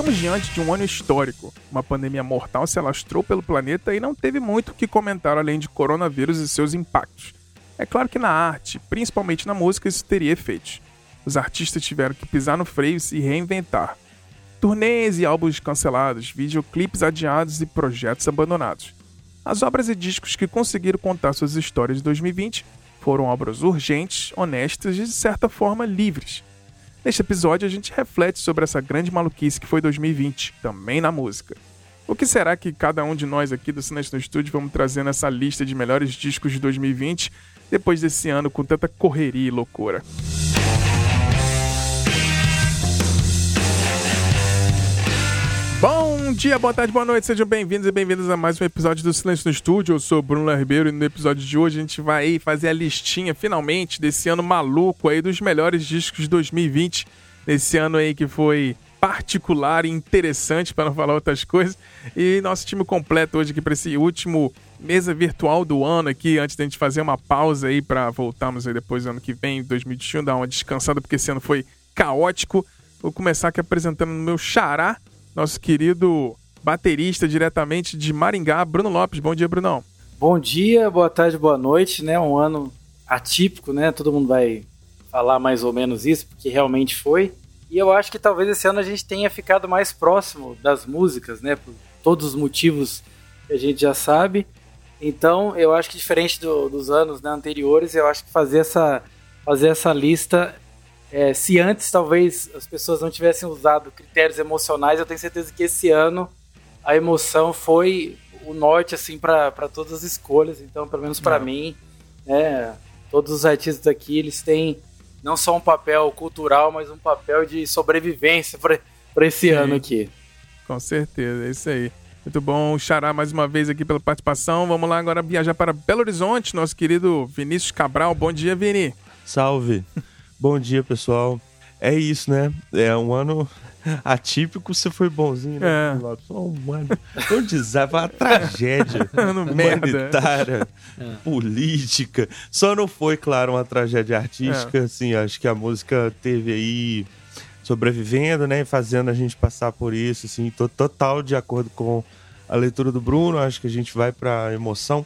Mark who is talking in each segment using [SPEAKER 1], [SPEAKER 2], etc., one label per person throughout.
[SPEAKER 1] Estamos diante de um ano histórico. Uma pandemia mortal se alastrou pelo planeta e não teve muito o que comentar além de coronavírus e seus impactos. É claro que na arte, principalmente na música, isso teria efeitos. Os artistas tiveram que pisar no freio e se reinventar. Turnês e álbuns cancelados, videoclipes adiados e projetos abandonados. As obras e discos que conseguiram contar suas histórias de 2020 foram obras urgentes, honestas e de certa forma livres. Neste episódio, a gente reflete sobre essa grande maluquice que foi 2020, também na música. O que será que cada um de nós aqui do Cineste no Estúdio vamos trazer nessa lista de melhores discos de 2020, depois desse ano com tanta correria e loucura? Bom dia, boa tarde, boa noite, sejam bem-vindos e bem-vindas a mais um episódio do Silêncio no Estúdio. Eu sou Bruno Ribeiro e no episódio de hoje a gente vai fazer a listinha, finalmente, desse ano maluco aí dos melhores discos de 2020. Nesse ano aí que foi particular e interessante, para não falar outras coisas. E nosso time completo hoje aqui para esse último mesa virtual do ano aqui, antes da gente fazer uma pausa aí para voltarmos aí depois ano que vem, 2021, dar uma descansada, porque esse ano foi caótico. Vou começar aqui apresentando o meu xará, nosso querido baterista diretamente de Maringá, Bruno Lopes. Bom dia, Brunão.
[SPEAKER 2] Bom dia, boa tarde, boa noite, né? Um ano atípico, né? Todo mundo vai falar mais ou menos isso, porque realmente foi. E eu acho que talvez esse ano a gente tenha ficado mais próximo das músicas, né? Por todos os motivos que a gente já sabe. Então, eu acho que diferente do, dos anos né, anteriores, eu acho que fazer essa, fazer essa lista é, se antes talvez as pessoas não tivessem usado critérios emocionais, eu tenho certeza que esse ano a emoção foi o norte assim para todas as escolhas. Então, pelo menos para mim, né, todos os artistas aqui eles têm não só um papel cultural, mas um papel de sobrevivência para esse Sim. ano aqui.
[SPEAKER 1] Com certeza, é isso aí. Muito bom, Xará, mais uma vez aqui pela participação. Vamos lá agora viajar para Belo Horizonte, nosso querido Vinícius Cabral. Bom dia, Vini.
[SPEAKER 3] Salve. Bom dia, pessoal. É isso, né? É um ano atípico, você foi bonzinho, né? É. Só um ano. Um desastre, uma tragédia humanitária, é. política. Só não foi, claro, uma tragédia artística. É. Assim, acho que a música teve aí sobrevivendo, né? Fazendo a gente passar por isso, assim. Tô total de acordo com a leitura do Bruno. Acho que a gente vai pra emoção.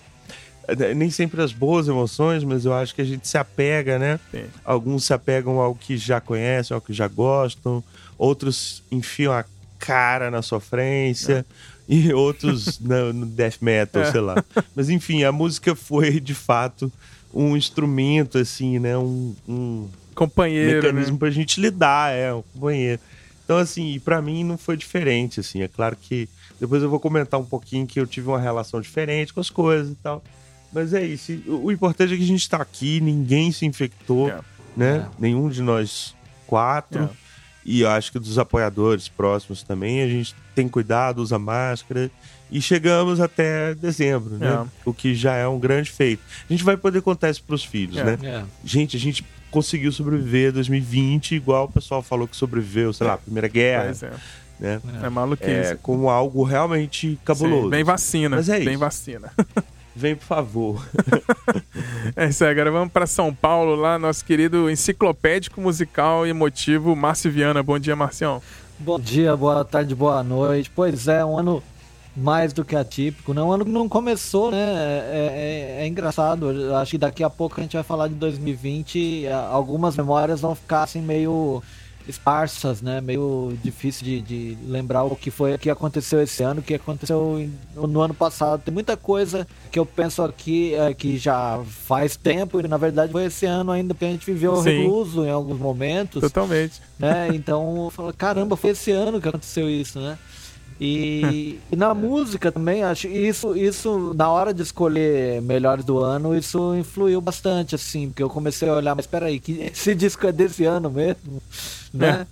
[SPEAKER 3] É, nem sempre as boas emoções, mas eu acho que a gente se apega, né? Sim. Alguns se apegam ao que já conhecem, ao que já gostam, outros enfiam a cara na sofrência. É. E outros no, no death metal, é. sei lá. Mas enfim, a música foi de fato um instrumento, assim, né? Um, um
[SPEAKER 1] companheiro,
[SPEAKER 3] mecanismo
[SPEAKER 1] né?
[SPEAKER 3] pra gente lidar, é, um companheiro. Então, assim, para mim não foi diferente, assim. É claro que depois eu vou comentar um pouquinho que eu tive uma relação diferente com as coisas e tal. Mas é isso. O importante é que a gente está aqui, ninguém se infectou, é. né? É. Nenhum de nós quatro. É. E eu acho que dos apoiadores próximos também, a gente tem cuidado, usa máscara. E chegamos até dezembro, né? É. O que já é um grande feito. A gente vai poder contar isso para os filhos, é. né? Gente, a gente conseguiu sobreviver 2020 igual o pessoal falou que sobreviveu, sei lá, Primeira Guerra. Pois é. Né?
[SPEAKER 1] É maluquice. É,
[SPEAKER 3] como algo realmente cabuloso. Sim,
[SPEAKER 1] bem vacina. Mas é isso. Bem vacina.
[SPEAKER 3] Vem, por favor.
[SPEAKER 1] é isso aí, agora vamos para São Paulo, lá, nosso querido enciclopédico musical e emotivo Márcio Viana. Bom dia, Marcião.
[SPEAKER 4] Bom dia, boa tarde, boa noite. Pois é, um ano mais do que atípico, né? Um ano que não começou, né? É, é, é engraçado. Eu acho que daqui a pouco a gente vai falar de 2020. Algumas memórias vão ficar assim meio esparsas, né? Meio difícil de, de lembrar o que foi que aconteceu esse ano, o que aconteceu no ano passado. Tem muita coisa que eu penso aqui é, que já faz tempo e na verdade foi esse ano ainda que a gente viveu Sim. recluso em alguns momentos.
[SPEAKER 1] Totalmente.
[SPEAKER 4] Né? Então, eu falo, caramba, foi esse ano que aconteceu isso, né? E, e, na música também, acho isso, isso na hora de escolher melhores do ano, isso influiu bastante, assim, porque eu comecei a olhar, mas peraí, que esse disco é desse ano mesmo? Né?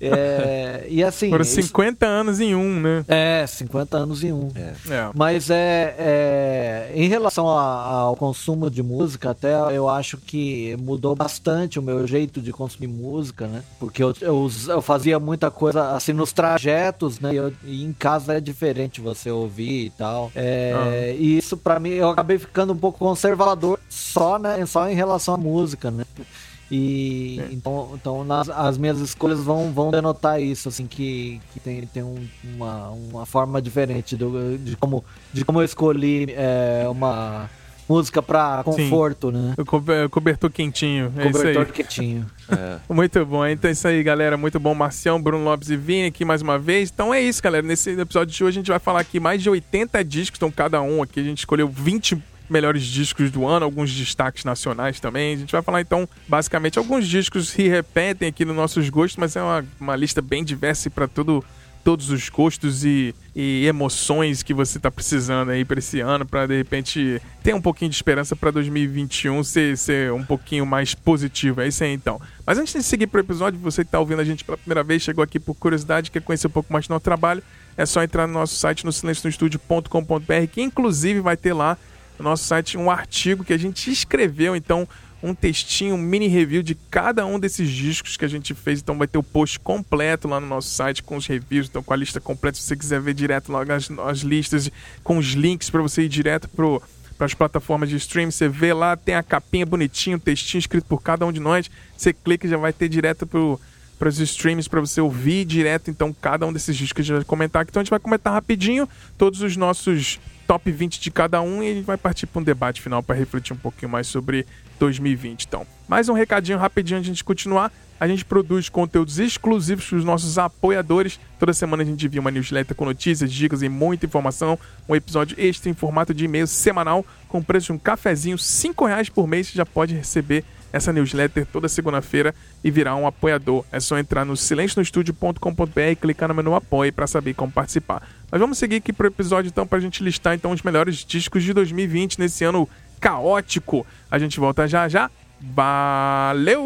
[SPEAKER 4] É. é, e assim.
[SPEAKER 1] Foram 50 isso... anos em um, né?
[SPEAKER 4] É, 50 anos em um. É. é. Mas é, é, em relação a, ao consumo de música, até eu acho que mudou bastante o meu jeito de consumir música, né? Porque eu, eu, eu fazia muita coisa assim nos trajetos, né? E, eu, e em casa é diferente você ouvir e tal. É, ah. E isso para mim, eu acabei ficando um pouco conservador só, né, só em relação à música, né? E é. então, então nas, as minhas escolhas vão, vão denotar isso, assim, que, que tem, tem um, uma, uma forma diferente do, de, como, de como eu escolhi é, uma música pra conforto, Sim. né?
[SPEAKER 1] O co é, cobertor quentinho. É cobertor
[SPEAKER 4] quentinho.
[SPEAKER 1] É. Muito bom. Então é isso aí, galera. Muito bom. Marcião, Bruno Lopes e Vini aqui mais uma vez. Então é isso, galera. Nesse episódio de hoje a gente vai falar aqui mais de 80 discos, então cada um aqui. A gente escolheu 20 melhores discos do ano, alguns destaques nacionais também. A gente vai falar então, basicamente, alguns discos se repetem aqui nos nossos gostos, mas é uma, uma lista bem diversa para todo todos os gostos e, e emoções que você está precisando aí para esse ano, para de repente ter um pouquinho de esperança para 2021 ser, ser um pouquinho mais positivo. É isso aí então. Mas antes de seguir para o episódio, você que está ouvindo a gente pela primeira vez, chegou aqui por curiosidade, quer conhecer um pouco mais do nosso trabalho, é só entrar no nosso site no silencionostudio.com.br, que inclusive vai ter lá no nosso site um artigo que a gente escreveu, então um textinho, um mini review de cada um desses discos que a gente fez. Então vai ter o post completo lá no nosso site com os reviews, então com a lista completa. Se você quiser ver direto lá as, as listas, com os links para você ir direto pro para as plataformas de streaming, você vê lá, tem a capinha bonitinha, o textinho escrito por cada um de nós. Você clica e já vai ter direto pro para os streams para você ouvir direto então cada um desses discos que a gente vai comentar aqui. Então a gente vai comentar rapidinho todos os nossos top 20 de cada um e a gente vai partir para um debate final para refletir um pouquinho mais sobre 2020. Então, mais um recadinho rapidinho antes de a gente continuar. A gente produz conteúdos exclusivos para os nossos apoiadores. Toda semana a gente envia uma newsletter com notícias, dicas e muita informação. Um episódio extra em formato de e-mail semanal com preço de um cafezinho, R$ reais por mês. Você já pode receber essa newsletter toda segunda-feira e virar um apoiador. É só entrar no silencionostudio.com.br e clicar no menu apoio para saber como participar. Mas vamos seguir aqui para o episódio então para a gente listar então os melhores discos de 2020 nesse ano caótico. A gente volta já já. Valeu!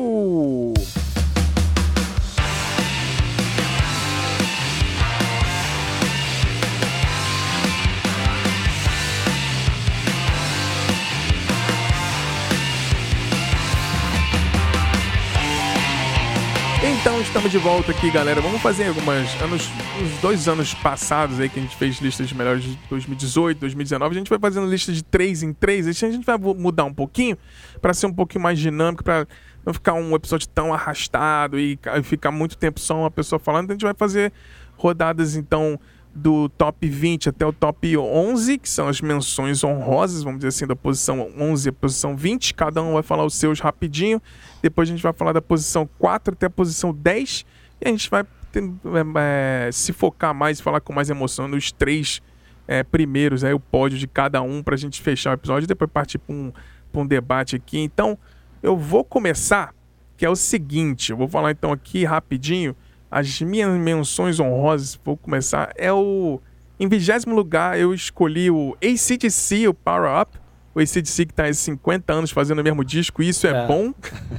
[SPEAKER 1] Então estamos de volta aqui, galera. Vamos fazer algumas anos, uns dois anos passados aí que a gente fez listas de melhores de 2018, 2019. A gente vai fazendo lista de três em três. A gente vai mudar um pouquinho para ser um pouquinho mais dinâmico, para não ficar um episódio tão arrastado e ficar muito tempo só uma pessoa falando. Então a gente vai fazer rodadas então do top 20 até o top 11, que são as menções honrosas, vamos dizer assim, da posição 11 à posição 20. Cada um vai falar os seus rapidinho. Depois a gente vai falar da posição 4 até a posição 10. E a gente vai é, é, se focar mais, falar com mais emoção nos três é, primeiros, aí, o pódio de cada um, para a gente fechar o episódio e depois partir para um, um debate aqui. Então, eu vou começar, que é o seguinte: eu vou falar então aqui rapidinho as minhas menções honrosas, vou começar, é o. Em vigésimo lugar, eu escolhi o ACDC, o Power Up. O ACDC que está há 50 anos fazendo o mesmo disco, e isso é, é. bom.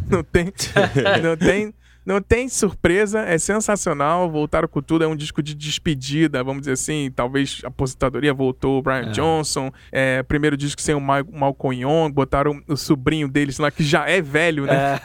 [SPEAKER 1] não tem. não tem não tem surpresa, é sensacional. Voltaram com tudo, é um disco de despedida, vamos dizer assim. Talvez a aposentadoria voltou, o Brian é. Johnson. É, primeiro disco sem o Malcolm Young, botaram o sobrinho deles lá, que já é velho, né?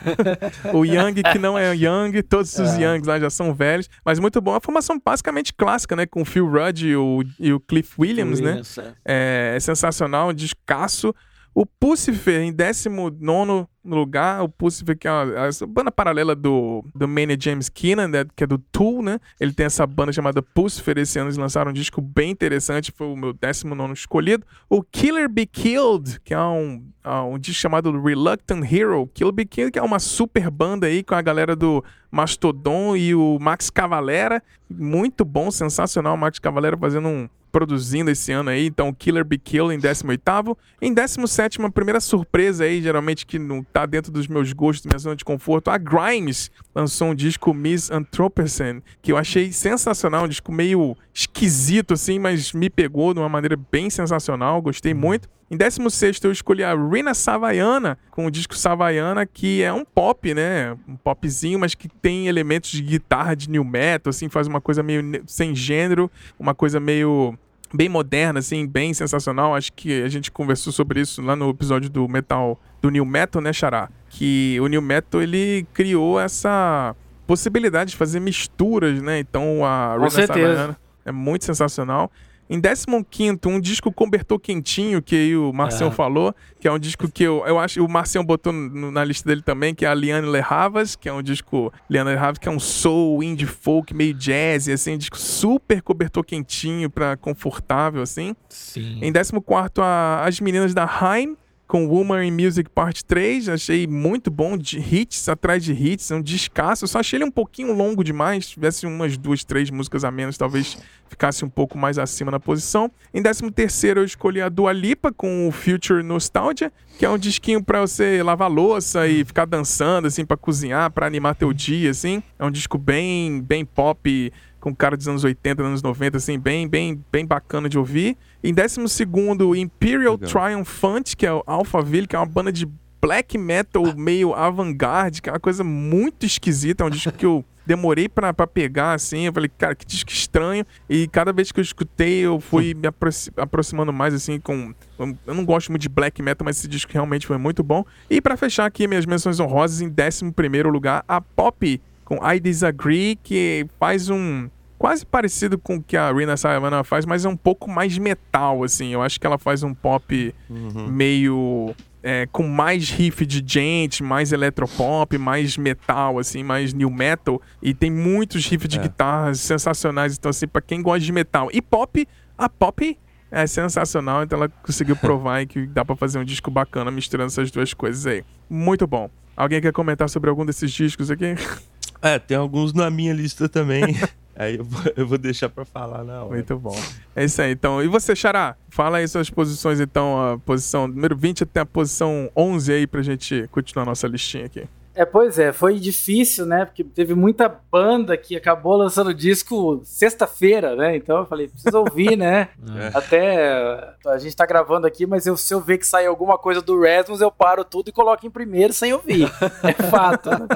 [SPEAKER 1] É. o Young, que não é Young, todos os é. Youngs lá já são velhos. Mas muito bom. A formação basicamente clássica, né? Com o Phil Rudd e o, e o Cliff Williams, né? Williams né? É. é sensacional, um discaço. O Pucifer, em 19 lugar, o Pucifer, que é a, a banda paralela do, do Mania James Keenan, né, que é do Tool, né? Ele tem essa banda chamada Pucifer. Esse ano eles lançaram um disco bem interessante, foi o meu 19 escolhido. O Killer Be Killed, que é um, um disco chamado Reluctant Hero. Killer Be Killed, que é uma super banda aí com a galera do Mastodon e o Max Cavalera. Muito bom, sensacional. O Max Cavalera fazendo um produzindo esse ano aí, então Killer Be Kill em 18º. Em 17º, a primeira surpresa aí, geralmente que não tá dentro dos meus gostos, minha zona de conforto, a Grimes lançou um disco Miss Anthropocene, que eu achei sensacional, um disco meio esquisito assim, mas me pegou de uma maneira bem sensacional, gostei muito. Em 16 eu escolhi a Rina Savaiana, com o disco Savaiana, que é um pop, né? Um popzinho, mas que tem elementos de guitarra de new metal, assim, faz uma coisa meio sem gênero, uma coisa meio bem moderna, assim, bem sensacional. Acho que a gente conversou sobre isso lá no episódio do metal, do new metal, né, Xará? Que o new metal ele criou essa possibilidade de fazer misturas, né? Então a
[SPEAKER 2] Rina Savaiana
[SPEAKER 1] é muito sensacional. Em 15, um disco cobertor quentinho, que aí o Marcião é. falou, que é um disco que eu, eu acho o Marcião botou no, na lista dele também, que é a Liane Le Havas, que é um disco. Liane Le Havas, que é um soul, indie folk, meio jazz, assim, um disco super cobertor quentinho, pra confortável, assim.
[SPEAKER 4] Sim.
[SPEAKER 1] Em 14, a, as meninas da Haim com Woman in Music Part 3. Achei muito bom, de hits atrás de hits, é um descasso. Só achei ele um pouquinho longo demais. Se tivesse umas duas, três músicas a menos, talvez ficasse um pouco mais acima na posição. Em 13 terceiro eu escolhi a Dua Lipa com o Future Nostalgia, que é um disquinho para você lavar louça e ficar dançando, assim, para cozinhar, para animar teu dia, assim. É um disco bem, bem pop, com cara dos anos 80, anos 90, assim, bem, bem, bem bacana de ouvir. Em 12 Imperial Legal. Triumphant, que é o Alphaville, que é uma banda de black metal meio avant-garde, que é uma coisa muito esquisita, é um disco que eu demorei para pegar, assim, eu falei, cara, que disco estranho, e cada vez que eu escutei, eu fui me aproximando mais, assim, com... Eu não gosto muito de black metal, mas esse disco realmente foi muito bom. E para fechar aqui minhas menções honrosas, em 11 lugar, a Pop com I Disagree, que faz um quase parecido com o que a Rina Savannah faz, mas é um pouco mais metal, assim. Eu acho que ela faz um pop uhum. meio é, com mais riff de gente, mais eletropop, mais metal, assim, mais new metal. E tem muitos riffs de é. guitarras sensacionais. Então, assim, pra quem gosta de metal e pop, a pop é sensacional. Então, ela conseguiu provar que dá pra fazer um disco bacana misturando essas duas coisas aí. Muito bom. Alguém quer comentar sobre algum desses discos aqui?
[SPEAKER 3] É, tem alguns na minha lista também. aí eu vou, eu vou deixar pra falar na hora.
[SPEAKER 1] Muito bom. É isso aí, então. E você, Xará? Fala aí suas posições, então, a posição número 20 até a posição 11 aí pra gente continuar a nossa listinha aqui.
[SPEAKER 2] É, pois é, foi difícil, né? Porque teve muita banda que acabou lançando disco sexta-feira, né? Então eu falei, preciso ouvir, né? É. Até a gente tá gravando aqui, mas eu, se eu ver que sai alguma coisa do Rasmus, eu paro tudo e coloco em primeiro sem ouvir. É fato. Né?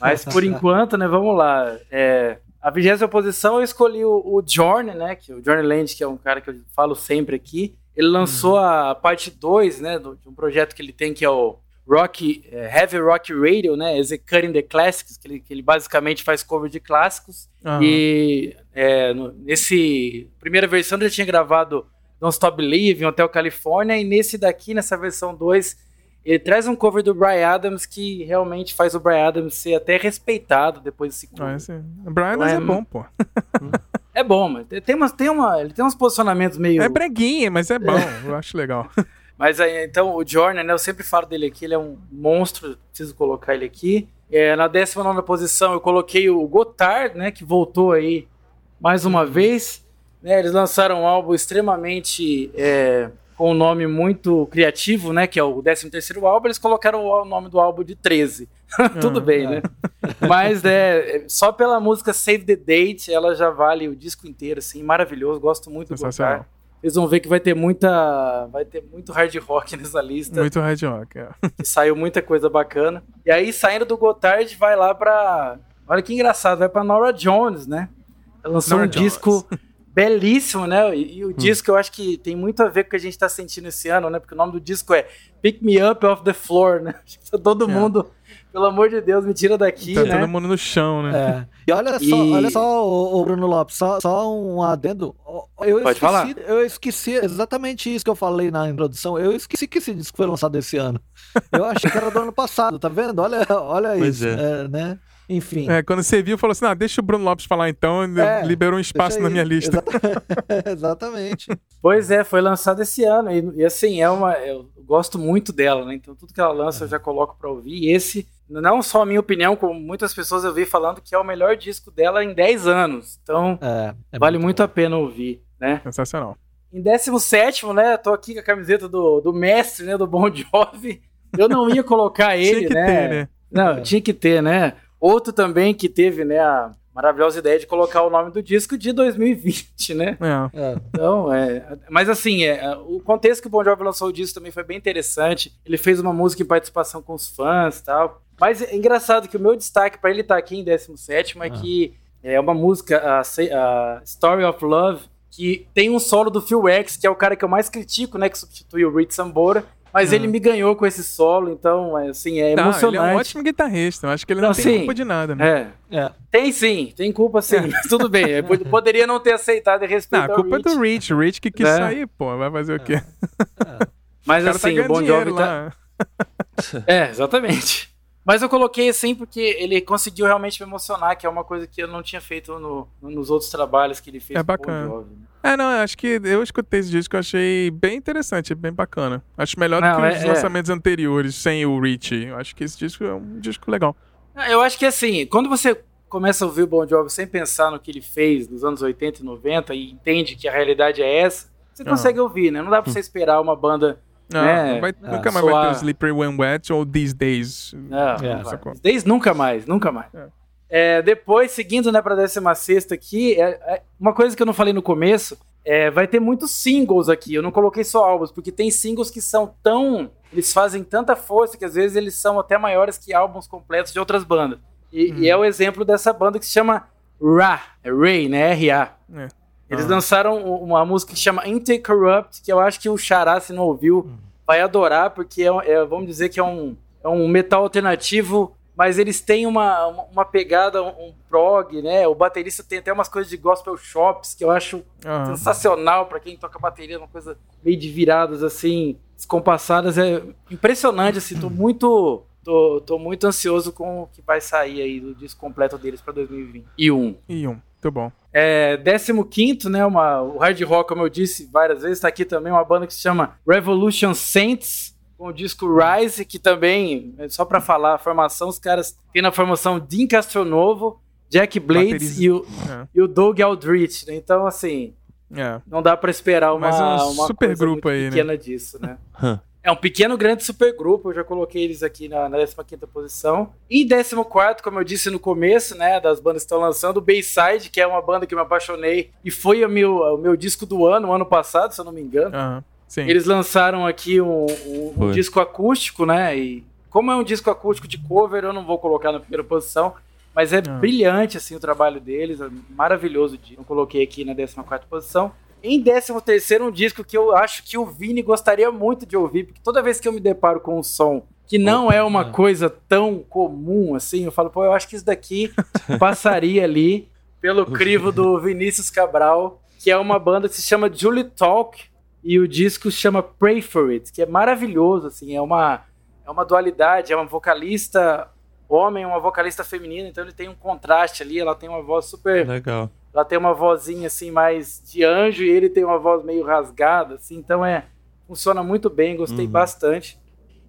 [SPEAKER 2] Mas por enquanto, né? Vamos lá. É, a vigésima posição eu escolhi o, o Journey, né? Que, o Journey Land, que é um cara que eu falo sempre aqui. Ele lançou uhum. a parte 2, né? Do, de um projeto que ele tem que é o rock, é, heavy rock radio, né? Executing the Classics, que ele, que ele basicamente faz cover de clássicos. Uhum. E é, no, nesse primeira versão ele tinha gravado Don't Stop Believing, Hotel California, e nesse daqui, nessa versão 2, ele traz um cover do Brian Adams que realmente faz o Brian Adams ser até respeitado depois desse
[SPEAKER 1] cover. Ah. O Brian Adams é, é bom, pô.
[SPEAKER 2] É bom, mas tem, umas, tem, uma, ele tem uns posicionamentos meio.
[SPEAKER 1] É breguinha, mas é bom, eu acho legal.
[SPEAKER 2] Mas aí, então, o Jordan, né, eu sempre falo dele aqui, ele é um monstro, preciso colocar ele aqui. É, na 19 posição eu coloquei o Gotard, né, que voltou aí mais uma uhum. vez. Né, eles lançaram um álbum extremamente é, com um nome muito criativo, né, que é o 13 terceiro álbum, eles colocaram o nome do álbum de 13. Tudo uhum, bem, é. né? Mas é, só pela música Save the Date, ela já vale o disco inteiro, assim, maravilhoso, gosto muito do Gotard. Eles vão ver que vai ter muita. Vai ter muito hard rock nessa lista.
[SPEAKER 1] Muito hard rock, é.
[SPEAKER 2] Saiu muita coisa bacana. E aí, saindo do Gotard, vai lá pra. Olha que engraçado, vai pra Nora Jones, né? Ela lançou Nora um Jones. disco belíssimo, né? E, e o hum. disco eu acho que tem muito a ver com o que a gente tá sentindo esse ano, né? Porque o nome do disco é Pick Me Up Off the Floor, né? Todo é. mundo pelo amor de Deus, me tira daqui,
[SPEAKER 1] tá
[SPEAKER 2] né?
[SPEAKER 1] todo mundo no chão,
[SPEAKER 4] né? É. E olha e... só, olha só, o, Bruno Lopes, só, só um adendo. Eu
[SPEAKER 2] Pode
[SPEAKER 4] esqueci,
[SPEAKER 2] falar.
[SPEAKER 4] Eu esqueci exatamente isso que eu falei na introdução. Eu esqueci que esse disco foi lançado esse ano. Eu achei que era do ano passado, tá vendo? Olha, olha pois isso, é. É, né? Enfim.
[SPEAKER 1] É, quando você viu, falou assim: ah, deixa o Bruno Lopes falar então, é, liberou um espaço na minha lista.
[SPEAKER 4] Exatamente.
[SPEAKER 2] pois é, foi lançado esse ano. E, e, assim, é uma. Eu gosto muito dela, né? Então tudo que ela lança eu já coloco pra ouvir. E esse, não só a minha opinião, como muitas pessoas eu vi falando que é o melhor disco dela em 10 anos. Então, é, é vale muito, muito a pena ouvir, né?
[SPEAKER 1] Sensacional.
[SPEAKER 2] Em 17, né? Tô aqui com a camiseta do, do mestre, né? Do Bon Jovi. Eu não ia colocar ele, tinha que né? Ter, né? Não, é. tinha que ter, né? Outro também que teve, né, a maravilhosa ideia de colocar o nome do disco de 2020, né?
[SPEAKER 1] É.
[SPEAKER 2] é. Então, é. Mas assim, é, o contexto que o Bon Jovi lançou o disco também foi bem interessante. Ele fez uma música em participação com os fãs e tal. Mas é engraçado que o meu destaque para ele estar tá aqui em 17 é ah. que é uma música, a, a Story of Love, que tem um solo do Phil X, que é o cara que eu mais critico, né? Que substitui o Reed Sambora. Mas ele me ganhou com esse solo, então, assim, é não, emocionante. Ele
[SPEAKER 1] é um ótimo guitarrista, eu acho que ele não, não tem sim, culpa de nada,
[SPEAKER 2] né? É, é. Tem sim, tem culpa sim, é. mas tudo bem. Poderia não ter aceitado e respeitado
[SPEAKER 1] Não, a culpa é do Rich, o Rich que quis é. sair, pô, vai fazer o quê?
[SPEAKER 2] Mas o assim, tá o Bon Jovi tá... é, exatamente. Mas eu coloquei assim porque ele conseguiu realmente me emocionar, que é uma coisa que eu não tinha feito no, nos outros trabalhos que ele fez
[SPEAKER 1] é bacana. com o Jovi. Né? É, não, acho que eu escutei esse disco, eu achei bem interessante, bem bacana. Acho melhor não, do que é, os é. lançamentos anteriores, sem o Rich. Eu acho que esse disco é um disco legal.
[SPEAKER 2] Eu acho que assim, quando você começa a ouvir o Bon Jovi sem pensar no que ele fez nos anos 80 e 90 e entende que a realidade é essa, você uhum. consegue ouvir, né? Não dá pra você esperar uma banda
[SPEAKER 1] não,
[SPEAKER 2] né?
[SPEAKER 1] vai, nunca mais vai ter o Slippery When Wet ou These Days.
[SPEAKER 2] Não, é. These Days nunca mais, nunca mais. É. É, depois, seguindo né, para a 16 aqui, é, é, uma coisa que eu não falei no começo, é, vai ter muitos singles aqui. Eu não coloquei só álbuns, porque tem singles que são tão. Eles fazem tanta força que às vezes eles são até maiores que álbuns completos de outras bandas. E, hum. e é o exemplo dessa banda que se chama Ra, é Ray, né? R-A. É. Eles ah. lançaram uma música que chama Intercorrupt, que eu acho que o Xará, se não ouviu, hum. vai adorar, porque é, é, vamos dizer que é um, é um metal alternativo, mas eles têm uma, uma pegada, um, prog, né? O baterista tem até umas coisas de gospel shops que eu acho ah. sensacional para quem toca bateria, uma coisa meio de viradas assim, descompassadas. É impressionante, assim, tô muito. Tô, tô muito ansioso com o que vai sair aí do disco completo deles para 2021. E um.
[SPEAKER 1] E um. Muito bom.
[SPEAKER 2] É, 15, né? Uma, o hard rock, como eu disse várias vezes, está aqui também uma banda que se chama Revolution Saints, com o disco Rise, que também, só para falar a formação, os caras têm na formação Dean Castronovo, Jack Blades e o, é. e o Doug Aldrich, né? Então, assim, é. não dá para esperar uma, Mas é um uma super grupo aí, né? pequena né? disso, né? É um pequeno, grande supergrupo. Eu já coloquei eles aqui na, na 15 posição. Em 14, como eu disse no começo, né, das bandas que estão lançando, o Bayside, que é uma banda que eu me apaixonei e foi o meu, o meu disco do ano, ano passado, se eu não me engano. Uhum, Eles lançaram aqui um, um, um disco acústico, né? E como é um disco acústico de cover, eu não vou colocar na primeira posição. Mas é uhum. brilhante, assim, o trabalho deles. É maravilhoso. Eu coloquei aqui na 14 posição. Em 13 terceiro, um disco que eu acho que o Vini gostaria muito de ouvir, porque toda vez que eu me deparo com um som que não é uma coisa tão comum assim, eu falo, pô, eu acho que isso daqui passaria ali pelo crivo do Vinícius Cabral, que é uma banda que se chama Julie Talk, e o disco se chama Pray For It, que é maravilhoso, assim, é uma, é uma dualidade, é uma vocalista homem, uma vocalista feminina, então ele tem um contraste ali, ela tem uma voz super
[SPEAKER 3] Legal
[SPEAKER 2] ela tem uma vozinha assim mais de anjo e ele tem uma voz meio rasgada, assim, então é funciona muito bem, gostei uhum. bastante.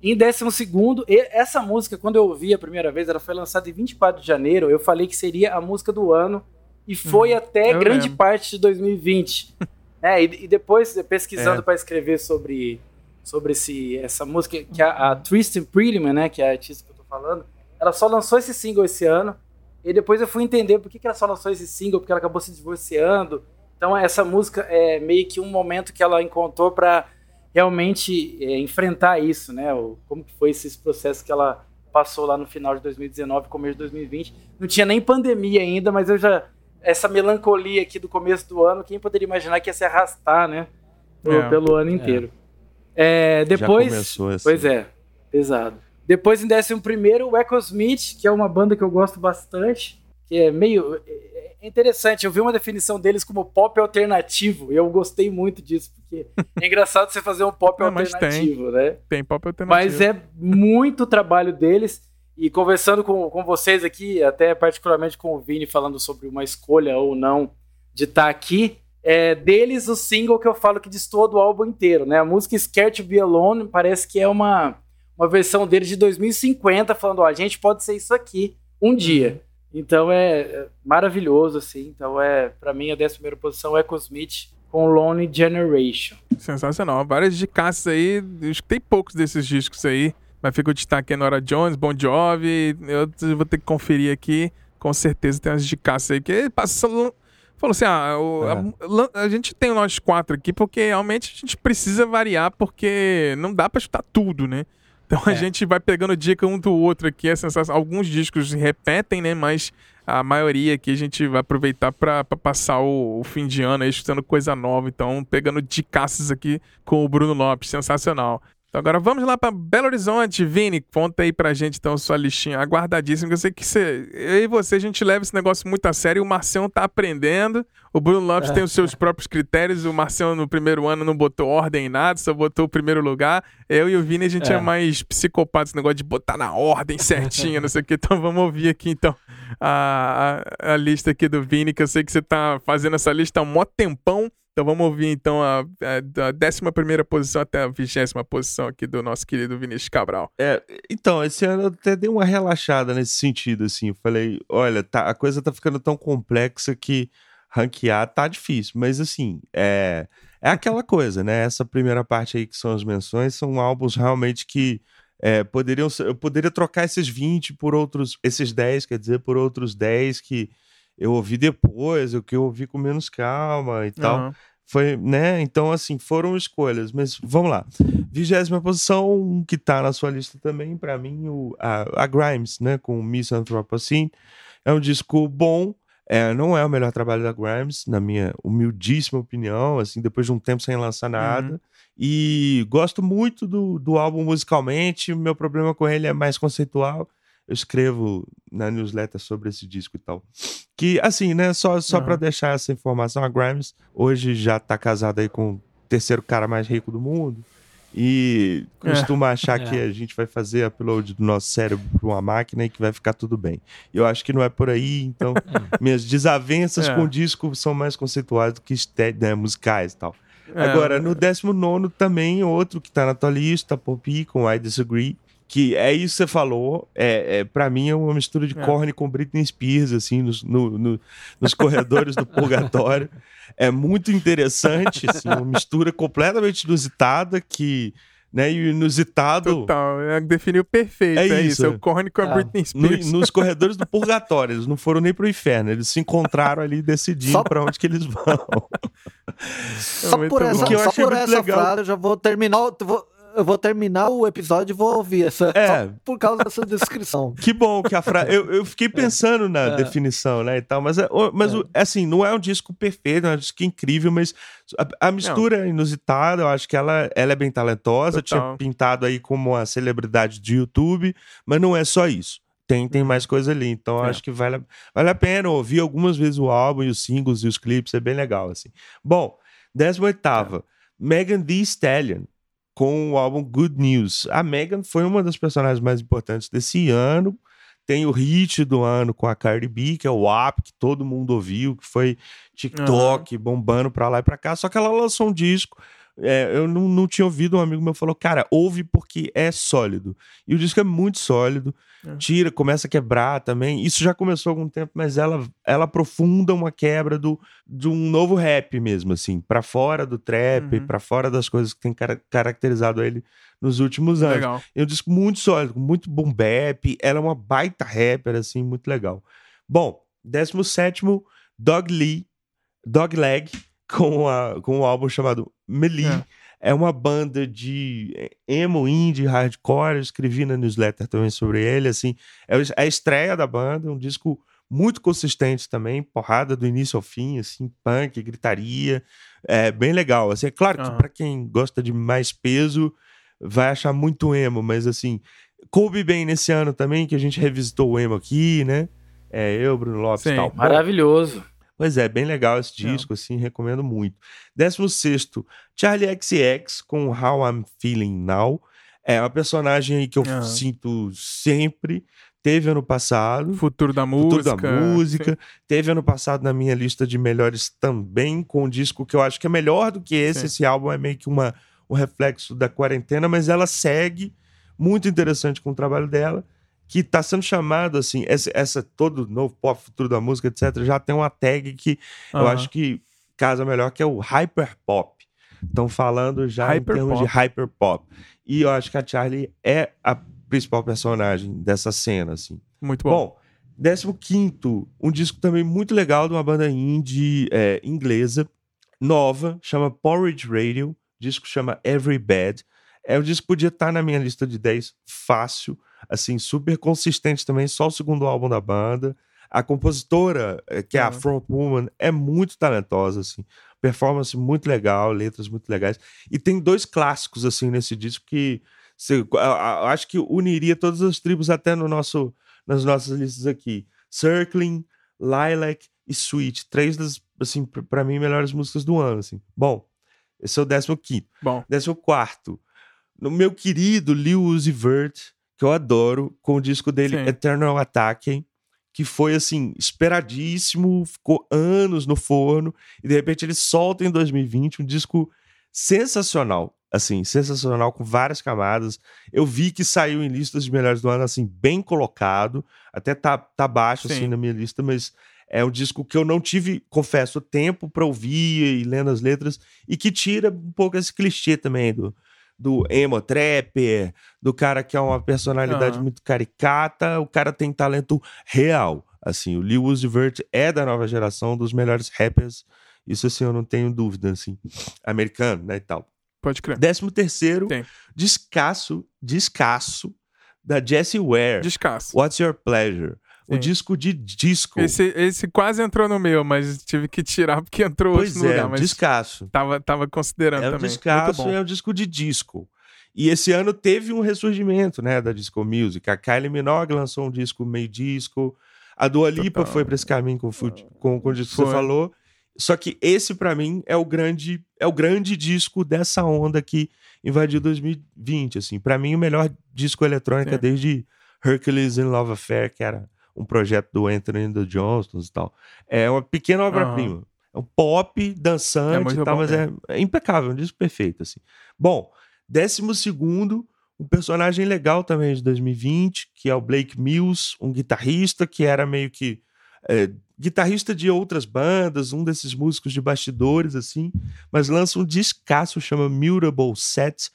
[SPEAKER 2] Em décimo segundo, essa música, quando eu ouvi a primeira vez, ela foi lançada em 24 de janeiro, eu falei que seria a música do ano e foi uhum. até eu grande parte de 2020. É, e, e, depois, pesquisando é. para escrever sobre, sobre esse, essa música, que a, a Tristan Prettyman, né, que é a artista que eu tô falando, ela só lançou esse single esse ano, e depois eu fui entender por que, que ela só lançou esse single, porque ela acabou se divorciando. Então essa música é meio que um momento que ela encontrou para realmente é, enfrentar isso, né? O, como que foi esse processo que ela passou lá no final de 2019, começo de 2020. Não tinha nem pandemia ainda, mas eu já essa melancolia aqui do começo do ano, quem poderia imaginar que ia se arrastar, né? Pelo, é, pelo ano inteiro. É. depois, já começou assim. pois é, pesado. Depois em décimo primeiro, o Echo Smith, que é uma banda que eu gosto bastante, que é meio é, é interessante. Eu vi uma definição deles como pop alternativo e eu gostei muito disso, porque é engraçado você fazer um pop Não, alternativo,
[SPEAKER 1] tem,
[SPEAKER 2] né?
[SPEAKER 1] Tem pop alternativo.
[SPEAKER 2] Mas é muito trabalho deles. E conversando com, com vocês aqui, até particularmente com o Vini, falando sobre uma escolha ou não de estar tá aqui, é, deles o single que eu falo que destoa do álbum inteiro, né? A música Scared to Be Alone parece que é uma uma versão dele de 2050 falando, ó, a gente pode ser isso aqui um dia. Uhum. Então é, é maravilhoso, assim. Então é, para mim, a décima primeira posição é Cosmith com Lonely Generation.
[SPEAKER 1] Sensacional. Várias dicas aí. Eu escutei poucos desses discos aí. Mas fica o destaque Nora Jones, Bon Jovi. Eu vou ter que conferir aqui. Com certeza tem umas dicas aí. Que passou. Falou assim: ah, o, é. a, a, gente tem nós quatro aqui porque realmente a gente precisa variar, porque não dá para escutar tudo, né? Então a é. gente vai pegando dica um do outro aqui, é sensacional. Alguns discos repetem, né? Mas a maioria aqui a gente vai aproveitar para passar o, o, fim de ano aí escutando coisa nova. Então, pegando dicasses aqui com o Bruno Lopes, sensacional. Então agora vamos lá para Belo Horizonte. Vini, conta aí pra gente então sua listinha aguardadíssima. Eu sei que você, eu e você a gente leva esse negócio muito a sério. O Marcião tá aprendendo. O Bruno Lopes é. tem os seus próprios critérios. O Marcião no primeiro ano não botou ordem em nada, só botou o primeiro lugar. Eu e o Vini a gente é, é mais psicopata esse negócio de botar na ordem certinha, não sei o que. Então vamos ouvir aqui então a, a, a, lista aqui do Vini, que eu sei que você tá fazendo essa lista há um mó tempão. Então vamos ouvir então a, a, da 11 posição até a vigésima posição aqui do nosso querido Vinícius Cabral.
[SPEAKER 3] É, então, esse ano eu até dei uma relaxada nesse sentido, assim. Eu falei, olha, tá, a coisa tá ficando tão complexa que ranquear tá difícil. Mas assim, é, é aquela coisa, né? Essa primeira parte aí que são as menções são álbuns realmente que é, poderiam ser, eu poderia trocar esses 20 por outros, esses 10, quer dizer, por outros 10 que eu ouvi depois, o que eu ouvi com menos calma e tal. Foi, né? Então, assim, foram escolhas. Mas vamos lá. Vigésima posição, que tá na sua lista também, para mim, o, a, a, Grimes, né? Com Miss Anthropocene. É um disco bom. É, não é o melhor trabalho da Grimes, na minha humildíssima opinião, assim, depois de um tempo sem lançar nada. Uhum. E gosto muito do, do álbum musicalmente. O meu problema com ele é mais conceitual. Eu escrevo na newsletter sobre esse disco e tal. Que, assim, né, só, só uhum. pra deixar essa informação, a Grimes hoje já tá casada aí com o terceiro cara mais rico do mundo. E costuma é. achar é. que a gente vai fazer upload do nosso cérebro para uma máquina e que vai ficar tudo bem. Eu acho que não é por aí, então minhas desavenças é. com o disco são mais conceituais do que né, musicais e tal. É. Agora, no 19 também, outro que tá na tua lista, Poppy com I Disagree que é isso que você falou, é, é para mim é uma mistura de é. Korn com Britney Spears, assim, nos, no, no, nos corredores do purgatório. É muito interessante, assim, uma mistura completamente inusitada que né? E inusitado.
[SPEAKER 1] Total, é, definiu perfeito. É, é isso. É o Korn com a ah, Britney Spears.
[SPEAKER 3] No, nos corredores do purgatório, eles não foram nem pro inferno, eles se encontraram ali decidindo só... para onde que eles vão.
[SPEAKER 4] Só por essa, só por essa frase eu já vou terminar. Vou eu vou terminar o episódio e vou ouvir essa é. por causa dessa descrição.
[SPEAKER 3] Que bom que a frase. Eu, eu fiquei é. pensando é. na é. definição, né? E tal, mas, é, mas é. assim, não é um disco perfeito, é um disco incrível, mas a, a mistura é inusitada, eu acho que ela, ela é bem talentosa. Total. Tinha pintado aí como uma celebridade de YouTube, mas não é só isso. Tem, tem mais coisa ali, então é. acho que vale, vale a pena ouvir algumas vezes o álbum e os singles e os clipes, é bem legal, assim. Bom, 18 é. Megan Thee Stallion com o álbum Good News. A Megan foi uma das personagens mais importantes desse ano. Tem o hit do ano com a Cardi B, que é o WAP, que todo mundo ouviu, que foi TikTok uhum. bombando pra lá e pra cá. Só que ela lançou um disco é, eu não, não tinha ouvido, um amigo meu falou, cara, ouve porque é sólido. E o disco é muito sólido, é. tira, começa a quebrar também. Isso já começou há algum tempo, mas ela, ela aprofunda uma quebra do, de um novo rap mesmo, assim, para fora do trap, uhum. para fora das coisas que tem car caracterizado ele nos últimos anos. Legal. É um disco muito sólido, muito boom bap, ela é uma baita rapper, assim, muito legal. Bom, 17 Dog Lee, Dog Leg, com, a, com um álbum chamado Melee. É. é. uma banda de emo, indie, hardcore. Eu escrevi na newsletter também sobre ele. Assim, é, é a estreia da banda, um disco muito consistente também, porrada do início ao fim, assim, punk, gritaria, é bem legal. Assim, é claro que uhum. para quem gosta de mais peso vai achar muito emo, mas assim, coube bem nesse ano também que a gente revisitou o emo aqui, né? É, eu, Bruno Lopes e tal.
[SPEAKER 2] Maravilhoso.
[SPEAKER 3] Pois é, bem legal esse disco, Não. assim, recomendo muito. 16 Charlie XX com How I'm Feeling Now. É uma personagem aí que eu uhum. sinto sempre. Teve ano passado.
[SPEAKER 1] Futuro da música.
[SPEAKER 3] Futuro da música. Sim. Teve ano passado na minha lista de melhores também, com um disco que eu acho que é melhor do que esse. Sim. Esse álbum é meio que uma, um reflexo da quarentena, mas ela segue muito interessante com o trabalho dela que está sendo chamado assim, essa, essa, todo novo pop futuro da música, etc, já tem uma tag que uhum. eu acho que casa melhor que é o hyper pop. Estão falando já hyper em termos pop. de hyper pop. E eu acho que a Charlie é a principal personagem dessa cena assim.
[SPEAKER 1] Muito bom.
[SPEAKER 3] Bom, 15 um disco também muito legal de uma banda indie é, inglesa, nova, chama Porridge Radio, o disco chama Every Bad. É um disco que podia estar na minha lista de 10 fácil assim, super consistente também, só o segundo álbum da banda. A compositora, eh, que é a Front Woman, é muito talentosa, assim. Performance muito legal, letras muito legais. E tem dois clássicos, assim, nesse disco que você, acho que uniria todas as tribos até no nosso, nas nossas listas aqui. Circling, Lilac e Sweet. Três das, assim, para mim, melhores músicas do ano, assim. Bom, esse é o 15
[SPEAKER 1] Bom.
[SPEAKER 3] 14 No meu querido Lil Uzi Vert, que eu adoro, com o disco dele Sim. Eternal Attack, que foi, assim, esperadíssimo, ficou anos no forno, e de repente ele solta em 2020 um disco sensacional, assim, sensacional, com várias camadas. Eu vi que saiu em listas de melhores do ano, assim, bem colocado, até tá, tá baixo, assim, Sim. assim, na minha lista, mas é um disco que eu não tive, confesso, tempo para ouvir e lendo as letras, e que tira um pouco esse clichê também do, do emo trapper, do cara que é uma personalidade uhum. muito caricata, o cara tem talento real. Assim, o Lil Uzi Vert é da nova geração, dos melhores rappers, isso assim eu não tenho dúvida, assim, americano, né, e tal.
[SPEAKER 1] Pode crer.
[SPEAKER 3] Décimo terceiro, Tem. descasso, descasso, da Jessie Ware.
[SPEAKER 1] Descasso.
[SPEAKER 3] What's Your Pleasure? O disco de disco.
[SPEAKER 1] Esse, esse quase entrou no meu, mas tive que tirar porque entrou
[SPEAKER 3] pois
[SPEAKER 1] outro
[SPEAKER 3] é,
[SPEAKER 1] lugar. Mas
[SPEAKER 3] descasso.
[SPEAKER 1] Tava, tava considerando
[SPEAKER 3] é
[SPEAKER 1] também.
[SPEAKER 3] Um descasso é um disco de disco. E esse ano teve um ressurgimento, né, da disco music. A Kylie Minogue lançou um disco meio disco. A Dua Lipa Total. foi para esse caminho com, com, com o disco que você falou. Só que esse para mim é o grande é o grande disco dessa onda que invadiu 2020, assim. Para mim o melhor disco eletrônica Sim. desde Hercules in Love Affair, que era um projeto do Anthony the Johnston e tal. É uma pequena obra-prima. Uhum. É um pop dançante é e tal, mas é, é, impecável, um disco perfeito, assim. Bom, décimo segundo, um personagem legal também de 2020, que é o Blake Mills, um guitarrista que era meio que é, guitarrista de outras bandas, um desses músicos de bastidores, assim, mas lança um discaço, chama Mutable Set,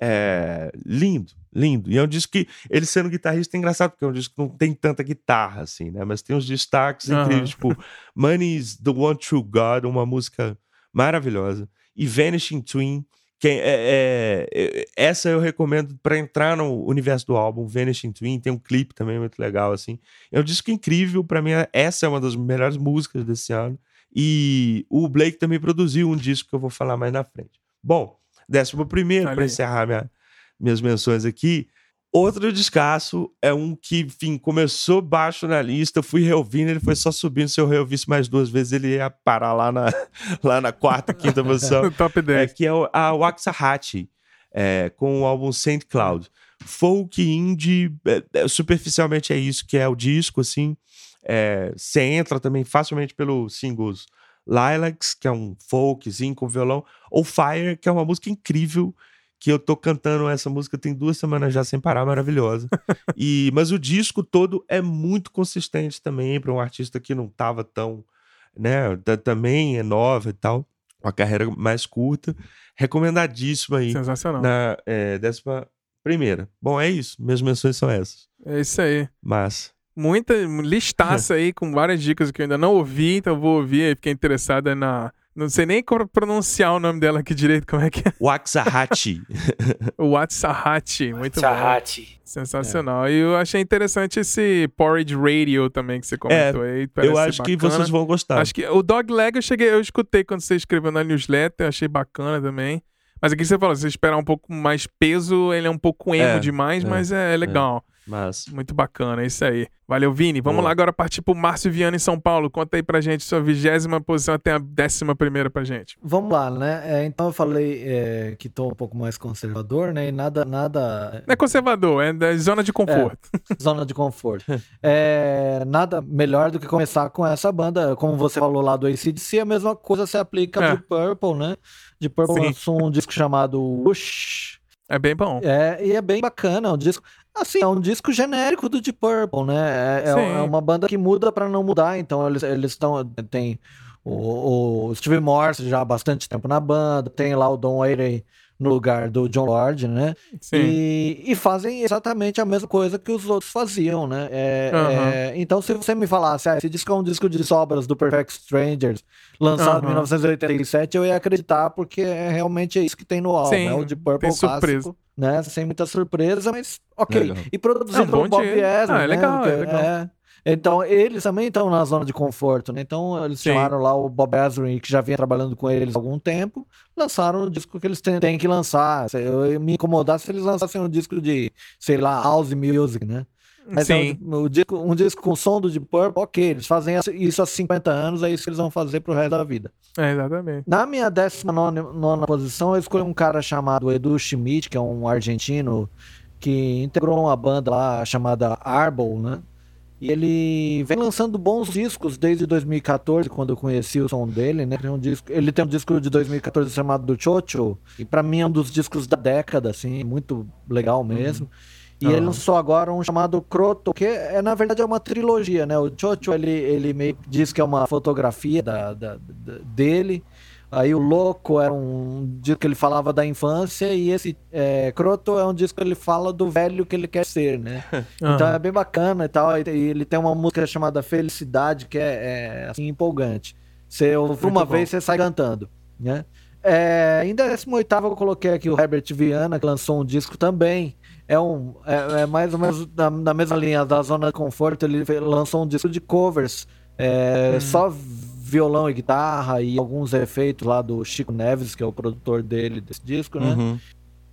[SPEAKER 3] é, lindo, lindo. E é um disco que, ele sendo guitarrista, é engraçado, porque é um disco que não tem tanta guitarra, assim, né? Mas tem uns destaques uhum. incríveis, tipo Money's the One True God, uma música maravilhosa. E Vanishing Twin, que é, é, é essa eu recomendo para entrar no universo do álbum, Vanishing Twin. Tem um clipe também muito legal, assim. É um disco incrível, para mim, essa é uma das melhores músicas desse ano. E o Blake também produziu um disco que eu vou falar mais na frente. Bom, Décimo primeiro, para encerrar minha, minhas menções aqui. Outro descasso é um que, enfim, começou baixo na lista, fui reouvindo, ele foi só subindo. Se eu reouvisse mais duas vezes, ele ia parar lá na, lá na quarta, quinta posição.
[SPEAKER 1] Top 10.
[SPEAKER 3] É, que é a Waxahachie, é, com o álbum Saint Cloud. Folk indie, é, é, superficialmente é isso que é o disco, assim. É, você entra também facilmente pelos singles Lilacs, que é um folkzinho com violão, ou Fire, que é uma música incrível, que eu tô cantando essa música tem duas semanas já sem parar, maravilhosa. e Mas o disco todo é muito consistente também para um artista que não tava tão, né, também é nova e tal, uma carreira mais curta. Recomendadíssimo aí.
[SPEAKER 1] Sensacional.
[SPEAKER 3] Na é, décima primeira. Bom, é isso. Minhas menções são essas.
[SPEAKER 1] É isso aí.
[SPEAKER 3] Mas
[SPEAKER 1] muita listaça aí com várias dicas que eu ainda não ouvi, então vou ouvir aí, fiquei interessada na. Não sei nem pronunciar o nome dela aqui direito, como é que é?
[SPEAKER 3] Waxahachie.
[SPEAKER 1] Waxahachie, muito Waxahachie. bom. Sensacional. É. E eu achei interessante esse Porridge Radio também que você comentou é, aí.
[SPEAKER 3] Eu acho que vocês vão gostar.
[SPEAKER 1] Acho que o Dog Leg eu cheguei, eu escutei quando você escreveu na newsletter, achei bacana também. Mas aqui você falou, se você esperar um pouco mais peso, ele é um pouco emo é, demais, é, mas é, é legal.
[SPEAKER 3] Mas...
[SPEAKER 1] Muito bacana, é isso aí. Valeu, Vini. Vamos Boa. lá agora partir pro Márcio Viana em São Paulo. Conta aí pra gente sua vigésima posição até a décima primeira pra gente.
[SPEAKER 4] Vamos lá, né? É, então eu falei é, que tô um pouco mais conservador, né? E nada. nada...
[SPEAKER 1] Não é conservador, é da zona de conforto.
[SPEAKER 4] É, zona de conforto. é, nada melhor do que começar com essa banda. Como você falou lá do ACDC, a mesma coisa se aplica é. pro Purple, né? De Purple lançou um disco chamado Whoosh.
[SPEAKER 1] É bem bom.
[SPEAKER 4] É, e é bem bacana. É um disco. Assim, é um disco genérico do Deep Purple, né? É, é, é uma banda que muda para não mudar, então eles estão. Tem o, o, Steve Morse já há bastante tempo na banda, tem lá o Don Airey no lugar do John Lord, né? E, e fazem exatamente a mesma coisa que os outros faziam, né? É, uhum. é, então, se você me falasse, ah, esse disco é um disco de sobras do Perfect Strangers, lançado uhum. em 1987, eu ia acreditar, porque é realmente é isso que tem no álbum, Sim, é o de Purple clássico, né? Sem muita surpresa, mas ok. Legal. E produzido é um pelo Bob Esmond,
[SPEAKER 1] ah, é legal, né? é legal. É,
[SPEAKER 4] Então, eles também estão na zona de conforto, né? Então, eles Sim. chamaram lá o Bob Ezrin, que já vinha trabalhando com eles há algum tempo, lançaram o disco que eles têm, têm que lançar. Eu, eu me incomodasse se eles lançassem um disco de, sei lá, house music, né? Mas Sim. É um, um, disco, um disco com som do Deep Purple, ok, eles fazem isso há 50 anos, é isso que eles vão fazer pro resto da vida.
[SPEAKER 1] É, exatamente.
[SPEAKER 4] Na minha 19 posição, eu escolhi um cara chamado Edu Schmidt, que é um argentino que integrou uma banda lá chamada Arbol, né? E ele vem lançando bons discos desde 2014, quando eu conheci o som dele, né? Tem um disco, ele tem um disco de 2014 chamado do Chocho, e para mim é um dos discos da década, assim, muito legal mesmo. Uhum. E uhum. ele lançou agora um chamado Croto, que é, na verdade é uma trilogia, né? O Chocho, ele, ele meio que diz que é uma fotografia da, da, da dele. Aí o Louco era um disco que ele falava da infância e esse é, Croto é um disco que ele fala do velho que ele quer ser, né? Uhum. Então é bem bacana e tal. E ele tem uma música chamada Felicidade que é, é assim, empolgante. Você ouve uma bom. vez você sai cantando, né? É, em 18 eu coloquei aqui o Herbert Viana, que lançou um disco também. É, um, é, é mais ou menos na, na, mesma linha da Zona de Conforto. Ele lançou um disco de covers. É, hum. Só violão e guitarra e alguns efeitos lá do Chico Neves, que é o produtor dele desse disco, né? Uhum.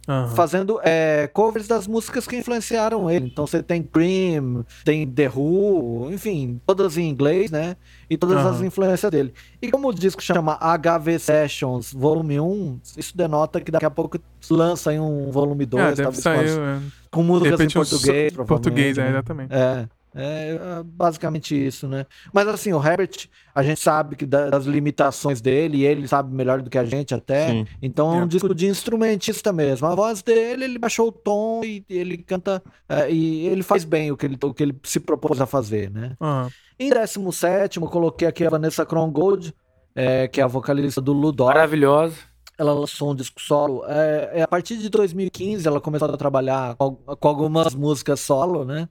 [SPEAKER 4] Uhum. Fazendo é, covers das músicas que influenciaram ele. Então você tem Cream, tem The Who, enfim, todas em inglês, né? E todas uhum. as influências dele. E como o disco chama HV Sessions Volume 1, isso denota que daqui a pouco lança em um volume 2,
[SPEAKER 1] é, talvez sair, com,
[SPEAKER 4] as, com músicas em português.
[SPEAKER 1] Português, é,
[SPEAKER 4] né?
[SPEAKER 1] exatamente.
[SPEAKER 4] É. É, é basicamente isso, né? Mas assim, o Herbert, a gente sabe que das limitações dele, e ele sabe melhor do que a gente até. Sim. Então é um é. disco de instrumentista mesmo. A voz dele, ele baixou o tom e ele canta. É, e ele faz bem o que ele, o que ele se propôs a fazer, né? Uhum. Em 17, coloquei aqui a Vanessa Krongold, é, que é a vocalista do Ludor.
[SPEAKER 2] Maravilhosa
[SPEAKER 4] ela lançou um disco solo. É, é, a partir de 2015 ela começou a trabalhar com, com, algumas músicas solo, né?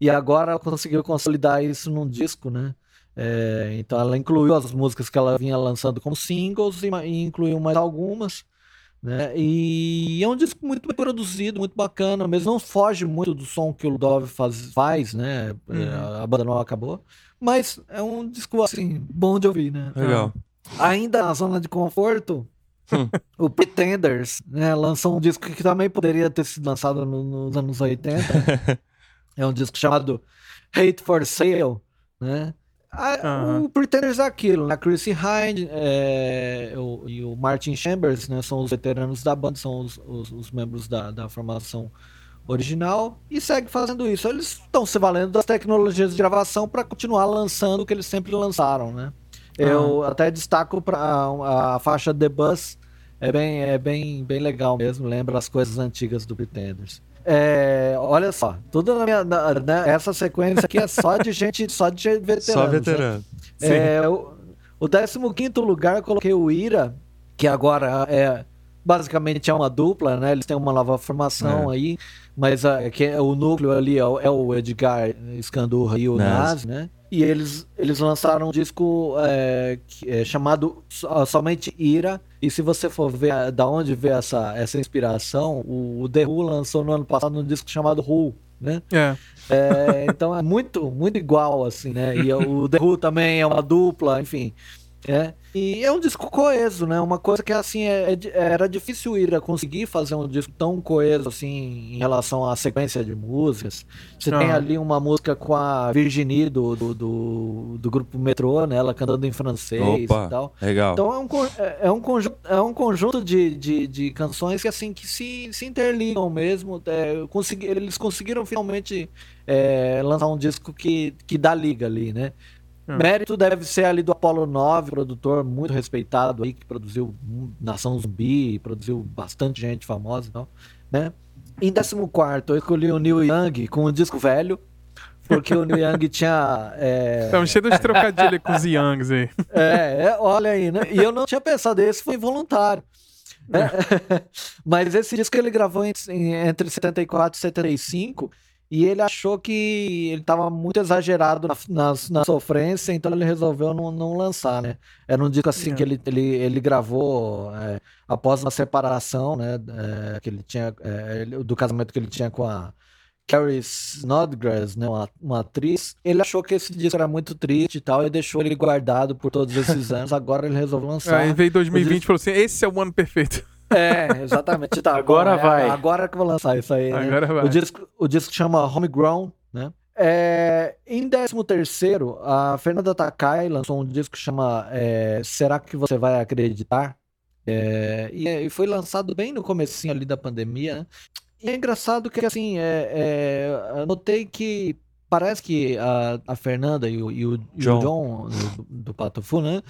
[SPEAKER 4] E agora ela conseguiu consolidar isso num disco, né? É, então ela incluiu as músicas que ela vinha lançando como singles e, e, incluiu mais algumas. Né? E é um disco muito bem produzido, muito bacana, mas não foge muito do som que o Ludov faz, faz né? É, uhum. A banda não acabou. Mas é um disco assim, bom de ouvir, né?
[SPEAKER 3] Legal.
[SPEAKER 4] Ainda na zona de conforto, hum. o Pretenders né, lançou um disco que também poderia ter sido lançado no, nos anos 80. É um disco chamado Hate for Sale, né? uhum. O Pretenders é aquilo, né? A Chrissy Hind é, o, e o Martin Chambers, né? São os veteranos da banda, são os, os, os membros da, da formação original e segue fazendo isso. Eles estão se valendo das tecnologias de gravação para continuar lançando o que eles sempre lançaram, né? Uhum. Eu até destaco para a, a, faixa The Bus, é bem, é bem, bem legal mesmo, lembra as coisas antigas do Pretenders. É, olha só, tudo na minha. Né, essa sequência aqui é só de gente, só de veterano. Só veterano. Né? É, o, o 15 lugar eu coloquei o Ira, que agora é basicamente é uma dupla, né? Eles têm uma nova formação é. aí, mas a, que é, o núcleo ali é o, é o Edgar Scandurra e o Nazi, né? E eles, eles lançaram um disco é, é, chamado somente Ira. E se você for ver da onde veio essa, essa inspiração, o, o The Who lançou no ano passado um disco chamado Who, né? É. é. então é muito, muito igual, assim, né? E o The Who também é uma dupla, enfim. É. E é um disco coeso, né? Uma coisa que assim é, é, era difícil ir a conseguir fazer um disco tão coeso assim em relação à sequência de músicas. Você tem ali uma música com a Virginie do, do, do, do, grupo Metrô, né? Ela cantando em francês Opa, e tal.
[SPEAKER 3] Legal.
[SPEAKER 4] Então é um, é, é um conjunto, é um conjunto de, de, de canções que assim que se, se interligam mesmo. É, consegui, eles conseguiram finalmente é, lançar um disco que, que dá liga ali, né? Hum. Mérito deve ser ali do Apollo 9, produtor muito respeitado aí, que produziu Nação Zumbi, produziu bastante gente famosa e tal, né? Em 14 eu escolhi o Neil Young com um disco velho, porque o Neil Young tinha. É...
[SPEAKER 1] Estamos cheios de trocadilho com os Youngs aí.
[SPEAKER 4] É, é, olha aí, né? E eu não tinha pensado, esse foi involuntário. Né? Mas esse disco ele gravou entre 74 e 75 e ele achou que ele estava muito exagerado na, na, na, sofrência, então ele resolveu não, não lançar, né? Era um disco assim é. que ele, ele, ele gravou é, após uma separação, né? É, que ele tinha, é, do casamento que ele tinha com a, Carrie Snodgrass, né, uma, uma, atriz, ele achou que esse disco era muito triste e tal, e deixou ele guardado por todos esses anos. Agora ele resolveu lançar.
[SPEAKER 1] Aí veio 2020 e falou assim: esse é o ano perfeito.
[SPEAKER 4] É, exatamente. Tá,
[SPEAKER 2] agora, agora vai.
[SPEAKER 4] É, agora que eu vou lançar isso aí.
[SPEAKER 1] Né? Agora vai.
[SPEAKER 4] O disco, o disco chama Homegrown, né? É, em 13 terceiro, a Fernanda Takai lançou um disco que chama é, Será que você vai acreditar? É, e, e, foi lançado bem no comecinho ali da pandemia, né? E é engraçado que, assim, é, é, notei que parece que a, a Fernanda e o, e o John, John do, do Pato Fu, né?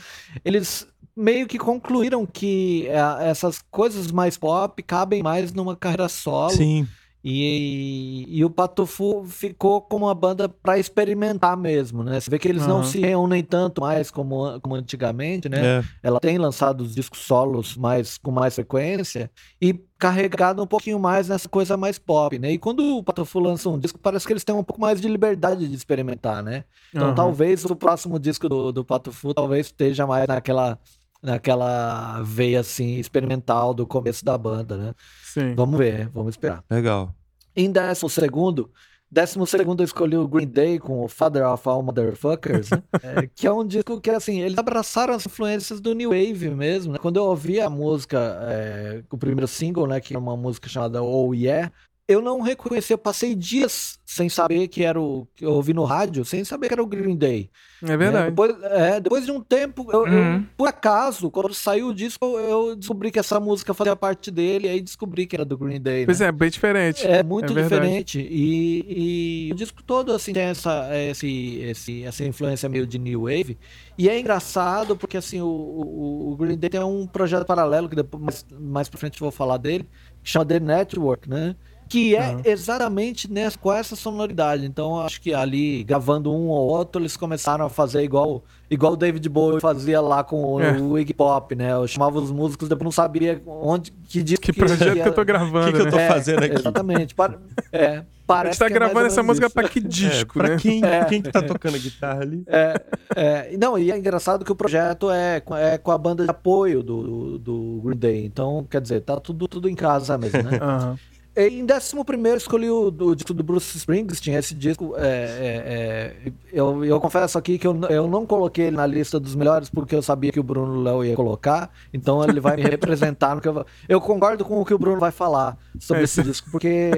[SPEAKER 4] Eles meio que concluíram que é, essas coisas mais pop cabem mais numa carreira solo.
[SPEAKER 3] Sim.
[SPEAKER 4] E, e o Patufu ficou como uma banda para experimentar mesmo, né? Você vê que eles uhum. não se reúnem tanto mais como, como antigamente, né? É. Ela tem lançado os discos solos mais, com mais frequência e carregado um pouquinho mais nessa coisa mais pop, né? E quando o Patufu lança um disco, parece que eles têm um pouco mais de liberdade de experimentar, né? Então uhum. talvez o próximo disco do, do Patufu talvez esteja mais naquela naquela veia assim experimental do começo da banda, né?
[SPEAKER 1] Sim.
[SPEAKER 4] Vamos ver, vamos esperar.
[SPEAKER 3] Legal.
[SPEAKER 4] Em décimo segundo, décimo segundo eu escolhi o Green Day com o Father of All Motherfuckers, né? é, que é um disco que, assim, eles abraçaram as influências do New Wave mesmo, né? Quando eu ouvi a música, é, o primeiro single, né, que é uma música chamada Oh Yeah, eu não reconheci, eu passei dias sem saber que era o. que eu ouvi no rádio, sem saber que era o Green Day.
[SPEAKER 1] É verdade.
[SPEAKER 4] É, depois, é, depois, de um tempo, eu, uhum. eu, por acaso, quando saiu o disco, eu descobri que essa música fazia parte dele, aí descobri que era do Green Day. Né?
[SPEAKER 1] Pois é, bem diferente.
[SPEAKER 4] É muito é diferente. E, e, o disco todo assim tem essa, esse, esse, essa influência meio de New Wave. E é engraçado porque assim, o, o, o Green Day tem um projeto paralelo, que depois mais, mais pra frente eu vou falar dele, que chama The Network, né? Que é uhum. exatamente nessa, com essa sonoridade. Então, acho que ali, gravando um ou outro, eles começaram a fazer igual igual o David Bowie fazia lá com é. o Iggy Pop, né? Eu chamava os músicos, depois não sabia onde, que disco
[SPEAKER 1] que, que projeto que eu tô gravando,
[SPEAKER 3] O que, que, eu tô
[SPEAKER 1] né?
[SPEAKER 3] fazendo aqui?
[SPEAKER 4] exatamente. Para, é, parece
[SPEAKER 1] a gente tá
[SPEAKER 4] é
[SPEAKER 1] gravando essa música pra que disco,
[SPEAKER 3] é, pra
[SPEAKER 1] né?
[SPEAKER 3] Quem, é, quem que tá tocando guitarra ali?
[SPEAKER 4] É, é, não, e é engraçado que o projeto é, é com a banda de apoio do, do Green Day. Então, quer dizer, tá tudo, tudo em casa mesmo, né?
[SPEAKER 1] Uhum.
[SPEAKER 4] Em décimo primeiro escolhi o, o disco do Bruce Springsteen. Esse disco, é, é, é, eu, eu confesso aqui que eu, eu não coloquei ele na lista dos melhores porque eu sabia que o Bruno Léo ia colocar. Então ele vai me representar no que eu Eu concordo com o que o Bruno vai falar sobre esse disco, porque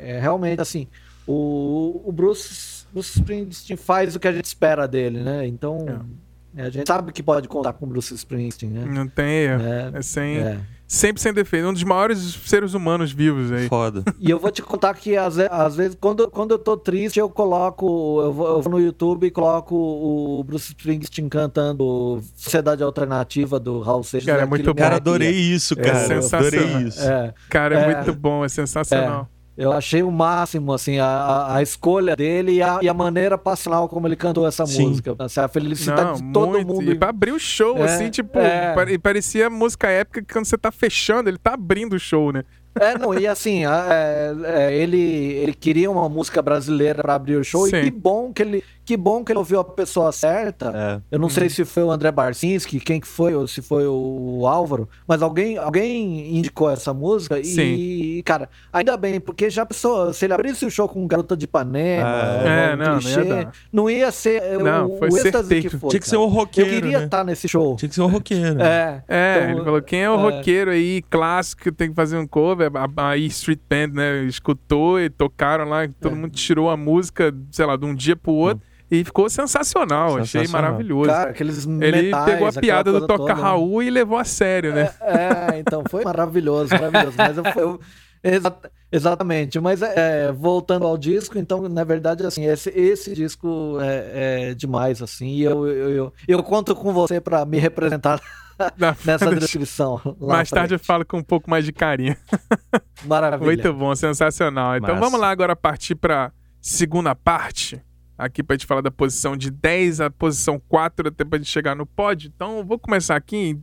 [SPEAKER 4] é, realmente, assim, o, o Bruce, Bruce Springsteen faz o que a gente espera dele, né? Então, é. a gente sabe que pode contar com o Bruce Springsteen, né?
[SPEAKER 1] Não tem erro. É, é sem sempre sem defeito. Um dos maiores seres humanos vivos aí.
[SPEAKER 3] Foda.
[SPEAKER 4] E eu vou te contar que às, às vezes, quando, quando eu tô triste, eu coloco. Eu vou, eu vou no YouTube e coloco o Bruce Springsteen cantando Sociedade Alternativa do Raul Seixas.
[SPEAKER 1] Cara, é muito bom.
[SPEAKER 3] Cara, adorei isso, cara. É sensacional. Adorei isso.
[SPEAKER 1] É, cara, é, é, muito bom, é sensacional.
[SPEAKER 4] Eu achei o máximo, assim, a, a escolha dele e a, e a maneira passional como ele cantou essa Sim. música. Assim, a felicidade Não, de todo muito. mundo.
[SPEAKER 1] E pra abrir o show, é, assim, tipo, é. parecia música épica que quando você tá fechando, ele tá abrindo o show, né?
[SPEAKER 4] É, não, e assim, é, é, ele, ele queria uma música brasileira para abrir o show Sim. e que bom que ele, que bom que ele ouviu a pessoa certa. É. Eu não uhum. sei se foi o André Barcinski, quem que foi, ou se foi o Álvaro, mas alguém, alguém indicou essa música
[SPEAKER 1] Sim.
[SPEAKER 4] e, cara, ainda bem, porque já pensou, se ele abrisse o show com Garota de Ipanema,
[SPEAKER 1] é, um não, clichê, não, ia
[SPEAKER 4] não ia ser
[SPEAKER 1] não,
[SPEAKER 4] o,
[SPEAKER 1] foi
[SPEAKER 4] o êxtase que foi.
[SPEAKER 3] Tinha que ser um roqueiro,
[SPEAKER 4] Eu queria
[SPEAKER 3] né?
[SPEAKER 4] estar nesse show.
[SPEAKER 3] Tinha que ser um roqueiro.
[SPEAKER 4] É,
[SPEAKER 1] é então, ele falou, quem é o é. roqueiro aí, clássico, tem que fazer um cover, a, a Street Band, né, escutou e tocaram lá, todo é. mundo tirou a música, sei lá, de um dia pro outro. E ficou sensacional, sensacional. achei maravilhoso.
[SPEAKER 4] Cara, aqueles
[SPEAKER 1] Ele
[SPEAKER 4] metais,
[SPEAKER 1] pegou a piada do Toca toda, né? Raul né? e levou a sério, né?
[SPEAKER 4] É, é, então foi maravilhoso, maravilhoso. Mas eu, eu exa exatamente. Mas é, voltando ao disco, então, na verdade, assim, esse, esse disco é, é demais, assim. E eu, eu, eu, eu conto com você para me representar nessa descrição.
[SPEAKER 1] Mais tarde eu falo com um pouco mais de carinho.
[SPEAKER 4] Maravilha.
[SPEAKER 1] Muito bom, sensacional. Então Massa. vamos lá agora partir para segunda parte aqui pra gente falar da posição de 10 à posição 4 até pra gente chegar no pódio. Então, vou começar aqui.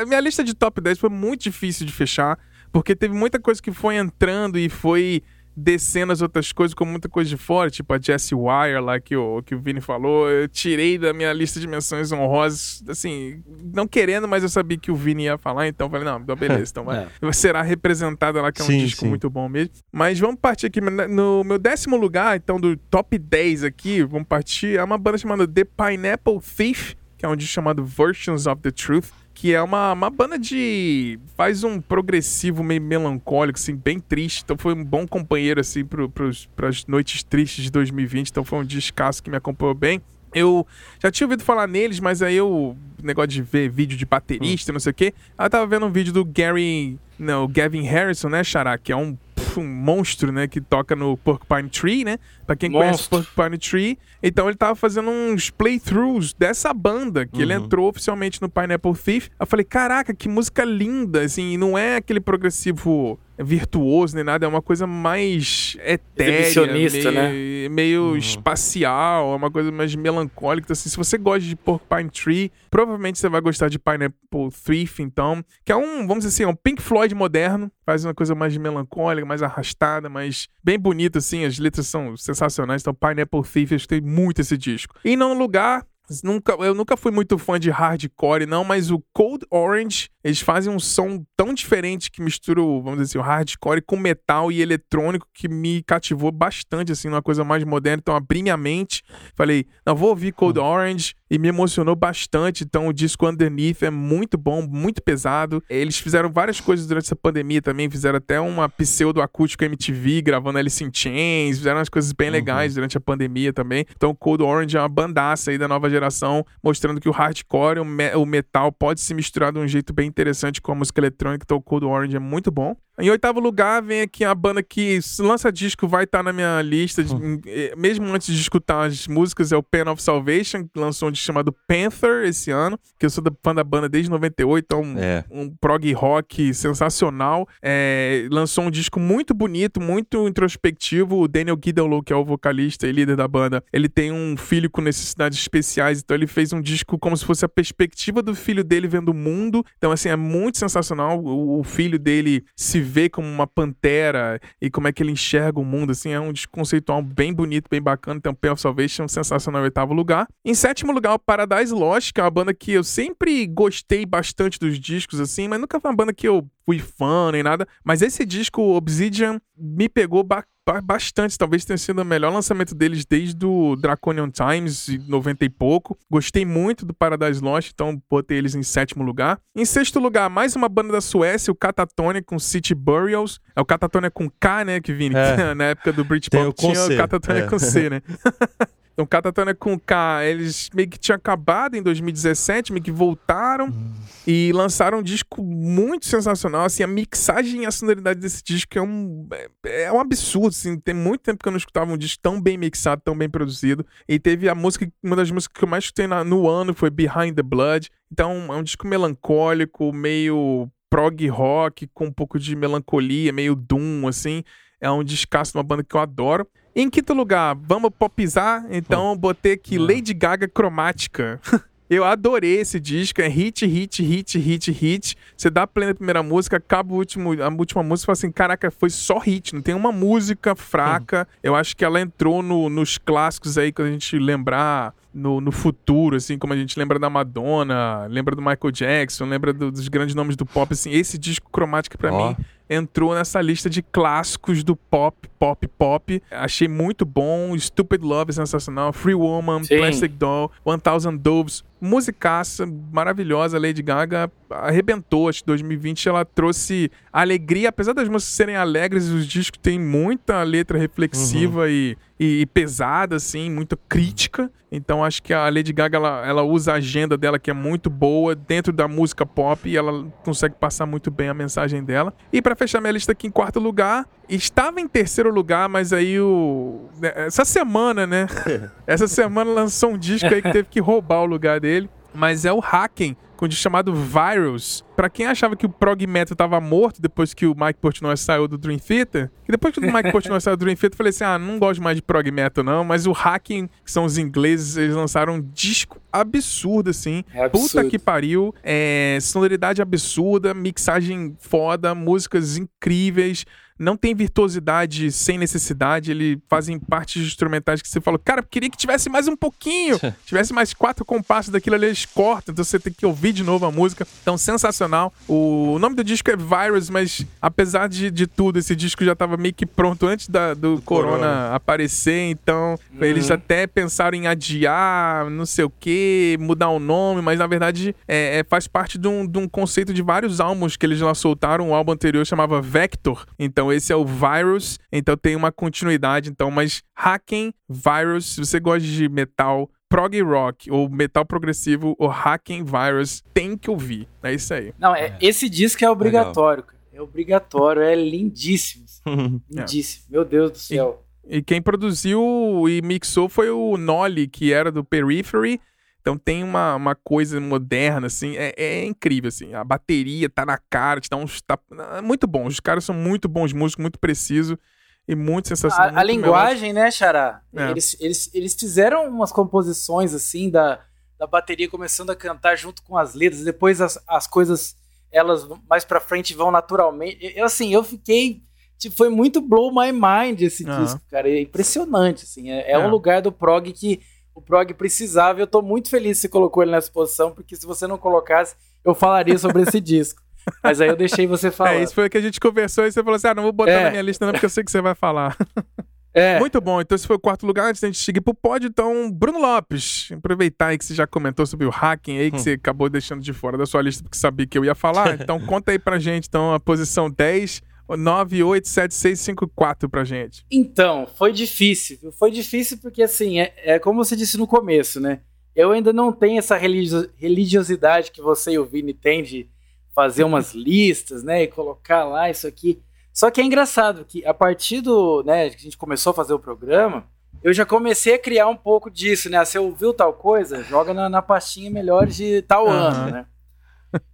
[SPEAKER 1] A minha lista de top 10 foi muito difícil de fechar, porque teve muita coisa que foi entrando e foi descendo as outras coisas com muita coisa de fora, tipo a Jessie Wire lá que o, que o Vini falou. Eu tirei da minha lista de menções honrosas, assim, não querendo, mas eu sabia que o Vini ia falar, então falei, não, então beleza, então vai. É. Será representada lá, que é um sim, disco sim. muito bom mesmo. Mas vamos partir aqui no meu décimo lugar, então, do top 10 aqui, vamos partir. É uma banda chamada The Pineapple Thief, que é um disco chamado Versions of the Truth que é uma, uma banda de. faz um progressivo meio melancólico, assim, bem triste. Então foi um bom companheiro, assim, pro, pros, pras noites tristes de 2020. Então foi um descasso que me acompanhou bem. Eu já tinha ouvido falar neles, mas aí eu. negócio de ver vídeo de baterista, hum. não sei o quê. Eu tava vendo um vídeo do Gary. Não, Gavin Harrison, né, Xará? Que é um, um monstro, né? Que toca no Porcupine Tree, né? Pra quem Monstro. conhece Porcupine Tree. Então ele tava fazendo uns playthroughs dessa banda, que uhum. ele entrou oficialmente no Pineapple Thief. Eu falei, caraca, que música linda, assim, não é aquele progressivo virtuoso nem nada, é uma coisa mais etérea, meio, né? meio uhum. espacial, é uma coisa mais melancólica. Assim, se você gosta de Porcupine Tree, provavelmente você vai gostar de Pineapple Thief, então, que é um, vamos dizer assim, é um Pink Floyd moderno, faz uma coisa mais melancólica, mais arrastada, mas bem bonita, assim, as letras são sensacionais, então Pineapple Thief, eu gostei muito esse disco. E não lugar, Nunca, eu nunca fui muito fã de hardcore, não, mas o Cold Orange, eles fazem um som tão diferente que mistura, vamos dizer assim, o hardcore com metal e eletrônico que me cativou bastante, assim, numa coisa mais moderna. Então, abri minha mente, falei, não, vou ouvir Cold hum. Orange, e me emocionou bastante. Então, o disco Underneath é muito bom, muito pesado. Eles fizeram várias coisas durante essa pandemia também, fizeram até uma pseudo acústico MTV, gravando Alice in Chains, fizeram umas coisas bem uhum. legais durante a pandemia também. Então, Cold Orange é uma bandaça aí da nova geração, mostrando que o hardcore, o, me o metal pode se misturar de um jeito bem interessante com a música eletrônica. Então, o Cold Orange é muito bom. Em oitavo lugar, vem aqui a banda que lança disco, vai estar tá na minha lista, de, uhum. mesmo antes de escutar as músicas, é o Pen of Salvation, que lançou um disco chamado Panther esse ano, que eu sou fã da banda desde 98, então é. um prog rock sensacional. É, lançou um disco muito bonito, muito introspectivo. O Daniel Guidello, que é o vocalista e líder da banda, ele tem um filho com necessidades especiais, então ele fez um disco como se fosse a perspectiva do filho dele vendo o mundo. Então, assim, é muito sensacional. O, o filho dele se vê como uma pantera e como é que ele enxerga o mundo, assim, é um disco conceitual bem bonito, bem bacana. Tem o Pain of Salvation, sensacional, oitavo lugar. Em sétimo lugar, o Paradise Lost, que é uma banda que eu sempre gostei bastante dos discos, assim, mas nunca foi uma banda que eu fui fã nem nada. Mas esse disco, Obsidian, me pegou ba bastante. Talvez tenha sido o melhor lançamento deles desde o Draconian Times, de 90 e pouco. Gostei muito do Paradise Lost, então botei eles em sétimo lugar. Em sexto lugar, mais uma banda da Suécia, o Catatonia com City Burials. É o Catatonia com K, né, que Vini? É. Na época do Britpop tinha o Catatonia é. com C, né? Então, Katatana com K, eles meio que tinham acabado em 2017, meio que voltaram hum. e lançaram um disco muito sensacional. Assim, a mixagem e a sonoridade desse disco é um, é, é um absurdo. Assim, tem muito tempo que eu não escutava um disco tão bem mixado, tão bem produzido. E teve a música, uma das músicas que eu mais escutei na, no ano foi Behind the Blood. Então, é um disco melancólico, meio prog rock, com um pouco de melancolia, meio doom, assim. É um descasso de uma banda que eu adoro. Em quinto lugar, vamos popizar? Então, botei aqui. Lady Gaga Cromática. Eu adorei esse disco, é hit, hit, hit, hit, hit. Você dá play na primeira música, acaba o último, a última música e fala assim: caraca, foi só hit, não tem uma música fraca. Hum. Eu acho que ela entrou no, nos clássicos aí, quando a gente lembrar no, no futuro, assim, como a gente lembra da Madonna, lembra do Michael Jackson, lembra do, dos grandes nomes do pop, assim, esse disco cromático para oh. mim entrou nessa lista de clássicos do pop, pop, pop. Achei muito bom. Stupid Love é sensacional. Free Woman, Sim. Plastic Doll, One Thousand Doves. Musicaça maravilhosa. Lady Gaga arrebentou. Acho que 2020 ela trouxe alegria. Apesar das músicas serem alegres, os discos têm muita letra reflexiva uhum. e, e, e, pesada, assim, muito crítica. Então acho que a Lady Gaga ela, ela usa a agenda dela, que é muito boa, dentro da música pop e ela consegue passar muito bem a mensagem dela. E para fechar minha lista aqui em quarto lugar, estava em terceiro lugar, mas aí o. Né, essa semana, né? Essa semana lançou um disco aí que teve que roubar o lugar dele. Mas é o Hacken, com um disco chamado Virus. Pra quem achava que o prog metal tava morto depois que o Mike Portnoy saiu do Dream Theater, que depois que o Mike Portnoy saiu do Dream Theater, eu falei assim: ah, não gosto mais de prog metal não, mas o Hacking, que são os ingleses, eles lançaram um disco absurdo, assim. É absurdo. Puta que pariu. É, sonoridade absurda, mixagem foda, músicas incríveis não tem virtuosidade sem necessidade, ele fazem partes instrumentais que você fala, cara, queria que tivesse mais um pouquinho, tivesse mais quatro compassos daquilo ali, eles cortam, então você tem que ouvir de novo a música. Então, sensacional. O nome do disco é Virus, mas apesar de, de tudo, esse disco já estava meio que pronto antes da, do, do corona, corona, aparecer, então uhum. eles até pensaram em adiar, não sei o que, mudar o nome, mas na verdade é, é, faz parte de um, de um conceito de vários álbuns que eles lá soltaram. O álbum anterior chamava Vector, então esse é o Virus, então tem uma continuidade, então, mas Hacking Virus, se você gosta de metal, prog rock ou metal progressivo ou hacking virus tem que ouvir. É isso aí.
[SPEAKER 2] Não, é, esse disco é obrigatório, cara. É obrigatório, é lindíssimo. lindíssimo. Meu Deus do céu.
[SPEAKER 1] E, e, quem produziu e mixou foi o Nolly, que era do Periphery. Então tem uma, uma coisa moderna, assim, é, é incrível, assim. A bateria tá na cara, te dá uns. Tá, é muito bom. Os caras são muito bons músicos, muito precisos e muito sensacional.
[SPEAKER 2] A, a linguagem, né, Xará? É. Eles, eles, eles fizeram umas composições assim da, da bateria começando a cantar junto com as letras, depois as, as coisas elas mais para frente vão naturalmente. Eu assim, eu fiquei tipo, foi muito blow my mind esse uhum. disco, cara, é impressionante assim, é, é, é, um lugar do prog que o prog precisava. Eu tô muito feliz que você colocou ele nessa posição, porque se você não colocasse, eu falaria sobre esse disco. Mas aí eu deixei você falar.
[SPEAKER 1] É, isso foi o que a gente conversou e você falou assim: ah, não vou botar é. na minha lista não, porque eu sei que você vai falar. É. Muito bom. Então, esse foi o quarto lugar. Antes da gente seguir pro pódio, então, Bruno Lopes. Aproveitar aí que você já comentou sobre o hacking aí, que hum. você acabou deixando de fora da sua lista porque sabia que eu ia falar. Então, conta aí pra gente, então, a posição 10. 987654 pra gente.
[SPEAKER 2] Então, foi difícil. Foi difícil porque, assim, é, é como você disse no começo, né? Eu ainda não tenho essa religiosidade que você e o Vini têm de fazer umas listas, né, e colocar lá isso aqui. Só que é engraçado que a partir do, né, que a gente começou a fazer o programa, eu já comecei a criar um pouco disso, né? Você ouviu tal coisa, joga na, na pastinha melhores de tal uhum. ano, né?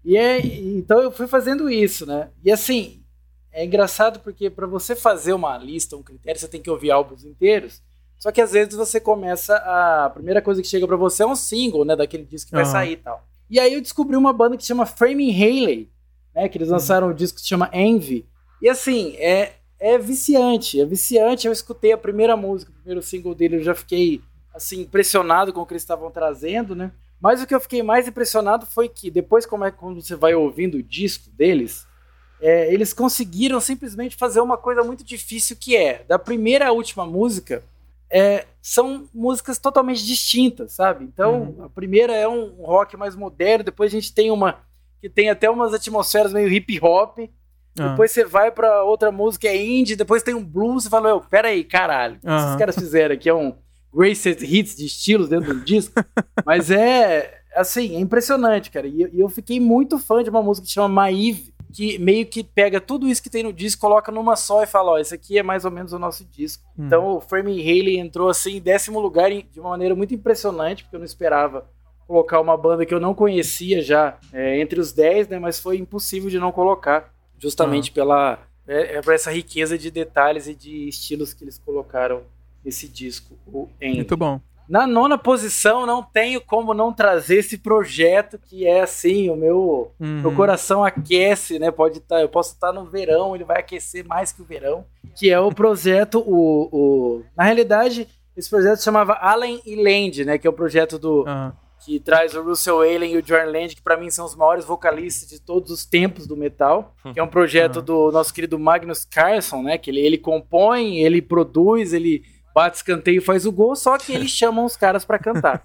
[SPEAKER 2] E é, então eu fui fazendo isso, né? E assim, é engraçado porque para você fazer uma lista, um critério, você tem que ouvir álbuns inteiros. Só que às vezes você começa a, a primeira coisa que chega para você é um single, né, daquele disco que uhum. vai sair e tal. E aí eu descobri uma banda que se chama Framing Haley, né? Que eles lançaram um disco que se chama Envy. E assim, é, é viciante, é viciante. Eu escutei a primeira música, o primeiro single dele, eu já fiquei assim impressionado com o que eles estavam trazendo, né? Mas o que eu fiquei mais impressionado foi que depois, como é quando você vai ouvindo o disco deles, é, eles conseguiram simplesmente fazer uma coisa muito difícil que é, da primeira à última música, é, são músicas totalmente distintas, sabe? Então, uhum. a primeira é um rock mais moderno, depois a gente tem uma que tem até umas atmosferas meio hip hop. Uhum. Depois você vai para outra música, é indie, depois tem um blues, e fala, pera aí, caralho, o que esses caras fizeram aqui é um greatest hits de estilos dentro do disco. Mas é, assim, é impressionante, cara. E, e eu fiquei muito fã de uma música que chama Maeve, que meio que pega tudo isso que tem no disco, coloca numa só e fala, ó, esse aqui é mais ou menos o nosso disco. Hum. Então o Framing Haley entrou assim em décimo lugar de uma maneira muito impressionante, porque eu não esperava colocar uma banda que eu não conhecia já é, entre os 10, né, mas foi impossível de não colocar, justamente pela é, é, por essa riqueza de detalhes e de estilos que eles colocaram nesse disco, o
[SPEAKER 1] Muito bom.
[SPEAKER 2] Na nona posição, não tenho como não trazer esse projeto que é assim, o meu, uhum. meu coração aquece, né? Pode estar, tá, eu posso estar tá no verão, ele vai aquecer mais que o verão, que é o projeto, o, o na realidade, esse projeto se chamava Allen e Land, né? Que é o projeto do uhum. que traz o Russell Allen e o John Land, que para mim são os maiores vocalistas de todos os tempos do metal, que é um projeto uhum. do nosso querido Magnus Carlson, né? Que ele, ele compõe, ele produz, ele bate escanteio faz o gol, só que eles chamam os caras para cantar.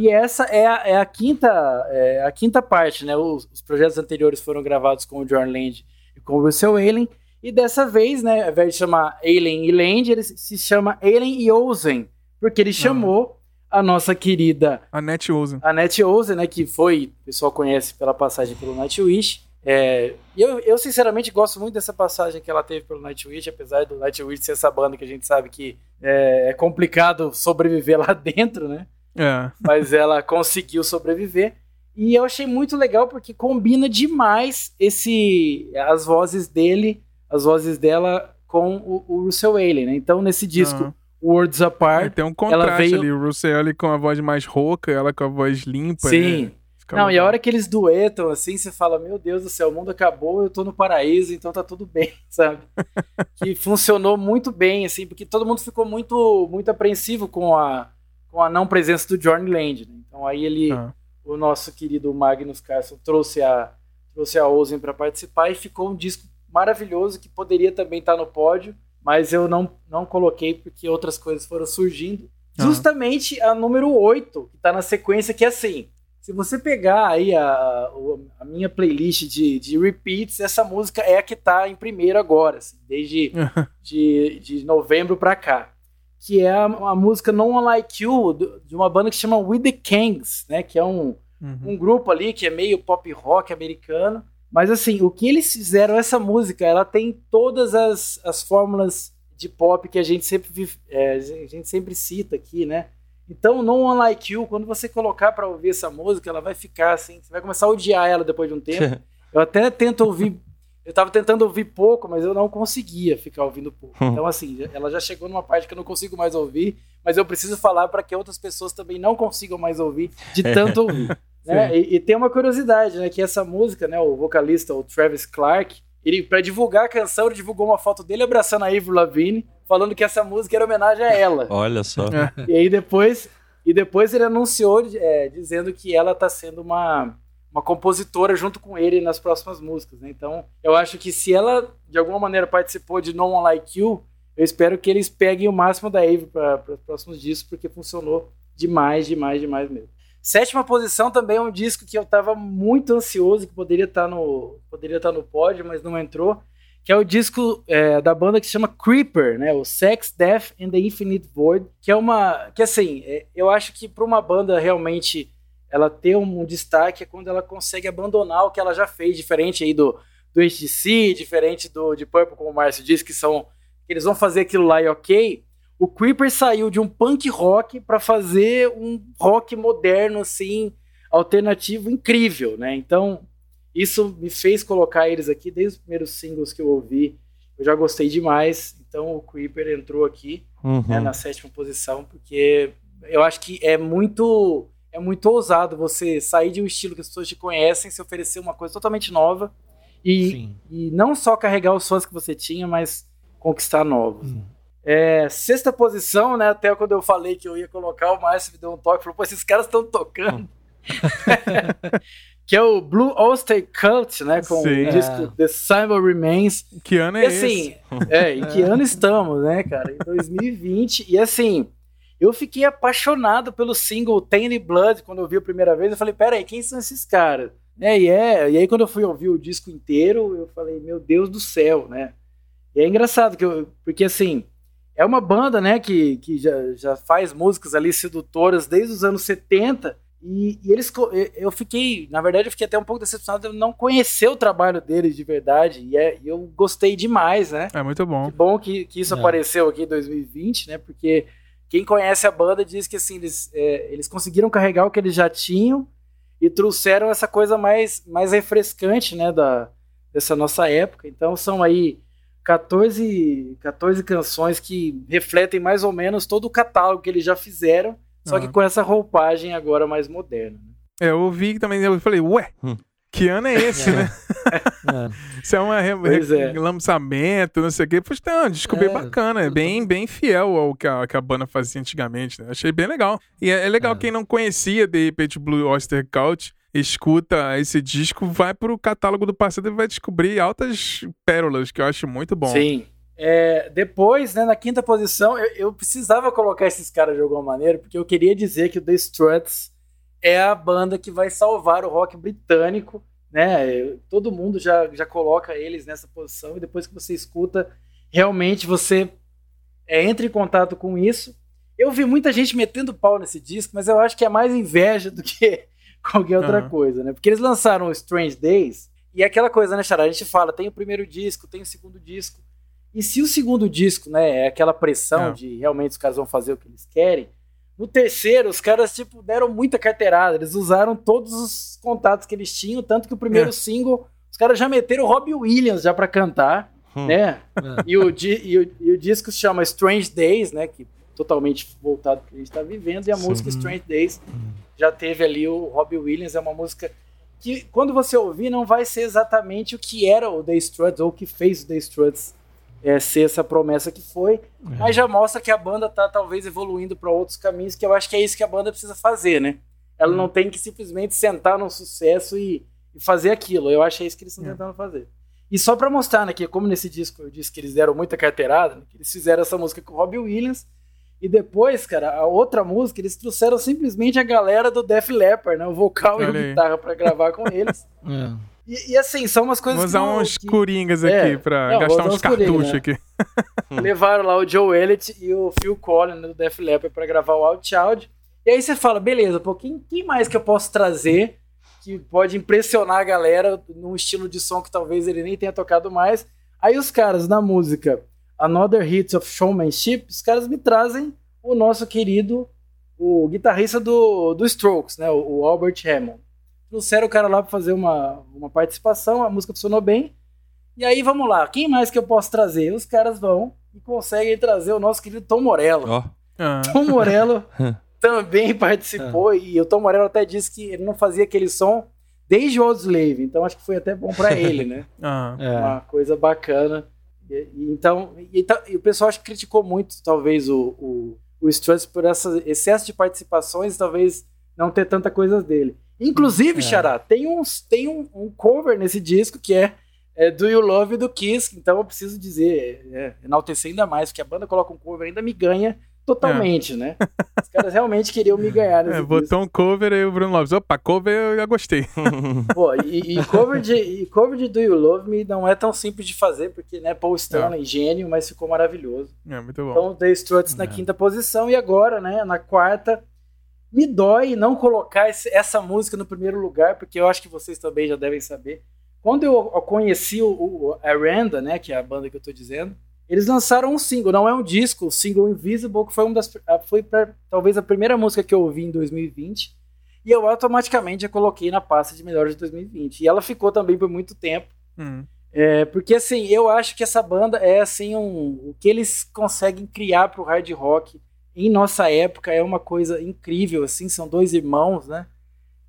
[SPEAKER 2] e essa é a, é a quinta é a quinta parte, né? Os, os, projetos anteriores foram gravados com o John Land e com o Russell Allen, e dessa vez, né, ao invés de chamar Allen e Land, ele se chama Allen e Ozen, porque ele chamou a nossa querida
[SPEAKER 1] Annette Ozen.
[SPEAKER 2] Annette Ozen, né, que foi, o pessoal conhece pela passagem pelo Nightwish, é, eu, eu, sinceramente, gosto muito dessa passagem que ela teve pelo Nightwish, apesar do Nightwish ser essa banda que a gente sabe que é, é complicado sobreviver lá dentro, né? É. Mas ela conseguiu sobreviver. E eu achei muito legal porque combina demais esse as vozes dele, as vozes dela com o, o Russell Allen, né? Então, nesse disco, uhum. Words Apart. É,
[SPEAKER 1] tem um contraste veio... ali, o Russell Allen com a voz mais rouca, ela com a voz limpa.
[SPEAKER 2] Sim.
[SPEAKER 1] Né?
[SPEAKER 2] Não, e a hora que eles duetam, assim, você fala, meu Deus do céu, o mundo acabou, eu tô no paraíso, então tá tudo bem, sabe? que funcionou muito bem, assim, porque todo mundo ficou muito, muito apreensivo com a, com a não presença do Johnny Land. Né? Então aí ele, ah. o nosso querido Magnus Carlson, trouxe a, trouxe a Ozen para participar e ficou um disco maravilhoso que poderia também estar tá no pódio, mas eu não, não coloquei porque outras coisas foram surgindo. Ah. Justamente a número 8, que está na sequência, que é assim. Se você pegar aí a, a minha playlist de, de repeats, essa música é a que está em primeiro agora, assim, desde de, de novembro para cá. Que é a, a, música No One Like You, de uma banda que chama With the Kings, né? Que é um, uhum. um grupo ali que é meio pop rock americano. Mas assim, o que eles fizeram, essa música, ela tem todas as, as fórmulas de pop que a gente sempre, é, a gente sempre cita aqui, né? Então, No One Like You, quando você colocar para ouvir essa música, ela vai ficar assim, você vai começar a odiar ela depois de um tempo. eu até tento ouvir, eu tava tentando ouvir pouco, mas eu não conseguia ficar ouvindo pouco. Hum. Então, assim, ela já chegou numa parte que eu não consigo mais ouvir, mas eu preciso falar para que outras pessoas também não consigam mais ouvir, de tanto ouvir. Né? E, e, tem uma curiosidade, né? Que essa música, né? O vocalista, o Travis Clark, ele, pra divulgar a canção, ele divulgou uma foto dele abraçando a Avril Lavigne, falando que essa música era homenagem a ela.
[SPEAKER 3] Olha só.
[SPEAKER 2] e aí depois, e depois ele anunciou é, dizendo que ela tá sendo uma, uma compositora junto com ele nas próximas músicas, né? Então, eu acho que se ela de alguma maneira participou de No One Like You, eu espero que eles peguem o máximo da Ave para os próximos discos, porque funcionou demais, demais, demais mesmo. Sétima posição também é um disco que eu estava muito ansioso, que poderia estar tá no, poderia estar tá no pódio, mas não entrou, que é o disco é, da banda que se chama Creeper, né? O Sex, Death and the Infinite Void, que é uma, que assim, é, eu acho que para uma banda realmente ela ter um, um, destaque é quando ela consegue abandonar o que ela já fez, diferente aí do do HTC, diferente do de Purple, como o Márcio disse, que são eles vão fazer aquilo lá e ok, o Creeper saiu de um punk rock para fazer um rock moderno, assim, alternativo incrível, né? Então, isso me fez colocar eles aqui desde os primeiros singles que eu ouvi. Eu já gostei demais. Então, o Creeper entrou aqui uhum. né, na sétima posição, porque eu acho que é muito é muito ousado você sair de um estilo que as pessoas te conhecem, se oferecer uma coisa totalmente nova e, e não só carregar os sons que você tinha, mas conquistar novos. Hum. É, sexta posição, né? Até quando eu falei que eu ia colocar, o Márcio me deu um toque e falou: pô, esses caras estão tocando. que é o Blue Oyster Cult, né? Com Sim, o disco é. The Symbol Remains.
[SPEAKER 1] Que ano é
[SPEAKER 2] e, assim, esse? É, em que ano estamos, né, cara? Em 2020. E assim, eu fiquei apaixonado pelo single Tiny Blood quando eu vi a primeira vez. Eu falei, pera aí, quem são esses caras? É, e, é, e aí quando eu fui ouvir o disco inteiro, eu falei, meu Deus do céu, né? E é engraçado, que eu, porque assim, é uma banda, né, que, que já, já faz músicas ali sedutoras desde os anos 70. E, e, eles, eu fiquei, na verdade, eu fiquei até um pouco decepcionado de não conhecer o trabalho deles de verdade. E é, eu gostei demais, né?
[SPEAKER 1] É muito bom.
[SPEAKER 2] Que bom que, que isso é. apareceu aqui em 2020, né? Porque quem conhece a banda diz que assim, eles, é, eles conseguiram carregar o que eles já tinham e trouxeram essa coisa mais, mais refrescante, né? Da, dessa nossa época. Então são aí 14, 14 canções que refletem mais ou menos todo o catálogo que eles já fizeram, só que com essa roupagem agora mais moderna. Né?
[SPEAKER 1] É, eu ouvi também, eu falei, ué, hum. que ano é esse, é. né? Isso é um re é. lançamento, não sei o quê. Pois tá, um disco é, bacana, é bem, bem fiel ao que a, que a banda fazia antigamente, né? Achei bem legal. E é, é legal é. quem não conhecia, de repente, Blue Oyster Cult, escuta esse disco, vai pro catálogo do passado e vai descobrir altas pérolas, que eu acho muito bom.
[SPEAKER 2] Sim. É, depois, né, na quinta posição, eu, eu, precisava colocar esses caras de alguma maneira, porque eu queria dizer que o The Struts é a banda que vai salvar o rock britânico, né? Todo mundo já, já coloca eles nessa posição, e depois que você escuta, realmente você é, entra em contato com isso. Eu vi muita gente metendo pau nesse disco, mas eu acho que é mais inveja do que qualquer outra uhum. coisa, né? Porque eles lançaram o Strange Days e é aquela coisa, né, Xará? A gente fala, tem o primeiro disco, tem o segundo disco. E se o segundo disco, né, é aquela pressão é. de realmente os caras vão fazer o que eles querem, no terceiro, os caras, tipo, deram muita carteirada. Eles usaram todos os contatos que eles tinham, tanto que o primeiro é. single, os caras já meteram o Robbie Williams já para cantar, hum. né? É. E, o, e, o, e o disco se chama Strange Days, né? Que totalmente voltado para o que a gente está vivendo, e a Sim. música Strange Days já teve ali o Robbie Williams, é uma música que quando você ouvir não vai ser exatamente o que era o The Struts ou o que fez o The Struts é, ser essa promessa que foi, é. mas já mostra que a banda tá talvez evoluindo para outros caminhos, que eu acho que é isso que a banda precisa fazer, né? Ela hum. não tem que simplesmente sentar no sucesso e, e fazer aquilo. Eu acho que é isso que eles estão é. tentando fazer. E só para mostrar, né, que como nesse disco eu disse que eles deram muita carteirada, né, que eles fizeram essa música com o Robbie Williams, e depois, cara, a outra música, eles trouxeram simplesmente a galera do Def Leppard, né, o vocal Olha e a guitarra para gravar com eles. É. E, e, assim, são umas coisas
[SPEAKER 1] Vamos usar uns que... coringas aqui é, pra não, gastar uns cartuchos né? aqui.
[SPEAKER 2] Levaram lá o Joe Elliott e o Phil Collins né, do Def Leppard pra gravar o Out Child. E aí você fala, beleza, pô, quem, quem mais que eu posso trazer que pode impressionar a galera num estilo de som que talvez ele nem tenha tocado mais. Aí os caras na música Another Hits of Showmanship, os caras me trazem o nosso querido, o guitarrista do, do Strokes, né, o, o Albert Hammond. Trouxeram o cara lá para fazer uma, uma participação, a música funcionou bem. E aí vamos lá, quem mais que eu posso trazer? Os caras vão e conseguem trazer o nosso querido Tom Morello. Oh. Tom Morello também participou ah. e o Tom Morello até disse que ele não fazia aquele som desde o Slave, então acho que foi até bom para ele, né? ah. Uma coisa bacana. E, e, então, e, e, o pessoal acho que criticou muito, talvez, o, o, o Struts por esse excesso de participações, talvez não ter tanta coisa dele. Inclusive, é. Xará, tem, uns, tem um, um, cover nesse disco que é, é, Do You Love do Kiss, então eu preciso dizer, é, enaltecer ainda mais, porque a banda coloca um cover ainda me ganha totalmente, é. né? Os caras realmente queriam me ganhar.
[SPEAKER 1] É, botou um cover aí o Bruno Lopes. Opa, cover eu já gostei.
[SPEAKER 2] Pô, e, e, cover de, e cover de Do You Love Me não é tão simples de fazer, porque, né, Paul Stanley, é. gênio, mas ficou maravilhoso.
[SPEAKER 1] É, muito bom.
[SPEAKER 2] Então, The Struts na é. quinta posição e agora, né, na quarta, me dói não colocar esse, essa música no primeiro lugar, porque eu acho que vocês também já devem saber. Quando eu, conheci o, o Aranda, né, que é a banda que eu tô dizendo, eles lançaram um single, não é um disco, o single Invisible, que foi uma das foi pra, talvez a primeira música que eu ouvi em 2020, e eu automaticamente a coloquei na pasta de melhores de 2020. E ela ficou também por muito tempo. Hum. É, porque assim, eu acho que essa banda é assim um, o que eles conseguem criar pro hard rock em nossa época é uma coisa incrível, assim, são dois irmãos, né?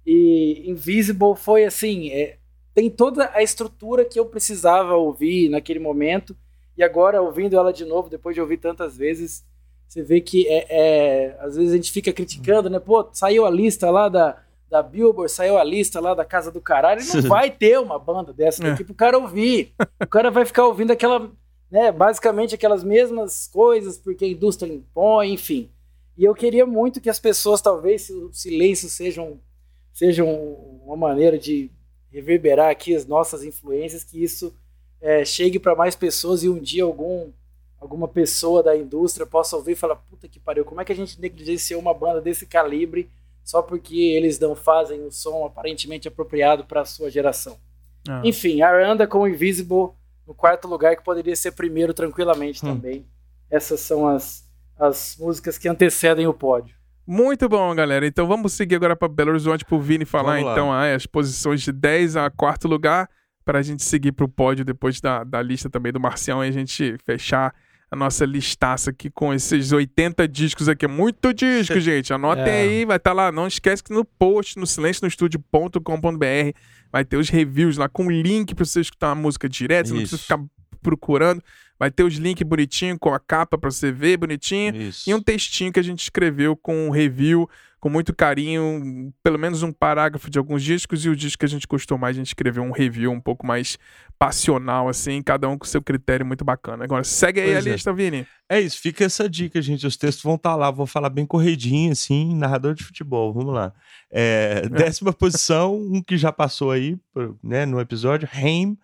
[SPEAKER 2] E Invisible foi assim, é, tem toda a estrutura que eu precisava ouvir naquele momento e agora, ouvindo ela de novo, depois de ouvir tantas vezes, você vê que é, é, às vezes a gente fica criticando, né? Pô, saiu a lista lá da, da Billboard, saiu a lista lá da Casa do Caralho, não vai ter uma banda dessa daqui é. pro cara ouvir. O cara vai ficar ouvindo aquela, né, basicamente aquelas mesmas coisas, porque a indústria impõe, enfim. E eu queria muito que as pessoas, talvez, se o silêncio seja, um, seja um, uma maneira de reverberar aqui as nossas influências, que isso é, chegue para mais pessoas e um dia algum alguma pessoa da indústria possa ouvir e falar, puta que pariu, como é que a gente negligenciou uma banda desse calibre só porque eles não fazem o som aparentemente apropriado para a sua geração. Ah. Enfim, Aranda com Invisible no quarto lugar, que poderia ser primeiro tranquilamente hum. também. Essas são as, as músicas que antecedem o pódio.
[SPEAKER 1] Muito bom, galera. Então vamos seguir agora para Belo Horizonte para o Vini falar então as posições de 10 a quarto lugar para a gente seguir para o pódio depois da, da lista também do Marcião e a gente fechar a nossa listaça aqui com esses 80 discos aqui. É muito disco, gente. Anotem é. aí, vai estar tá lá. Não esquece que no post, no silencionostudio.com.br, vai ter os reviews lá com link para você escutar a música direto. Você não precisa ficar procurando. Vai ter os links bonitinho com a capa para você ver bonitinho. Isso. E um textinho que a gente escreveu com um review com muito carinho, pelo menos um parágrafo de alguns discos, e o disco que a gente gostou mais, a gente escreveu um review um pouco mais passional, assim, cada um com seu critério muito bacana. Agora, segue aí pois a é. lista, Vini.
[SPEAKER 3] É isso, fica essa dica, gente. Os textos vão estar tá lá, vou falar bem corridinho, assim, narrador de futebol. Vamos lá. É. décima posição, um que já passou aí, né, no episódio, Haim,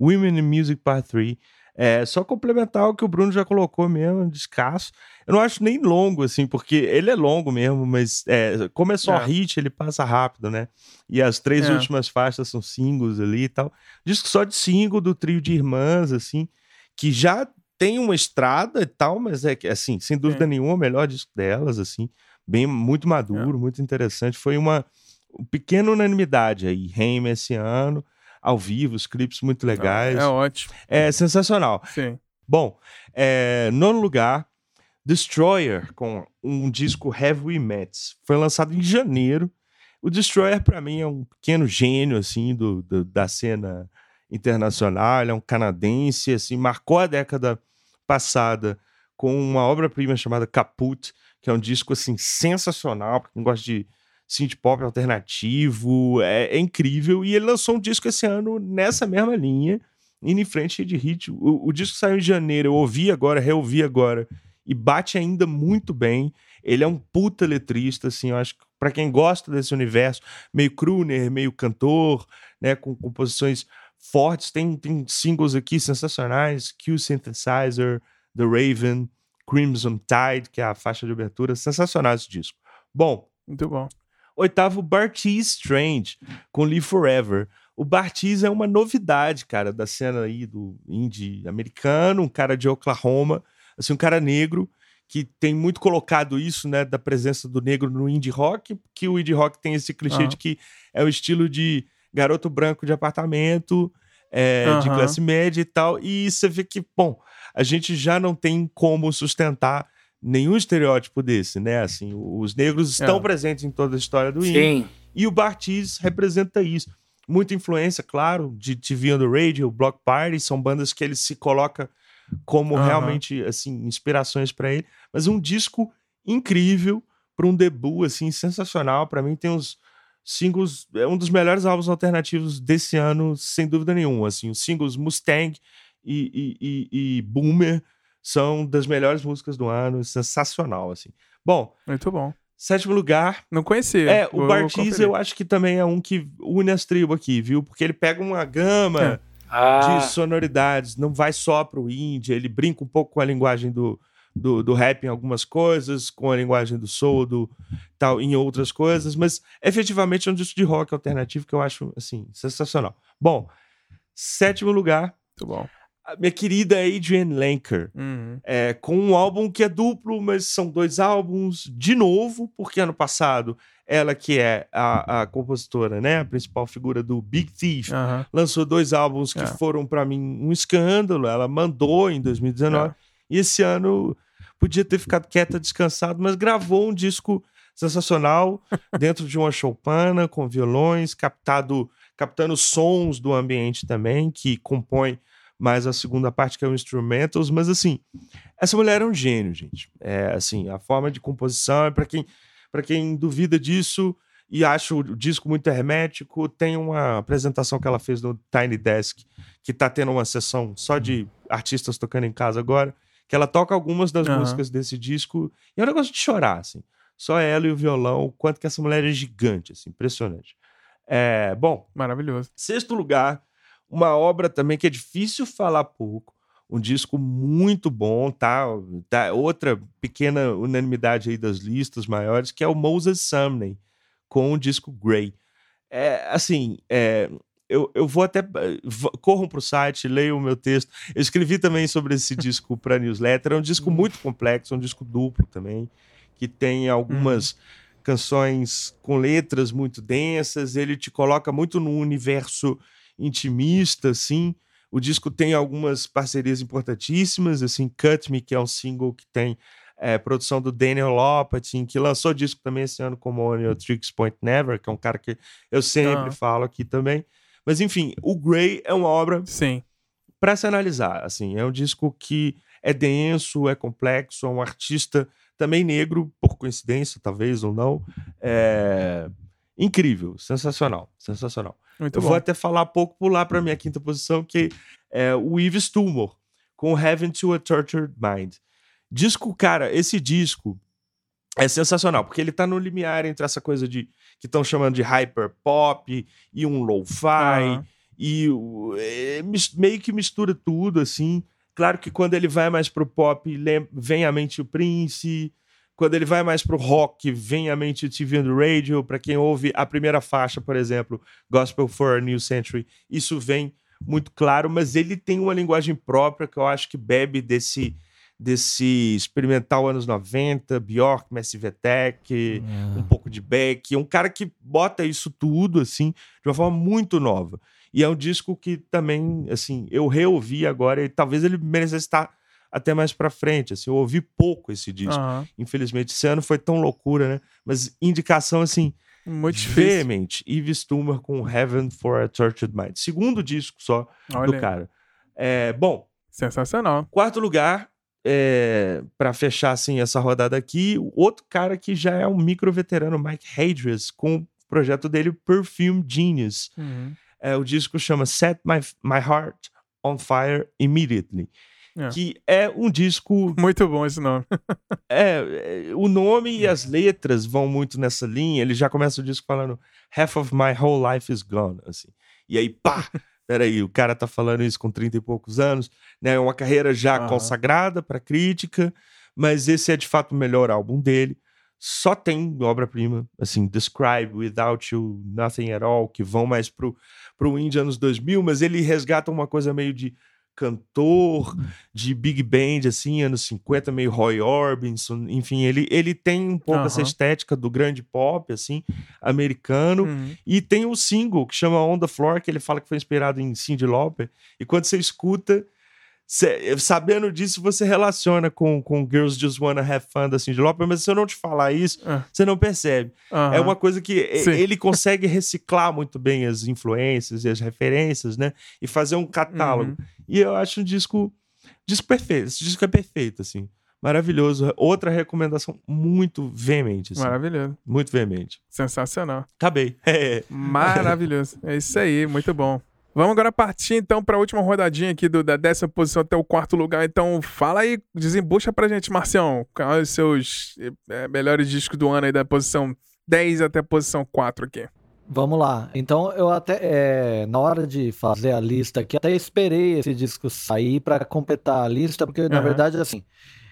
[SPEAKER 3] Women in Music Part 3. É, só complementar o que o Bruno já colocou mesmo, descasso. Eu não acho nem longo, assim, porque ele é longo mesmo, mas é, como é só é. hit, ele passa rápido, né? E as três é. últimas faixas são singles ali e tal. Disco só de single do trio de irmãs, assim, que já tem uma estrada e tal, mas é que, assim, sem dúvida nenhuma, o melhor disco delas, assim, bem, muito maduro, é. muito interessante. Foi uma, uma pequena unanimidade aí, Reim esse ano ao vivo, os clipes muito legais.
[SPEAKER 1] É ótimo.
[SPEAKER 3] É sensacional.
[SPEAKER 1] Sim.
[SPEAKER 3] Bom, é, nono lugar, Destroyer, com um disco Heavy Mets. Foi lançado em janeiro. O Destroyer, para mim, é um pequeno gênio, assim, do, do, da cena internacional. Ele é um canadense, assim, marcou a década passada com uma obra-prima chamada Caput, que é um disco, assim, sensacional, para quem gosta de synth pop alternativo, é, é, incrível. E ele lançou um disco esse ano nessa mesma linha, indo em frente de hit. O, o disco saiu em janeiro, eu ouvi agora, reouvi agora, e bate ainda muito bem. Ele é um puta letrista, assim, eu acho que para quem gosta desse universo, meio crooner, meio cantor, né, com composições fortes, tem, tem singles aqui sensacionais, Q Synthesizer, The Raven, Crimson Tide, que é a faixa de abertura, sensacional esse disco. Bom,
[SPEAKER 1] muito bom.
[SPEAKER 3] Oitavo, Bartiz Strange, com Live Forever. O Bartiz é uma novidade, cara, da cena aí do indie americano, um cara de Oklahoma, assim, um cara negro, que tem muito colocado isso, né, da presença do negro no indie rock, que o indie rock tem esse clichê uhum. de que é o estilo de garoto branco de apartamento, é, uhum. de classe média e tal, e você vê que, bom, a gente já não tem como sustentar nenhum estereótipo desse, né? Assim, os negros estão é. presentes em toda a história do indie. E o Bartiz representa isso. Muita influência, claro, de TV on the Radio, Block Party, são bandas que ele se coloca como uhum. realmente assim inspirações para ele, mas um disco incrível para um debut assim sensacional, para mim tem uns singles, é um dos melhores álbuns alternativos desse ano, sem dúvida nenhuma, assim, os singles Mustang e, e, e, e Boomer são das melhores músicas do ano, sensacional, assim. Bom.
[SPEAKER 1] Muito bom.
[SPEAKER 3] Sétimo lugar.
[SPEAKER 1] Não conhecia.
[SPEAKER 3] É, o Bartiz eu acho que também é um que une as tribos aqui, viu? Porque ele pega uma gama é. ah. de sonoridades, não vai só pro indie, ele brinca um pouco com a linguagem do, do, do rap em algumas coisas, com a linguagem do soul, do tal, em outras coisas, mas efetivamente é um disco de rock alternativo que eu acho, assim, sensacional. Bom, sétimo lugar.
[SPEAKER 1] Muito bom
[SPEAKER 3] minha querida Adrienne Lenker,
[SPEAKER 1] uhum.
[SPEAKER 3] é, com um álbum que é duplo, mas são dois álbuns de novo, porque ano passado ela que é a, a compositora, né, a principal figura do Big Thief,
[SPEAKER 1] uhum.
[SPEAKER 3] lançou dois álbuns que é. foram para mim um escândalo. Ela mandou em 2019 é. e esse ano podia ter ficado quieta, descansado, mas gravou um disco sensacional dentro de uma choupana com violões, captado, captando sons do ambiente também que compõe mais a segunda parte que é o instrumentals, mas assim, essa mulher é um gênio, gente. É assim, a forma de composição é para quem para quem duvida disso e acha o disco muito hermético, tem uma apresentação que ela fez no Tiny Desk, que tá tendo uma sessão só de artistas tocando em casa agora, que ela toca algumas das uhum. músicas desse disco, e é um negócio de chorar, assim. Só ela e o violão, o quanto que essa mulher é gigante, assim, impressionante. É, bom.
[SPEAKER 1] Maravilhoso.
[SPEAKER 3] Sexto lugar, uma obra também que é difícil falar pouco, um disco muito bom, tá? tá? Outra pequena unanimidade aí das listas maiores, que é o Moses Sumney, com o disco Grey. É, assim, é, eu, eu vou até. Corram para o site, leiam o meu texto. Eu escrevi também sobre esse disco para newsletter. É um disco muito complexo, é um disco duplo também, que tem algumas. Uhum. Canções com letras muito densas, ele te coloca muito no universo intimista, assim. O disco tem algumas parcerias importantíssimas, assim, Cut Me, que é um single que tem é, produção do Daniel Lopatin, que lançou disco também esse ano como On Tricks Point Never, que é um cara que eu sempre ah. falo aqui também. Mas enfim, o Grey é uma obra
[SPEAKER 1] Sim.
[SPEAKER 3] para se analisar, assim, é um disco que é denso, é complexo, é um artista também negro, por coincidência, talvez ou não. É incrível, sensacional, sensacional.
[SPEAKER 1] Muito
[SPEAKER 3] eu
[SPEAKER 1] bom.
[SPEAKER 3] vou até falar pouco, pular para minha quinta posição, que é o Yves Tumor, com Heaven to a Tortured Mind. Disco, cara, esse disco é sensacional, porque ele tá no limiar entre essa coisa de que estão chamando de hyper pop e um lo-fi e é, meio que mistura tudo assim. Claro que quando ele vai mais pro pop, vem à mente o Prince, quando ele vai mais pro rock, vem à mente o TV the Radio. Para quem ouve a primeira faixa, por exemplo, Gospel for a New Century, isso vem muito claro, mas ele tem uma linguagem própria que eu acho que bebe desse desse experimental anos 90, Bjork, Massive Attack, é. um pouco de Beck, é um cara que bota isso tudo assim de uma forma muito nova. E é um disco que também, assim, eu reouvi agora e talvez ele merecesse estar até mais pra frente. Assim, eu ouvi pouco esse disco. Uhum. Infelizmente, esse ano foi tão loucura, né? Mas indicação, assim,
[SPEAKER 1] muito
[SPEAKER 3] veemente. Yves Tumor com Heaven for a Tortured Mind. Segundo disco só Olha. do cara. É, bom.
[SPEAKER 1] Sensacional.
[SPEAKER 3] Quarto lugar, é, para fechar assim essa rodada aqui, outro cara que já é um micro veterano, Mike Hadris, com o projeto dele Perfume Genius. Uhum. É, o disco chama Set My, My Heart on Fire Immediately. É. Que é um disco.
[SPEAKER 1] Muito bom esse nome.
[SPEAKER 3] é, é, o nome e as letras vão muito nessa linha. Ele já começa o disco falando Half of my whole life is gone. Assim. E aí, pá! Peraí, o cara tá falando isso com 30 e poucos anos, né? É uma carreira já uhum. consagrada para crítica, mas esse é de fato o melhor álbum dele. Só tem obra-prima, assim, Describe, Without You, Nothing at All, que vão mais pro, pro indie anos 2000, mas ele resgata uma coisa meio de cantor de big band, assim, anos 50, meio Roy Orbison, enfim, ele, ele tem um pouco uhum. essa estética do grande pop, assim, americano, uhum. e tem um single que chama On The Floor, que ele fala que foi inspirado em Cyndi Lauper, e quando você escuta, Cê, sabendo disso, você relaciona com, com Girls Just Wanna Have Fun da Cyndi Lauper, mas se eu não te falar isso, uh. você não percebe. É uma coisa que Sim. ele consegue reciclar muito bem as influências e as referências, né? E fazer um catálogo. Uh -huh. E eu acho um disco, disco perfeito. Esse disco é perfeito, assim. Maravilhoso. Outra recomendação muito veemente. Assim.
[SPEAKER 1] Maravilhoso.
[SPEAKER 3] Muito veemente.
[SPEAKER 1] Sensacional.
[SPEAKER 3] Acabei.
[SPEAKER 1] Maravilhoso. É isso aí, muito bom. Vamos agora partir então para a última rodadinha aqui do, da décima posição até o quarto lugar. Então fala aí, desembucha pra gente, Marcião. Quais os seus é, melhores discos do ano aí da posição 10 até a posição 4 aqui?
[SPEAKER 4] Vamos lá. Então eu até é, na hora de fazer a lista aqui, até esperei esse disco sair para completar a lista, porque na uhum. verdade assim,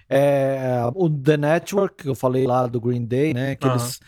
[SPEAKER 4] é, o The Network que eu falei lá do Green Day, né, que uhum. eles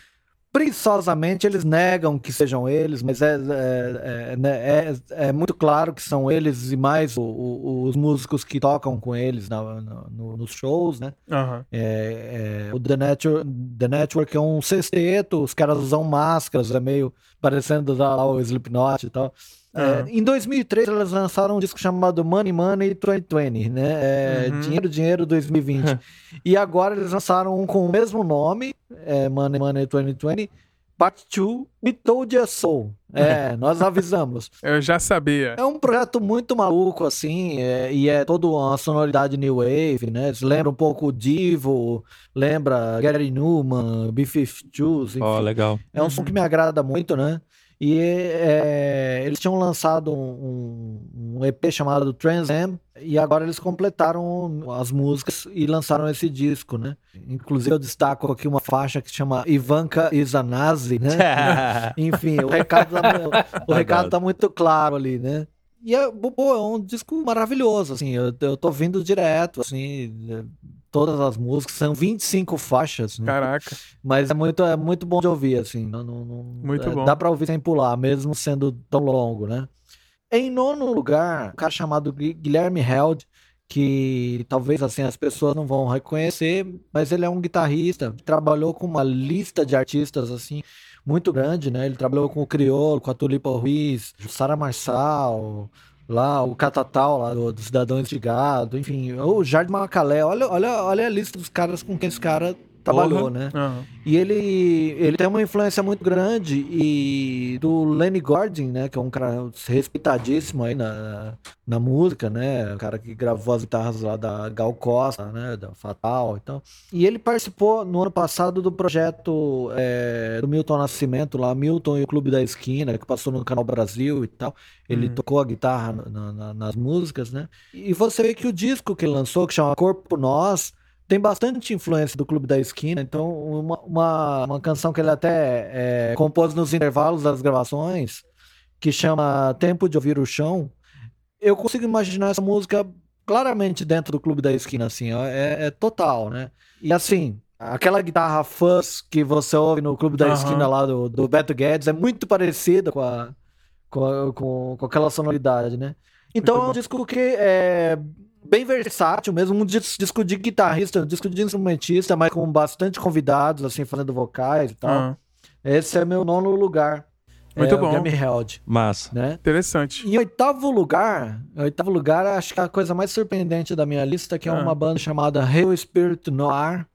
[SPEAKER 4] preguiçosamente eles negam que sejam eles, mas é, é, é, né, é, é muito claro que são eles e mais o, o, os músicos que tocam com eles na, no, nos shows, né? Uhum. É, o The Network, The Network é um sexteto, os caras usam máscaras, é meio parecendo lá o Slipknot e tal. É, em 2003 eles lançaram um disco chamado Money Money 2020, né? É, uhum. Dinheiro Dinheiro 2020. e agora eles lançaram um com o mesmo nome, é, Money Money 2020, Part 2, We Told You So. É, nós avisamos.
[SPEAKER 1] Eu já sabia.
[SPEAKER 4] É um projeto muito maluco, assim, é, e é toda uma sonoridade new wave, né? Lembra um pouco o Divo, lembra Gary Newman, B-52,
[SPEAKER 3] Ó, oh, legal.
[SPEAKER 4] É um som que me agrada muito, né? E é, eles tinham lançado um, um, EP chamado Trans Am, e agora eles completaram as músicas e lançaram esse disco, né? Inclusive eu destaco aqui uma faixa que se chama Ivanka is a Nazi, né? Enfim, o recado, tá, o recado tá muito claro ali, né? E é, pô, é um disco maravilhoso, assim, eu, eu tô vindo direto, assim, todas as músicas, são 25 faixas.
[SPEAKER 1] Né? Caraca.
[SPEAKER 4] Mas é muito, é muito bom de ouvir, assim, não, não,
[SPEAKER 1] muito
[SPEAKER 4] é,
[SPEAKER 1] bom.
[SPEAKER 4] dá pra ouvir sem pular, mesmo sendo tão longo, né? Em nono lugar, um cara chamado Guilherme Held, que talvez assim as pessoas não vão reconhecer, mas ele é um guitarrista, trabalhou com uma lista de artistas assim muito grande, né? Ele trabalhou com o Criolo, com a Tulipa Ruiz, Sara Marçal, lá o Catatal lá do, do Cidadão Instigado, enfim, o Jardim Macalé, olha, olha, olha a lista dos caras com quem esse cara trabalhou, né? Uhum. E ele, ele tem uma influência muito grande e do Lenny Gordon, né? Que é um cara respeitadíssimo aí na, na música, né? O cara que gravou as guitarras lá da Gal Costa, né? Da Fatal então. E ele participou no ano passado do projeto é, do Milton Nascimento, lá, Milton e o Clube da Esquina, que passou no Canal Brasil e tal. Ele uhum. tocou a guitarra na, na, nas músicas, né? E você vê que o disco que ele lançou, que chama Corpo Nós, tem bastante influência do Clube da Esquina, então uma, uma, uma canção que ele até é, compôs nos intervalos das gravações, que chama Tempo de Ouvir o Chão, eu consigo imaginar essa música claramente dentro do Clube da Esquina, assim, é, é total, né? E assim, aquela guitarra fuzz que você ouve no Clube da uhum. Esquina lá do, do Beto Guedes é muito parecida com, a, com, a, com, com aquela sonoridade, né? Então é um disco que é bem versátil mesmo, um disco de guitarrista, um disco de instrumentista, mas com bastante convidados, assim, fazendo vocais e tal. Uhum. Esse é meu nono lugar.
[SPEAKER 1] Muito é, bom.
[SPEAKER 4] Game Held.
[SPEAKER 3] Massa.
[SPEAKER 1] Né? Interessante.
[SPEAKER 4] Em oitavo lugar, em oitavo lugar, acho que a coisa mais surpreendente da minha lista que é ah. uma banda chamada Hell Spirit Noir,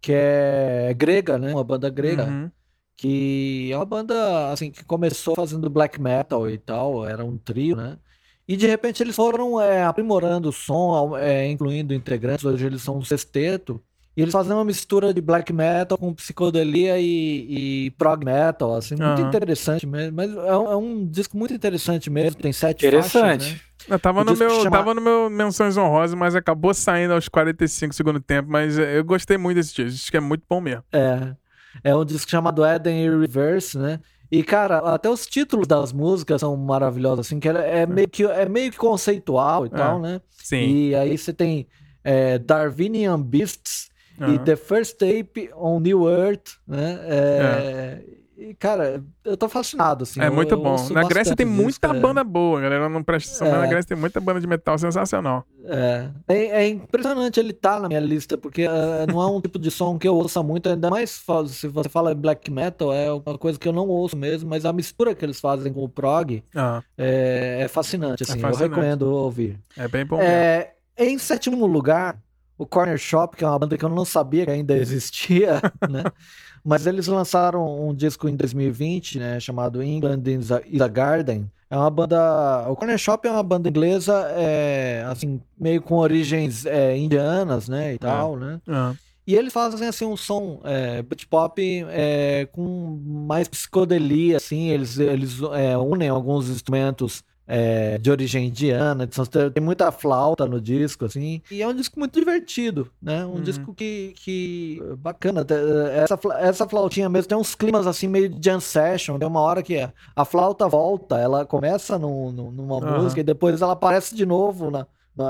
[SPEAKER 4] que é grega, né? Uma banda grega. Uhum. Que é uma banda, assim, que começou fazendo black metal e tal, era um trio, né? E de repente eles foram é, aprimorando o som, é, incluindo integrantes. Hoje eles são um sexteto. E eles fazem uma mistura de black metal com psicodelia e, e prog metal, assim, muito uhum. interessante mesmo. Mas é um, é um, disco muito interessante mesmo, tem sete
[SPEAKER 2] interessante.
[SPEAKER 4] faixas, né?
[SPEAKER 1] Eu tava, no meu, chama... tava no meu Menções Honrosas, mas acabou saindo aos 45 segundo tempo, mas eu gostei muito desse disco, acho que é muito bom mesmo.
[SPEAKER 4] É, é um disco chamado Eden Reverse, né? E, cara, até os títulos das músicas são maravilhosos, assim, que é, é meio, que, é meio que conceitual e é. tal, né?
[SPEAKER 1] Sim.
[SPEAKER 4] E aí você tem é, Darwinian Beasts uhum. e The First Tape on New Earth, né? É, é. E, cara, eu tô fascinado, assim.
[SPEAKER 1] É muito bom. Na Grécia tem muita isso, banda boa, galera não presta atenção, é. mas na Grécia tem muita banda de metal sensacional.
[SPEAKER 4] É. é. É, impressionante ele tá na minha lista, porque uh, não é um tipo de som que eu ouça muito, ainda mais se você fala black metal, é uma coisa que eu não ouço mesmo, mas a mistura que eles fazem com o prog ah. é, é, fascinante, assim. Fascinante. Eu recomendo ouvir.
[SPEAKER 1] É bem bom
[SPEAKER 4] é, Em sétimo lugar, o Corner Shop, que é uma banda que eu não sabia que ainda existia, né? Mas eles lançaram um disco em 2020, né, chamado England is a Garden. É uma banda. O Corner Shop é uma banda inglesa, é, assim, meio com origens é, indianas, né, e é. tal, né?
[SPEAKER 1] É.
[SPEAKER 4] E eles fazem assim um som é, Britpop é, com mais psicodelia, assim. Eles, eles é, unem alguns instrumentos é, de origem indiana, tem muita flauta no disco, assim, e é um disco muito divertido, né? Um uhum. disco que, que bacana. Essa, essa flautinha mesmo tem uns climas assim meio de jam session, tem uma hora que a flauta volta, ela começa no, no, numa uhum. música e depois ela aparece de novo na,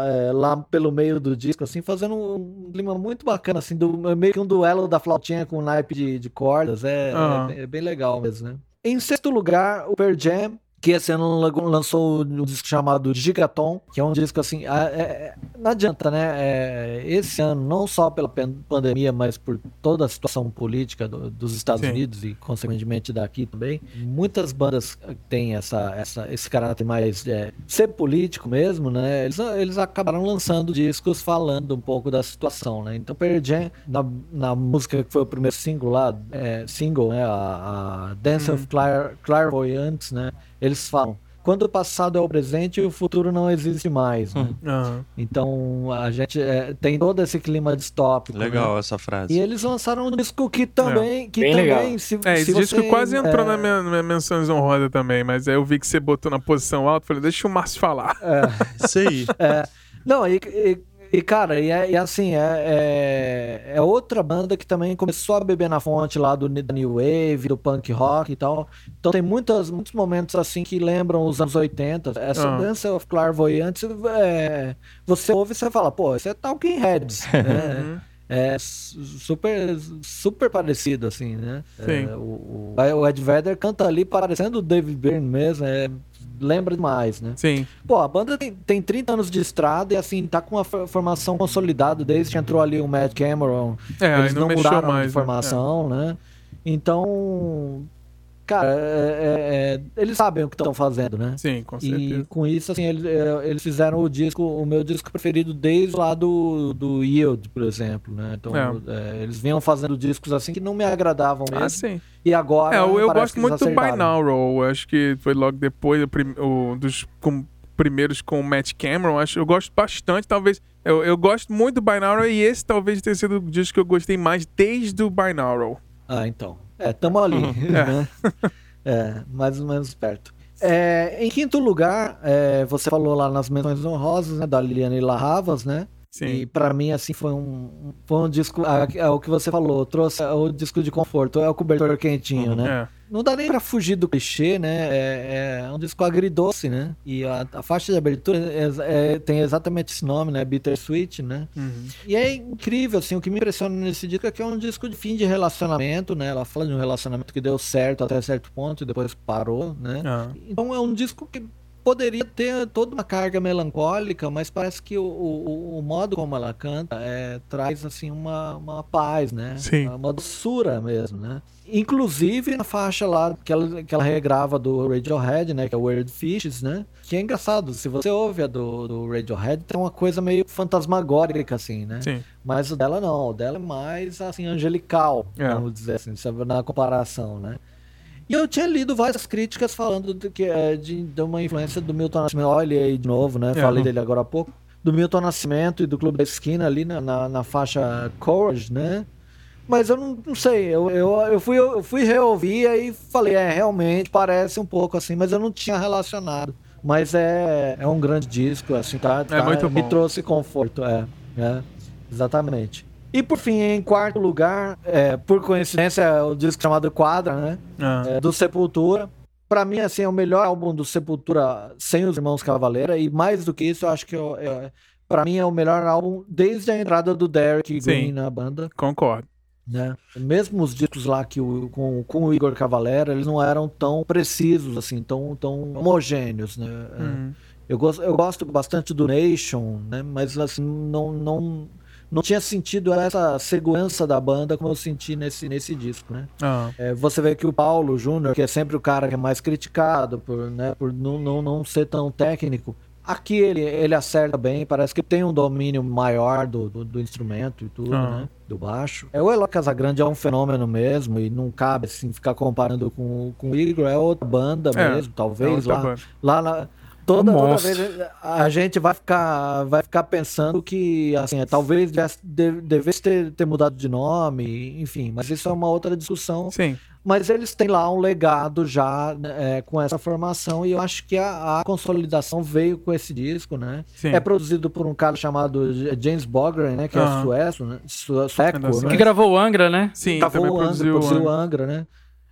[SPEAKER 4] é, lá pelo meio do disco, assim, fazendo um clima muito bacana, assim, do, meio que um duelo da flautinha com um naipe de, de cordas, é, uhum. é, é bem legal mesmo, né? Em sexto lugar, o Per Jam, que esse ano lançou um disco chamado Gigaton, que é um disco assim, é, é, não adianta, né? É, esse ano, não só pela pandemia, mas por toda a situação política do, dos Estados Sim. Unidos e, consequentemente, daqui também, muitas bandas têm essa, essa, esse caráter mais é, ser político mesmo, né? Eles, eles acabaram lançando discos falando um pouco da situação, né? Então, Pearl Jam, na, na música que foi o primeiro single lá, é, single, né? A, a Dance of Clar Clairvoyants, né? Eles falam quando o passado é o presente e o futuro não existe mais. Né?
[SPEAKER 1] Uhum.
[SPEAKER 4] Então a gente é, tem todo esse clima distópico.
[SPEAKER 3] Legal
[SPEAKER 4] né?
[SPEAKER 3] essa frase.
[SPEAKER 4] E eles lançaram um disco que também. É. Que
[SPEAKER 2] Bem
[SPEAKER 4] também
[SPEAKER 2] legal.
[SPEAKER 4] Se,
[SPEAKER 1] é, esse
[SPEAKER 4] se
[SPEAKER 1] disco
[SPEAKER 4] você,
[SPEAKER 1] quase entrou
[SPEAKER 4] é...
[SPEAKER 1] na minha, minha menções honrosa também, mas aí eu vi que você botou na posição alta, falei, deixa o Márcio falar.
[SPEAKER 4] É.
[SPEAKER 3] Isso aí.
[SPEAKER 4] É. Não, e, e e, cara, e, é, e assim, é, é, é, outra banda que também começou a beber na fonte lá do New Wave, do punk rock e tal. Então tem muitas, muitos momentos assim que lembram os anos 80. Essa ah. Dance of Clairvoyance, é, você ouve e você fala, pô, isso é Talking Heads. né? é super super parecido assim né
[SPEAKER 1] Sim.
[SPEAKER 4] É, o, o, o Ed Vedder canta ali parecendo o David Byrne mesmo é lembra demais, né?
[SPEAKER 1] Sim.
[SPEAKER 4] Pô, a banda tem, tem 30 anos de estrada e assim, tá com uma formação consolidada desde que entrou ali o Matt Cameron.
[SPEAKER 1] É, eles não, não mudaram mais,
[SPEAKER 4] de né? formação, né? né? Então, Cara, é, é, é, eles sabem o que estão fazendo, né?
[SPEAKER 1] Sim, com certeza.
[SPEAKER 4] E com isso, assim, eles, é, eles fizeram o disco, o meu disco preferido desde lá do, do Yield, por exemplo, né? Então, é. eles vinham fazendo discos assim que não me agradavam mesmo.
[SPEAKER 1] Ah, sim.
[SPEAKER 4] E agora.
[SPEAKER 1] É, eu, eu gosto muito do Binaural, acho que foi logo depois o, o dos com, primeiros com o Matt Cameron. Acho, eu gosto bastante, talvez. Eu, eu gosto muito do Binaural e esse talvez tenha sido o disco que eu gostei mais desde o Binaural.
[SPEAKER 4] Ah, então. É, tamo ali, uhum. né? é, mais ou menos perto. É, em quinto lugar, é, você falou lá nas menções honrosas, né, da Liliane Larravas, né?
[SPEAKER 1] Sim.
[SPEAKER 4] E para mim, assim, foi um, foi um disco. É, o que você falou, trouxe o disco de conforto, é o cobertor quentinho, uhum. né?
[SPEAKER 1] É
[SPEAKER 4] não dá nem pra fugir do clichê, né? É, é um disco agridoce, né? E a, a faixa de abertura é, é, tem exatamente esse nome, né? Bittersweet, né?
[SPEAKER 1] Uhum.
[SPEAKER 4] E é incrível, assim, o que me impressiona nesse disco é que é um disco de fim de relacionamento, né? Ela fala de um relacionamento que deu certo até certo ponto e depois parou, né?
[SPEAKER 1] Uhum.
[SPEAKER 4] Então é um disco que poderia ter toda uma carga melancólica, mas parece que o, o, o modo como ela canta é, traz assim uma, uma paz, né?
[SPEAKER 1] Sim.
[SPEAKER 4] Uma doçura mesmo, né? Inclusive na faixa lá que ela, que ela regrava do Radiohead, né? Que é o Weird Fishes, né? Que é engraçado. Se você ouve a do, do Radiohead, tem uma coisa meio fantasmagórica, assim, né?
[SPEAKER 1] Sim.
[SPEAKER 4] Mas o dela não. O dela é mais, assim, angelical, é. vamos dizer assim, na comparação, né? E eu tinha lido várias críticas falando de, que, é, de, de uma influência do Milton Nascimento. Olha aí de novo, né? É. Falei dele agora há pouco. Do Milton Nascimento e do Clube da Esquina ali na, na, na faixa Courage, né? Mas eu não, não sei, eu, eu, eu, fui, eu fui reouvir e falei, é, realmente parece um pouco assim, mas eu não tinha relacionado. Mas é, é um grande disco, assim, tá?
[SPEAKER 1] É tá muito bom.
[SPEAKER 4] Me trouxe conforto, é, é. Exatamente. E por fim, em quarto lugar, é, por coincidência, o disco chamado Quadra, né? Ah. É, do Sepultura. Pra mim, assim, é o melhor álbum do Sepultura sem os Irmãos Cavaleira. E mais do que isso, eu acho que eu, eu, pra mim é o melhor álbum desde a entrada do Derek Green na banda.
[SPEAKER 1] Concordo.
[SPEAKER 4] Né? Mesmo os discos lá que o, com, com o Igor Cavalera, eles não eram tão precisos, assim, tão, tão homogêneos, né? Uhum. Eu, gosto, eu gosto bastante do Nation, né? Mas assim, não, não, não tinha sentido essa segurança da banda como eu senti nesse, nesse disco, né?
[SPEAKER 1] Uhum.
[SPEAKER 4] É, você vê que o Paulo Júnior, que é sempre o cara que é mais criticado por, né, por não, não, não ser tão técnico, Aqui ele, ele acerta bem, parece que tem um domínio maior do, do, do instrumento e tudo, uhum. né? Do baixo. É, o Eloy Casagrande é um fenômeno mesmo e não cabe assim ficar comparando com, com o Igor, é outra banda é, mesmo, talvez. É lá, banda. lá na, toda, toda vez a gente vai ficar, vai ficar pensando que, assim, é, talvez devesse ter, ter mudado de nome, enfim, mas isso é uma outra discussão.
[SPEAKER 1] Sim
[SPEAKER 4] mas eles têm lá um legado já né, é, com essa formação e eu acho que a, a, consolidação veio com esse disco, né?
[SPEAKER 1] Sim.
[SPEAKER 4] É produzido por um cara chamado James Bogren, né? Que uhum. é sueco, né? sueco,
[SPEAKER 2] né? Que gravou o Angra, né?
[SPEAKER 1] Sim,
[SPEAKER 4] Gravou também produziu, produziu o Angra, né?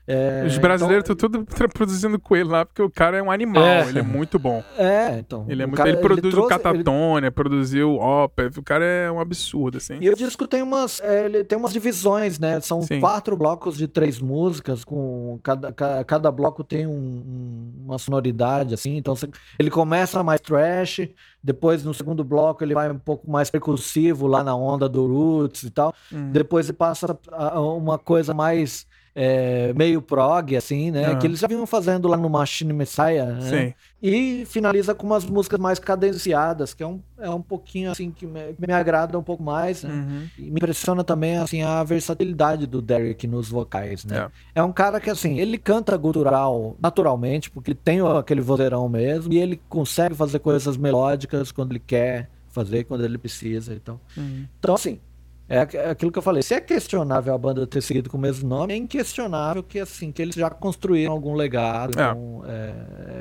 [SPEAKER 1] É, Os brasileiros estão então, tudo produzindo com ele lá, porque o cara é um animal, é. ele é muito bom.
[SPEAKER 4] É, então.
[SPEAKER 1] Ele, é muito, cara, ele produziu ele trouxe, Catatônia, ele... produziu Opeth, o cara é um absurdo, assim.
[SPEAKER 4] E o disco tem umas, é, ele tem umas divisões, né? São Sim. quatro blocos de três músicas, com cada, cada bloco tem um, uma sonoridade, assim. Então ele começa mais trash, depois no segundo bloco ele vai um pouco mais percussivo lá na onda do Roots e tal. Hum. Depois ele passa a uma coisa mais é, meio prog, assim, né? Uhum. Que eles já vinham fazendo lá no Machine Messiah, né?
[SPEAKER 1] Sim.
[SPEAKER 4] E finaliza com umas músicas mais cadenciadas, que é um, é um pouquinho, assim, que me, me agrada um pouco mais, né? Uhum. E me impressiona também, assim, a versatilidade do Derek nos vocais, né? É. é um cara que, assim, ele canta gutural naturalmente, porque tem aquele vozeirão mesmo, e ele consegue fazer coisas melódicas quando ele quer fazer, quando ele precisa, então. Uhum. Então, assim, é, é aquilo que eu falei. Se é questionável a banda ter seguido com o mesmo nome, é inquestionável que assim que eles já construíram algum legado. É. Então, é,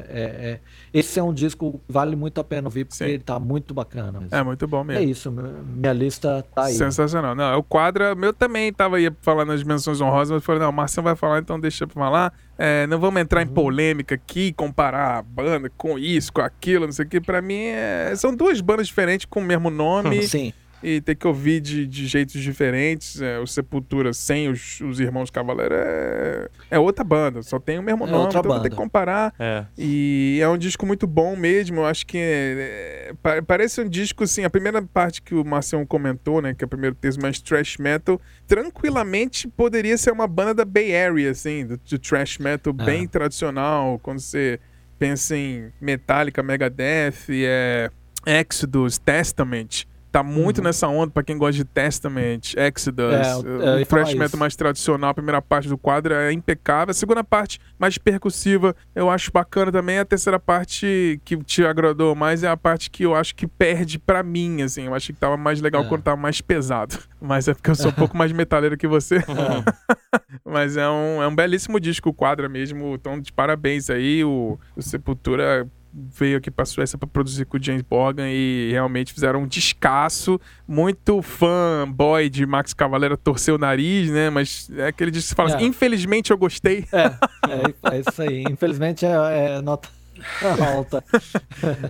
[SPEAKER 4] é, é, esse é um disco que vale muito a pena ouvir porque Sim. ele tá muito bacana. Mesmo.
[SPEAKER 1] É muito bom mesmo.
[SPEAKER 4] É isso, minha lista tá aí.
[SPEAKER 1] Sensacional. Não, o quadro, meu também tava aí falando nas menções honrosas, mas eu falei, não, o Marcelo vai falar, então deixa eu falar. Não vamos entrar uhum. em polêmica aqui, comparar a banda com isso, com aquilo, não sei o que. Pra mim, é... são duas bandas diferentes com o mesmo nome.
[SPEAKER 4] Sim
[SPEAKER 1] e ter que ouvir de, de jeitos diferentes. É, o Sepultura sem os, os Irmãos Cavaleiro é, é outra banda, só tem o mesmo é nome, então banda. tem que comparar.
[SPEAKER 3] É.
[SPEAKER 1] E é um disco muito bom mesmo. Eu acho que é, é parece um disco assim. A primeira parte que o Marcião comentou, né, que é o primeiro texto mais trash metal, tranquilamente poderia ser uma banda da Bay Area, assim, do, do trash metal é. bem tradicional. Quando você pensa em Metallica, Megadeth, é Exodus, Testament tá muito uhum. nessa onda para quem gosta de Testament, Exodus, é, o thrash metal mais tradicional. A primeira parte do quadro é impecável. A segunda parte, mais percussiva, eu acho bacana também. A terceira parte que te agradou mais é a parte que eu acho que perde para mim, assim. Eu acho que tava mais legal é. quando tava mais pesado. Mas é porque eu sou um pouco mais metaleiro que você. Mas é um, é um belíssimo disco, o quadro mesmo. Então, de parabéns aí. O, o Sepultura veio aqui para Suécia para produzir com o James Borgan e realmente fizeram um descasso. Muito fã boy de Max Cavalera torceu o nariz, né? Mas é aquele disco que fala assim, é. assim, infelizmente eu gostei.
[SPEAKER 4] É, é, é isso aí. Infelizmente é, é nota alta.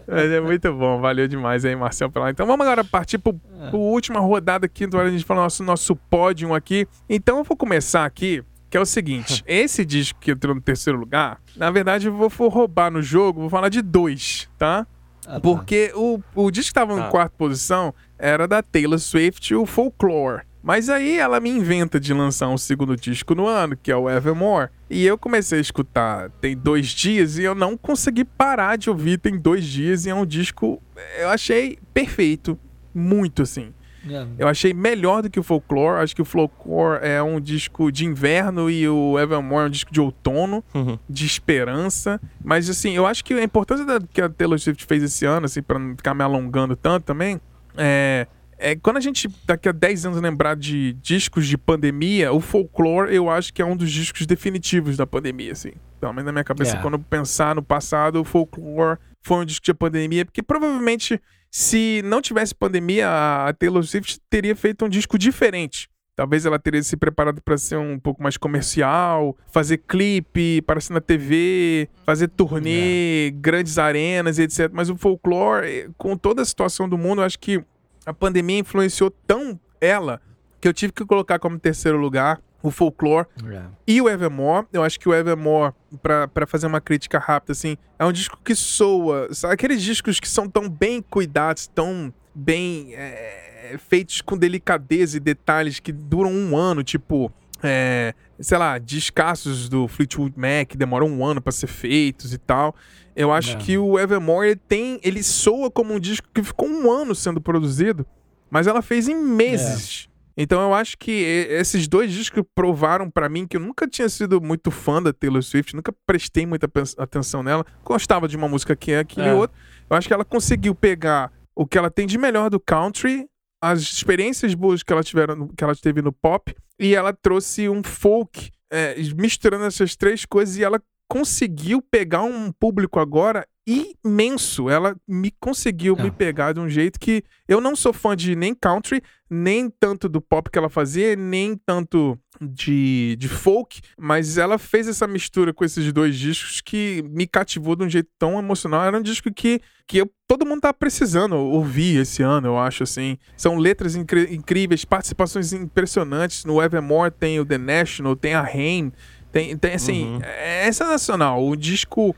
[SPEAKER 1] É muito bom, valeu demais aí, Marcel. Pela... Então vamos agora partir para a última rodada aqui, do a gente falar nosso, nosso pódio aqui. Então eu vou começar aqui que é o seguinte: esse disco que entrou no terceiro lugar, na verdade eu vou, vou roubar no jogo, vou falar de dois, tá? Ah, tá. Porque o, o disco que estava ah. em quarta posição era da Taylor Swift, o Folklore. Mas aí ela me inventa de lançar um segundo disco no ano, que é o Evermore. E eu comecei a escutar tem dois dias e eu não consegui parar de ouvir tem dois dias. E é um disco, eu achei perfeito. Muito assim. É. Eu achei melhor do que o Folklore. Acho que o Folklore é um disco de inverno e o Evermore é um disco de outono, uhum. de esperança. Mas assim, eu acho que a importância da, que a Taylor Swift fez esse ano, assim, pra não ficar me alongando tanto também, é. É, quando a gente daqui a 10 anos lembrar de discos de pandemia, o Folklore eu acho que é um dos discos definitivos da pandemia, assim. Pelo menos na minha cabeça, yeah. quando eu pensar no passado, o Folklore foi um disco de pandemia, porque provavelmente se não tivesse pandemia, a Taylor Swift teria feito um disco diferente. Talvez ela teria se preparado para ser um pouco mais comercial, fazer clipe, aparecer na TV, fazer turnê, é. grandes arenas e etc. Mas o folclore, com toda a situação do mundo, eu acho que a pandemia influenciou tão ela que eu tive que colocar como terceiro lugar o Folklore yeah. É. e o Evermore. Eu acho que o Evermore, para fazer uma crítica rápida, assim, é um disco que soa. Aqueles discos que são tão bem cuidados, tão bem é, feitos com delicadeza e detalhes que duram um ano, tipo. É, sei lá, descassos do Fleetwood Mac que demoram um ano para ser feitos e tal. Eu acho yeah. É. que o Evermore ele tem, ele soa como um disco que ficou um ano sendo produzido, mas ela fez em meses. Então eu acho que esses dois discos provaram para mim que eu nunca tinha sido muito fã da Taylor Swift, nunca prestei muita atenção nela. Gostava de uma música que é aquilo é. e outra. Eu acho que ela conseguiu pegar o que ela tem de melhor do country, as experiências boas que ela, tiveram, que ela teve no pop, e ela trouxe um folk é, misturando essas três coisas e ela conseguiu pegar um público agora imenso. Ela me conseguiu me ah. pegar de um jeito que eu não sou fã de nem country, nem tanto do pop que ela fazia, nem tanto de, de folk, mas ela fez essa mistura com esses dois discos que me cativou de um jeito tão emocional. Era um disco que, que eu, todo mundo tá precisando ouvir esse ano, eu acho, assim. São letras incríveis, participações impressionantes. No Evermore tem o The National, tem a Rain, tem, tem assim, uhum. é sensacional. O disco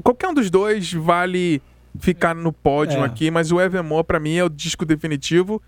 [SPEAKER 1] Qualquer um dos dois vale ficar no pódio é. aqui, mas o Evermore para mim é o disco definitivo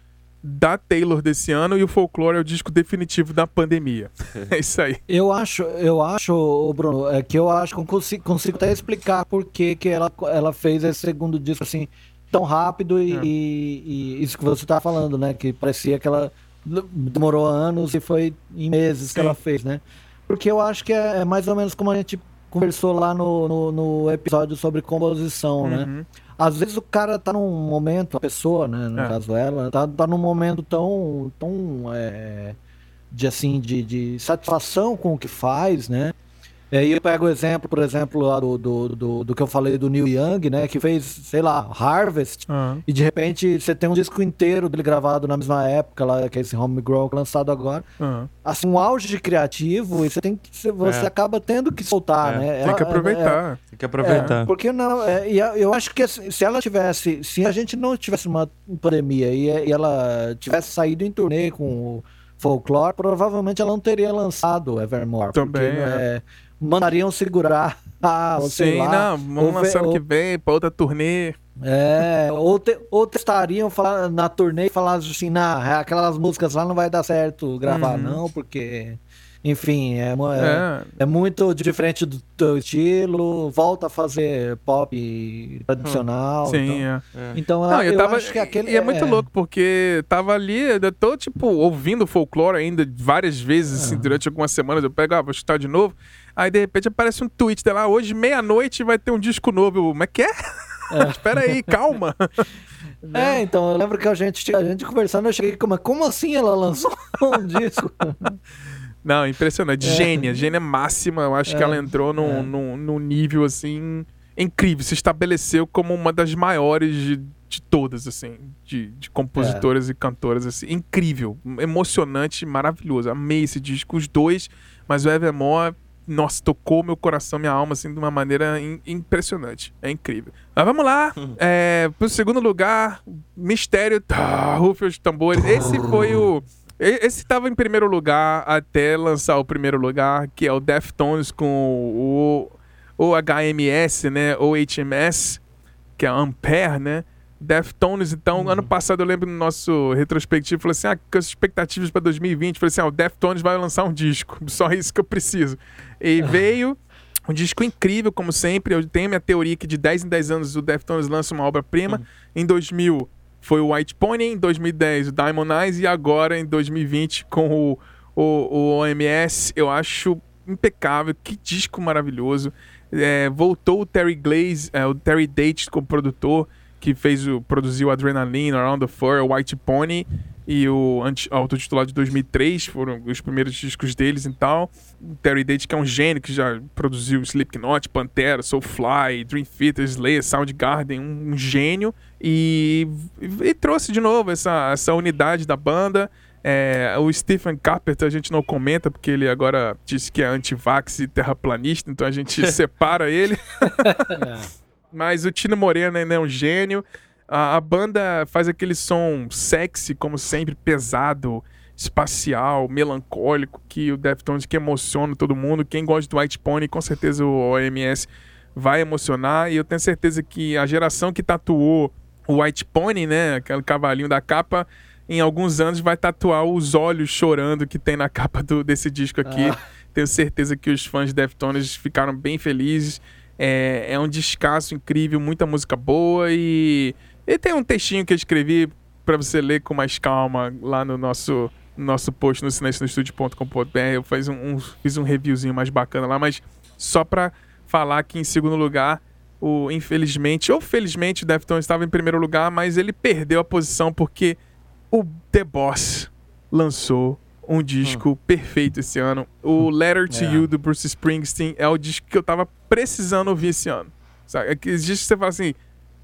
[SPEAKER 1] da Taylor desse ano e o Folklore é o disco definitivo da pandemia. é isso aí.
[SPEAKER 4] Eu acho, eu acho, Bruno, é que eu acho que eu consigo, consigo até explicar por que, que ela, ela fez esse segundo disco assim tão rápido e, é. e, e isso que você tá falando, né? Que parecia que ela demorou anos e foi em meses Sim. que ela fez, né? Porque eu acho que é, é mais ou menos como a gente conversou lá no, no, no episódio sobre composição, né? uhum. né? Às vezes o cara tá num momento, a pessoa, né? No é. caso ela, tá, tá num momento tão, tão é, de assim, de, de satisfação com o que faz, né? É, e eu pego o exemplo, por exemplo, lá do, do, do, do, que eu falei do Neil Young, né? Que fez, sei lá, Harvest. Uhum. E de repente você tem um disco inteiro dele gravado na mesma época, lá, que é esse Homegrown lançado agora. Uhum. Assim, um auge de criativo, e você tem que. Você é. acaba tendo que soltar, é. né?
[SPEAKER 1] Tem que aproveitar.
[SPEAKER 3] tem que aproveitar.
[SPEAKER 4] É, porque não. É, e eu acho que assim, se ela tivesse. Se a gente não tivesse uma pandemia e, e ela tivesse saído em turnê com o Folklore, provavelmente ela não teria lançado Evermore.
[SPEAKER 1] Também. Porque,
[SPEAKER 4] é mandariam segurar. Ah,
[SPEAKER 1] Sim, lá, não, vamos lançar ano que vem pra outra turnê.
[SPEAKER 4] É, ou, te, ou testariam falar, na turnê e falar assim, nah, aquelas músicas lá não vai dar certo gravar, uhum. não, porque enfim, é, é, é, muito diferente do teu estilo, volta a fazer pop tradicional.
[SPEAKER 1] Sim,
[SPEAKER 4] então,
[SPEAKER 1] é.
[SPEAKER 4] é. Então Não, eu, eu tava, acho que aquele.
[SPEAKER 1] E é muito é. louco, porque tava ali, eu tô, tipo, ouvindo folclore ainda várias vezes, assim, durante algumas semanas. Eu pego, ah, vou escutar de novo. Aí, de repente, aparece um tweet dela, hoje, meia-noite, vai ter um disco novo. Como é que é? é. Espera aí, calma.
[SPEAKER 4] É, então, eu lembro que a gente, a gente conversando, eu cheguei como, como assim ela lançou um disco?
[SPEAKER 1] Não, impressionante. É. Gênia, gênia máxima. Eu acho é. que ela entrou num, é. num, num nível assim incrível. Se estabeleceu como uma das maiores de, de todas, assim, de, de compositoras é. e cantoras, assim. Incrível, emocionante, maravilhoso. Amei esse disco, os dois, mas o Evermore, nossa, tocou meu coração, minha alma, assim, de uma maneira in, impressionante. É incrível. Mas vamos lá, é, pro segundo lugar, Mistério, tá, rufe os tambores. Esse foi o Esse estava em primeiro lugar até lançar o primeiro lugar, que é o Deftones com o, o HMS, né? Ou HMS, que é Ampere, né? Deftones, então, uhum. ano passado eu lembro no nosso retrospectivo, falei assim: ah, com as expectativas para 2020, falei assim: ah, o Deftones vai lançar um disco, só isso que eu preciso. E veio um disco incrível, como sempre. Eu tenho minha teoria que de 10 em 10 anos o Deftones lança uma obra-prima. Uhum. Em 2000 foi o White Pony, em 2010 o Diamond Eyes e agora em 2020 com o, o, o OMS. Eu acho impecável, que disco maravilhoso. É, voltou o Terry Glaze, é, o Terry Date como produtor que fez o, produziu Adrenaline, Around the Fur, White Pony e o autotitulado de 2003, foram os primeiros discos deles e tal. Terry Date, que é um gênio, que já produziu Slipknot, Pantera, Soulfly, Dream Theater, Slayer, Soundgarden, um, um gênio. E, e, trouxe de novo essa, essa unidade da banda. É, o Stephen Carpenter a gente não comenta, porque ele agora disse que é anti-vax e terraplanista, então a gente separa ele. Mas o Tino Moreno ainda é um gênio. A, a, banda faz aquele som sexy, como sempre, pesado, espacial, melancólico, que o Deftones que emociona todo mundo. Quem gosta do White Pony, com certeza o OMS vai emocionar. E eu tenho certeza que a geração que tatuou o White Pony, né, aquele cavalinho da capa, em alguns anos vai tatuar os olhos chorando que tem na capa do, desse disco aqui. Ah. Tenho certeza que os fãs de Deftones ficaram bem felizes. É, é um descasso incrível, muita música boa e, e tem um textinho que eu escrevi para você ler com mais calma lá no nosso nosso post no silencionostudio.com.br. Eu fiz um, um, fiz um reviewzinho mais bacana lá, mas só para falar que em segundo lugar, o infelizmente ou felizmente o Deftones estava em primeiro lugar, mas ele perdeu a posição porque o The Boss lançou um disco hum. perfeito esse ano. O hum. Letter to é. You do Bruce Springsteen é o disco que eu tava precisando ouvir esse ano. Sabe? Aqueles discos que você fala assim: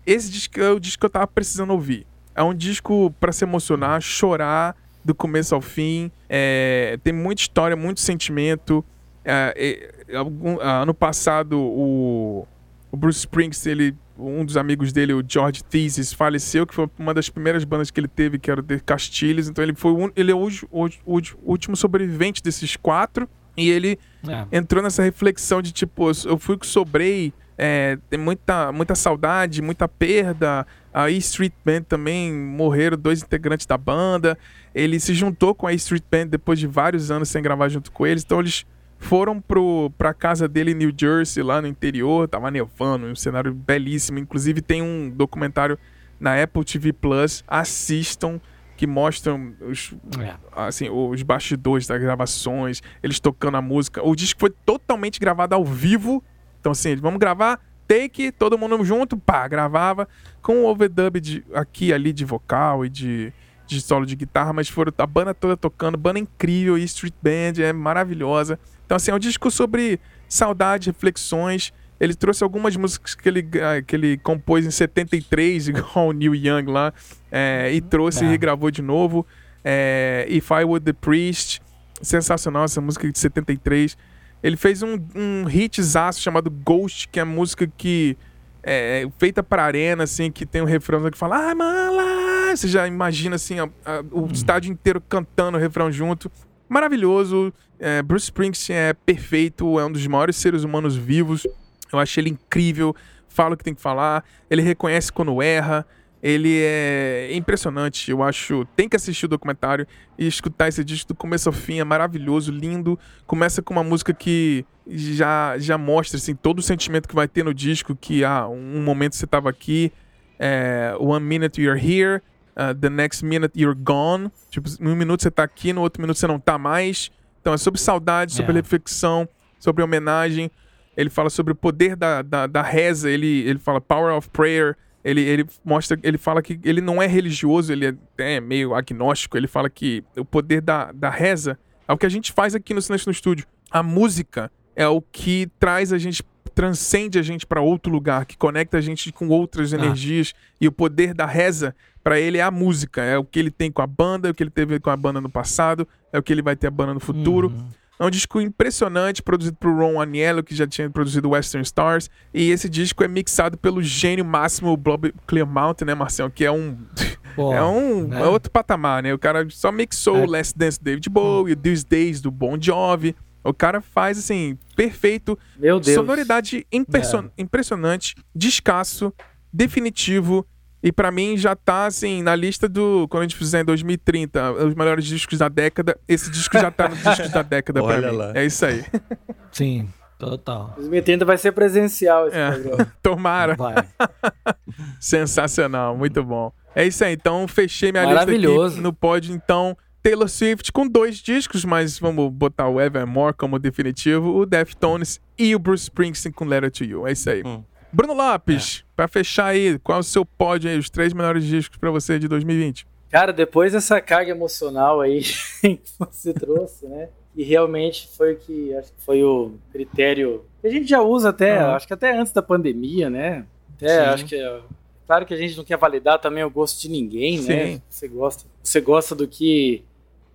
[SPEAKER 1] esse disco é o disco que eu tava precisando ouvir. É um disco para se emocionar, chorar do começo ao fim. É, tem muita história, muito sentimento. É, é, algum, ano passado, o, o Bruce Springsteen, ele um dos amigos dele, o George Thesis, faleceu, que foi uma das primeiras bandas que ele teve, que era o The Castilhos. Então ele foi um, ele é o, o, o, último sobrevivente desses quatro. E ele é. entrou nessa reflexão de tipo, eu fui que sobrei, é, tem muita, muita saudade, muita perda. A E Street Band também morreram dois integrantes da banda. Ele se juntou com a E Street Band depois de vários anos sem gravar junto com eles. Então eles foram pro, pra casa dele em New Jersey, lá no interior, tava nevando, um cenário belíssimo. Inclusive tem um documentário na Apple TV Plus, assistam, que mostram os, é. assim, os bastidores das gravações, eles tocando a música. O disco foi totalmente gravado ao vivo. Então, assim, vamos gravar, take, todo mundo junto, pá, gravava, com o overdub de, aqui ali de vocal e de, de solo de guitarra, mas foram a banda toda tocando, banda incrível, e Street Band é maravilhosa. Então, assim, é um disco sobre saudade, reflexões. Ele trouxe algumas músicas que ele, ah, que ele compôs em 73, igual o Neil Young lá, é, e trouxe é. e regravou de novo. É, If I Were the Priest, sensacional essa música de 73. Ele fez um, um hitzaço chamado Ghost, que é a música que é feita para arena, assim, que tem um refrão que fala, ah, mala! Você já imagina, assim, a, a, o hum. estádio inteiro cantando o refrão junto maravilhoso. É, Bruce Springsteen é perfeito, é um dos maiores seres humanos vivos. Eu acho ele incrível, fala o que tem que falar, ele reconhece quando erra. Ele é impressionante, eu acho. Tem que assistir o documentário e escutar esse disco do começo ao fim, é maravilhoso, lindo. Começa com uma música que já, já mostra assim, todo o sentimento que vai ter no disco, que ah, um momento você estava aqui, é, One Minute You're Here, uh, the next minute you're gone. Tipo, um minuto você tá aqui, no outro minuto você não tá mais. Então é sobre saudade, sobre. É. reflexão, sobre homenagem. Ele fala sobre o poder da, da, da, reza, ele, ele fala power of prayer. Ele, ele mostra, ele fala que ele não é religioso, ele é, é meio agnóstico. Ele fala que o poder da, da reza é o que a gente faz aqui no Silêncio no Estúdio. A música é o que traz a gente transcende a gente para outro lugar, que conecta a gente com outras ah. energias. E o poder da reza, para ele, é a música. É o que ele tem com a banda, é o que ele teve com a banda no passado, é o que ele vai ter a banda no futuro. Uhum. É um disco impressionante, produzido por Ron Aniello, que já tinha produzido Western Stars. E esse disco é mixado pelo gênio máximo Bob Clearmount, né, Marcelo? Que é um. Pô, é um né? é outro patamar, né? O cara só mixou o é. Last Dance David Bowie, o These Days do Bon Jovi. O cara faz, assim, perfeito.
[SPEAKER 2] Meu Deus.
[SPEAKER 1] Sonoridade impression... é. impressionante, descasso, definitivo. E para mim já tá, assim, na lista do. Quando a gente fizer em 2030, os melhores discos da década. Esse disco já tá nos discos da década pra mim. Lá. É isso aí.
[SPEAKER 4] Sim. Total.
[SPEAKER 2] 2030 vai ser presencial esse é, programa.
[SPEAKER 1] Tomara. Vai. Sensacional, muito bom. É isso aí, então fechei minha lista aqui no pódio, então Taylor Swift com dois discos, mas vamos botar o Evermore como definitivo, o Deftones e o Bruce Springsteen com Letter to You. É isso aí. Hum. Bruno Lopes, é. para fechar aí, qual é o seu pódio aí, os três melhores discos para você de 2020?
[SPEAKER 2] Cara, depois dessa carga emocional aí que você trouxe, né? E realmente foi o que acho que foi o critério que a gente já usa até, uhum. acho que até antes da pandemia, né? Até Sim. acho que claro que a gente não quer validar também o gosto de ninguém, né? Sim. né? Você gosta, você gosta do que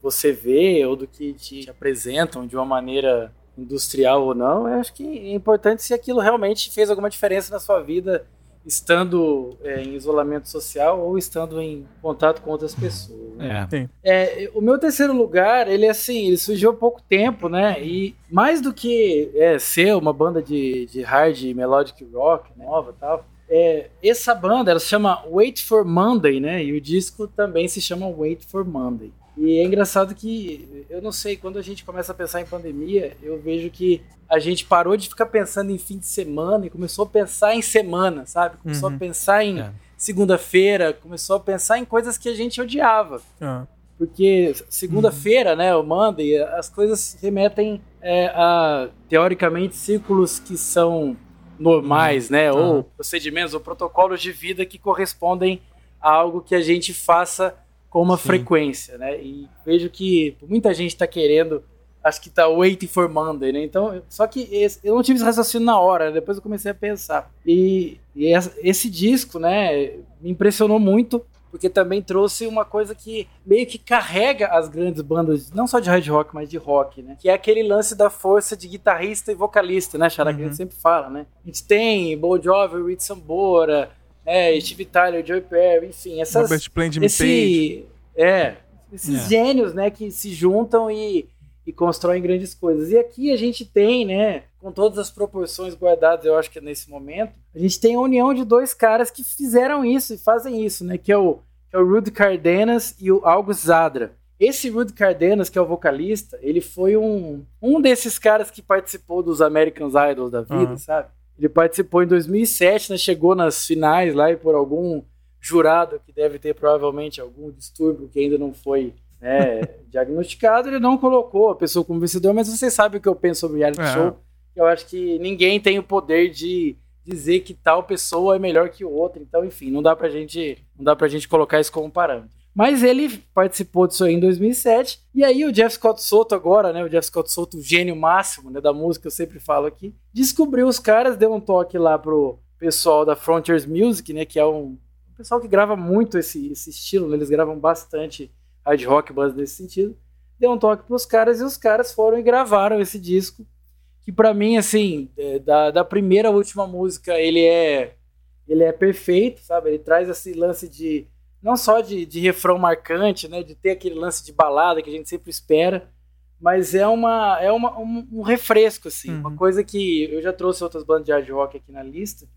[SPEAKER 2] você vê ou do que te apresentam de uma maneira industrial ou não, eu acho que é importante se aquilo realmente fez alguma diferença na sua vida, estando é, em isolamento social ou estando em contato com outras pessoas. Né? É. é. o meu terceiro lugar, ele é assim, ele surgiu há pouco tempo, né? E mais do que é, ser uma banda de, de hard melodic rock nova tal, é, essa banda ela se chama Wait for Monday, né? E o disco também se chama Wait for Monday. E é engraçado que, eu não sei, quando a gente começa a pensar em pandemia, eu vejo que a gente parou de ficar pensando em fim de semana e começou a pensar em semana, sabe? Começou uhum. a pensar em é. segunda-feira, começou a pensar em coisas que a gente odiava. Uhum. Porque segunda-feira, uhum. né, o Monday, as coisas remetem é, a, teoricamente, círculos que são normais, né? Ou procedimentos ou protocolos de vida que correspondem a algo que a gente faça com uma Sim. frequência, né? E vejo que muita gente está querendo, acho que está waiting for Monday, né? Então, só que esse, eu não tive esse raciocínio na hora, né? depois eu comecei a pensar. E, e esse disco, né, me impressionou muito, porque também trouxe uma coisa que meio que carrega as grandes bandas, não só de hard rock, mas de rock, né? Que é aquele lance da força de guitarrista e vocalista, né, Xará? Uhum. Que a gente uhum. sempre fala, né? A gente tem Bon Jovi, Rich Sambora, é, Steve Tyler, Joey Perry, enfim, essas.
[SPEAKER 1] Robert Plant esse,
[SPEAKER 2] É, esses é. gênios, né, que se juntam e, e constroem grandes coisas. E aqui a gente tem, né, com todas as proporções guardadas, eu acho que é nesse momento, a gente tem a união de dois caras que fizeram isso e fazem isso, né, que é o, que é o Rudy Cardenas e o August Zadra. Esse Rudy Cardenas, que é o vocalista, ele foi um, um desses caras que participou dos American Idols da vida, uhum. sabe? Ele participou em 2007, né, chegou nas finais lá e por algum jurado que deve ter provavelmente algum distúrbio que ainda não foi né, diagnosticado, ele não colocou a pessoa como vencedor, mas você sabe o que eu penso sobre reality é. show. Eu acho que ninguém tem o poder de dizer que tal pessoa é melhor que o outro. Então, enfim, não dá pra gente, não dá pra gente colocar isso como parâmetro. Mas ele participou disso aí em 2007. E aí o Jeff Scott Soto agora, né? O Jeff Scott Soto, o gênio máximo né, da música, eu sempre falo aqui. Descobriu os caras, deu um toque lá pro pessoal da Frontiers Music, né? Que é um, pessoal que grava muito esse, esse estilo, né, Eles gravam bastante hard rock, buzz nesse sentido. Deu um toque pros caras e os caras foram e gravaram esse disco. Que para mim, assim, é, da, da primeira à última música, ele é ele é perfeito, sabe? Ele traz esse lance de não só de, de refrão marcante, né, de ter aquele lance de balada que a gente sempre espera, mas é uma é uma, um, um refresco assim, uhum. uma coisa que eu já trouxe outras bandas de hard rock aqui na lista,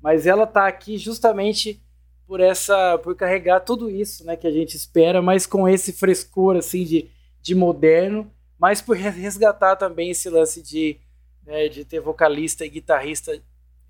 [SPEAKER 2] mas ela tá aqui justamente por essa por carregar tudo isso, né, que a gente espera, mas com esse frescor assim de, de moderno, mas por resgatar também esse lance de né, de ter vocalista e guitarrista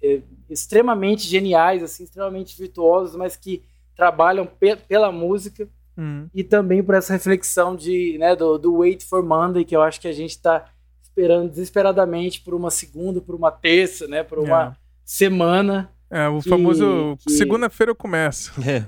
[SPEAKER 2] é, extremamente geniais assim, extremamente virtuosos, mas que trabalham pe pela música uhum. e também por essa reflexão de, né, do, do Wait for Monday, que eu acho que a gente está esperando desesperadamente por uma segunda, por uma terça, né, por uma é. semana.
[SPEAKER 1] É, o que, famoso que... segunda-feira eu começo.
[SPEAKER 2] É.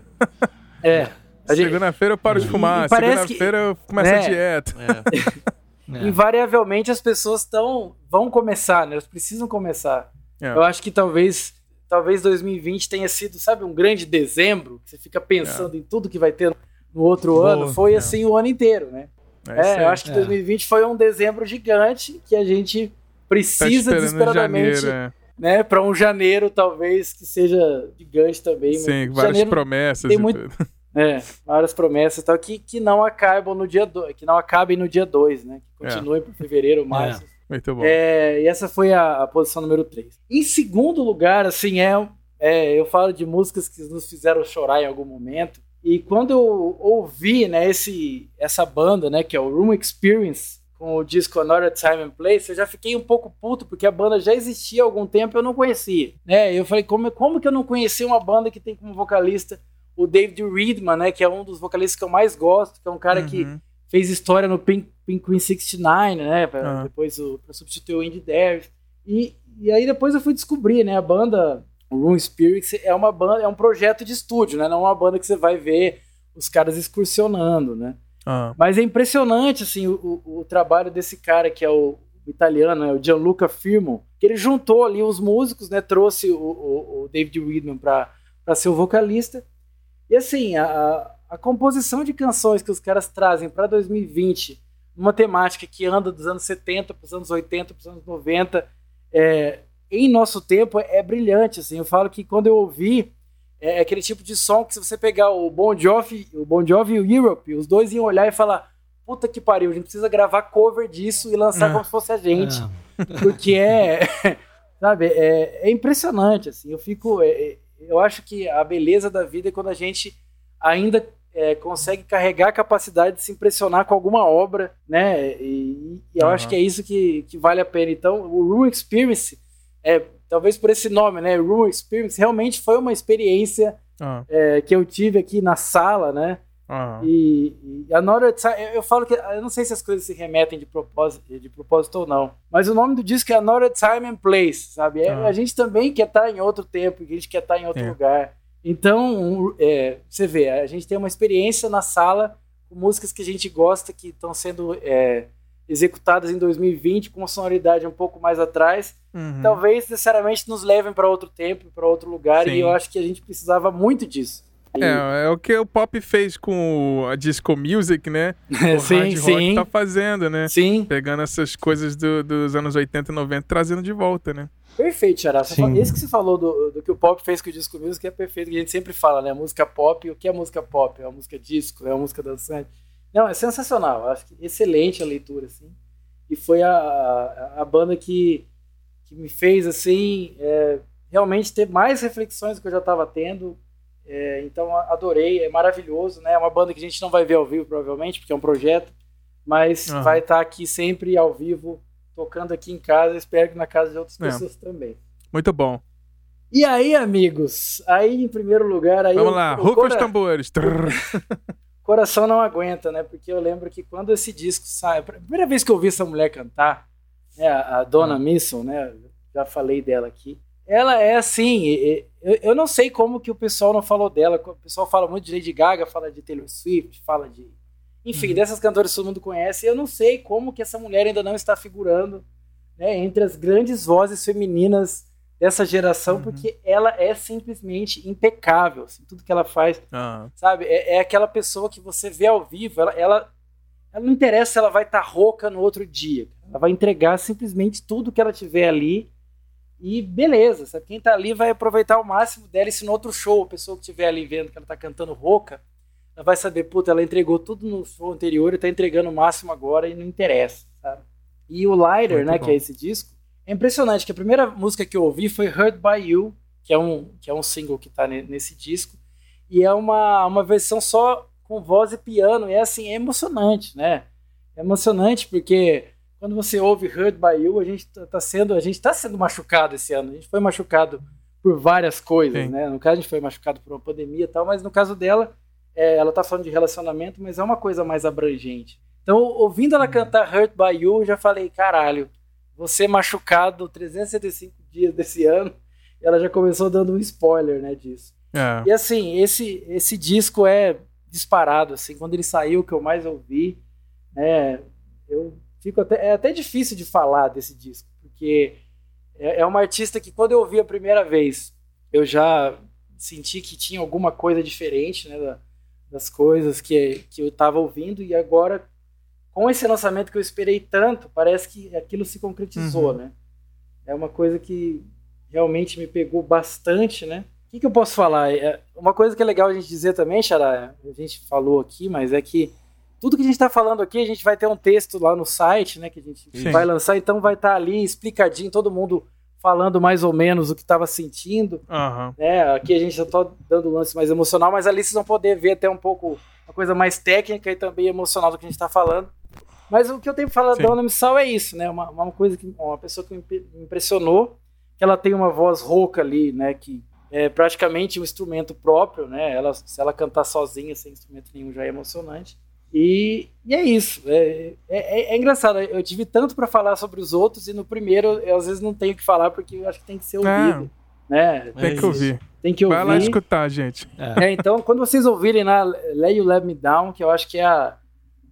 [SPEAKER 2] é.
[SPEAKER 1] Segunda-feira eu paro de fumar, segunda-feira eu começo a é. dieta. É.
[SPEAKER 2] É. Invariavelmente as pessoas estão vão começar, né? Elas precisam começar. É. Eu acho que talvez talvez 2020 tenha sido, sabe, um grande dezembro, que você fica pensando é. em tudo que vai ter no outro Boa, ano. Foi é. assim o ano inteiro, né? É, é eu acho que 2020 é. foi um dezembro gigante que a gente precisa tá desesperadamente. Janeiro, é. né, para um janeiro talvez que seja gigante também.
[SPEAKER 1] Sim, várias janeiro promessas
[SPEAKER 2] tem muito, tudo. É, várias promessas tal, que, que não acabam no dia 2, que não acabem no dia 2, né? Que continuem é. para fevereiro, março. É.
[SPEAKER 1] Muito bom.
[SPEAKER 2] É, e essa foi a, a, posição número 3. Em segundo lugar, assim, é, é, eu falo de músicas que nos fizeram chorar em algum momento. E quando eu ouvi, né, esse, essa banda, né, que é o Room Experience, com o disco Another Time and Place, eu já fiquei um pouco puto, porque a banda já existia há algum tempo e eu não conhecia. Né? Eu falei, como, como que eu não conhecia uma banda que tem como vocalista o David Reedman, né, que é um dos vocalistas que eu mais gosto, que é um cara uhum. que fez história no Pink, Pink Queen 69, né? Pra, uhum. Depois para substituir o Andy Davis. E, e aí depois eu fui descobrir, né? A banda Room Spirits é uma banda, é um projeto de estúdio, né? Não é uma banda que você vai ver os caras excursionando, né? Uhum. Mas é impressionante, assim, o, o, o, trabalho desse cara que é o, o italiano, né? o Gianluca Firmo, que ele juntou ali os músicos, né? Trouxe o, o, o David Weedman para ser o vocalista. E assim, a, a composição de canções que os caras trazem para 2020, uma temática que anda dos anos 70 para os anos 80, para os anos 90, é, em nosso tempo é, é brilhante. Assim. Eu falo que quando eu ouvi, é, é aquele tipo de som que se você pegar o Bon Jovi, o Bon Jovi e o Europe, os dois iam olhar e falar puta que pariu, a gente precisa gravar cover disso e lançar é. como se fosse a gente. É. Porque é, sabe, é, é, impressionante, assim, eu fico, é, eu acho que a beleza da vida é quando a gente ainda é, consegue carregar a capacidade de se impressionar com alguma obra, né? E, e eu uhum. acho que é isso que, que vale a pena. Então, o Room Experience, é, talvez por esse nome, né? Room Experience, realmente foi uma experiência uhum. é, que eu tive aqui na sala, né? Uhum. E, e a Nora, eu, eu falo que eu não sei se as coisas se remetem de propósito, de propósito ou não, mas o nome do disco é Another Time and Place, sabe? É, a gente também quer estar em outro tempo, a gente quer estar em outro é. lugar. Então, é, você vê, a gente tem uma experiência na sala com músicas que a gente gosta, que estão sendo é, executadas em 2020 com uma sonoridade um pouco mais atrás. Uhum. Talvez necessariamente nos levem para outro tempo, para outro lugar, Sim. e eu acho que a gente precisava muito disso.
[SPEAKER 1] É, é o que o pop fez com a disco music, né? O
[SPEAKER 2] sim, hard sim.
[SPEAKER 1] tá fazendo, né?
[SPEAKER 2] Sim.
[SPEAKER 1] Pegando essas coisas do, dos anos 80 e 90 trazendo de volta, né?
[SPEAKER 2] Perfeito, Xará. Esse que você falou do, do, que o pop fez com o disco music é perfeito, que a gente sempre fala, né? Música pop, o que é música pop? É uma música disco, é uma música dançante. Não, é sensacional. Acho que excelente a leitura, assim. E foi a, a, a banda que, que me fez, assim, é, realmente ter mais reflexões do que eu já estava tendo. É, então, adorei, é maravilhoso, né? É uma banda que a gente não vai ver ao vivo, provavelmente, porque é um projeto, mas uhum. vai estar tá aqui sempre ao vivo tocando aqui em casa, espero que na casa de outras é. pessoas também.
[SPEAKER 1] Muito bom.
[SPEAKER 2] E aí, amigos? Aí, em primeiro lugar, aí.
[SPEAKER 1] Vamos lá, rufa cora... os tambores.
[SPEAKER 2] Coração não aguenta, né? Porque eu lembro que quando esse disco sai. A primeira vez que eu vi essa mulher cantar, né, a Dona hum. Misson, né? Já falei dela aqui. Ela é assim. Eu, eu não sei como que o pessoal não falou dela. O pessoal fala muito de Lady Gaga, fala de Taylor Swift, fala de enfim, uhum. dessas cantoras que todo mundo conhece, eu não sei como que essa mulher ainda não está figurando né, entre as grandes vozes femininas dessa geração, uhum. porque ela é simplesmente impecável. Assim, tudo que ela faz, uhum. sabe? É, é, aquela pessoa que você vê ao vivo, ela, ela, ela não interessa se ela vai estar tá rouca no outro dia. Ela vai entregar simplesmente tudo que ela tiver ali e beleza, sabe? Quem tá ali vai aproveitar o máximo dela. E se no outro show a pessoa que estiver ali vendo que ela tá cantando rouca, ela vai saber, puta, ela entregou tudo no show anterior e tá entregando o máximo agora e não interessa, sabe? E o Lighter, Muito né, bom. que é esse disco, é impressionante que a primeira música que eu ouvi foi Hurt By You, que é um, que é um single que tá nesse disco, e é uma, uma versão só com voz e piano, e é assim, é emocionante, né? É emocionante porque quando você ouve Hurt By You, a gente tá, tá sendo, a gente tá sendo machucado esse ano, a gente foi machucado por várias coisas, Sim. né? No caso a gente foi machucado por uma pandemia e tal, mas no caso dela, é, ela tá falando de relacionamento, mas é uma coisa mais abrangente. Então, ouvindo ela cantar Hurt by You, eu já falei, caralho, você machucado 365 dias desse ano, e ela já começou dando um spoiler, né, disso. É. E assim, esse, esse disco é disparado, assim, quando ele saiu, que eu mais ouvi, né, eu fico até, é até difícil de falar desse disco, porque é, é uma artista que quando eu ouvi a primeira vez, eu já senti que tinha alguma coisa diferente, né, da, das coisas que, que eu estava ouvindo e agora com esse lançamento que eu esperei tanto, parece que aquilo se concretizou, uhum. né? É uma coisa que realmente me pegou bastante, né? O que, que eu posso falar? É, uma coisa que é legal a gente dizer também, Xará, a gente falou aqui, mas é que tudo que a gente está falando aqui, a gente vai ter um texto lá no site, né, que a gente Sim. vai lançar, então vai estar tá ali explicadinho, todo mundo falando mais ou menos o que estava sentindo. Uhum. Né? Aqui a gente já está dando um lance mais emocional, mas ali vocês vão poder ver até um pouco uma coisa mais técnica e também emocional do que a gente está falando. Mas o que eu tenho para falar Sim. da Ana Missal é isso, né? Uma, uma coisa que uma pessoa que me impressionou, que ela tem uma voz rouca ali, né? Que é praticamente um instrumento próprio, né? Ela, se ela cantar sozinha, sem instrumento nenhum, já é emocionante. E, e é isso. É, é, é, engraçado. Eu tive tanto para falar sobre os outros e no primeiro eu às vezes não tenho que falar porque eu acho que tem que ser ouvido. É, né?
[SPEAKER 1] Tem que ouvir.
[SPEAKER 2] Tem que ouvir.
[SPEAKER 1] Vai lá escutar, gente.
[SPEAKER 2] É. então, quando vocês ouvirem na Lay You Let Me Down, que eu acho que é a,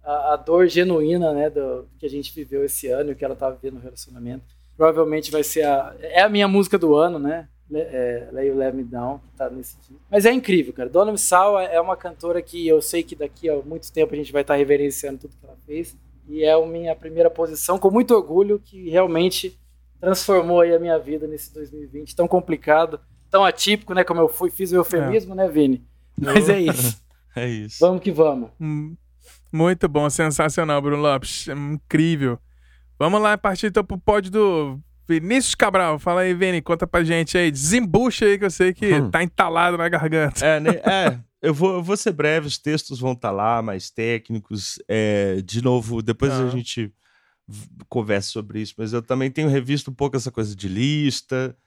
[SPEAKER 2] a, a, dor genuína né, do que a gente viveu esse ano e o que ela tá vivendo no relacionamento, provavelmente vai ser a. É a minha música do ano, né? É, Lay You Let Me Down, que tá nesse disco. Mas é incrível, cara. Dona Missal é uma cantora que eu sei que daqui a muito tempo a gente vai estar tá reverenciando tudo que ela fez. E é a minha primeira posição, com muito orgulho, que realmente transformou aí a minha vida nesse 2020 tão complicado, tão atípico, né? Como eu fui, fiz o eufemismo, é. né, Vini? Mas é isso.
[SPEAKER 3] é isso.
[SPEAKER 2] Vamos que vamos.
[SPEAKER 1] Hum, muito bom, sensacional, Bruno Lopes. É incrível. Vamos lá, partir então pro pódio do Vinícius Cabral, fala aí, Vini, conta pra gente aí. Desembucha aí que eu sei que hum. tá entalado na garganta.
[SPEAKER 3] É, né? é eu, vou, eu vou ser breve, os textos vão estar tá lá, mais técnicos. É, de novo, depois ah. a gente conversa sobre isso, mas eu também tenho revisto um pouco essa coisa de lista.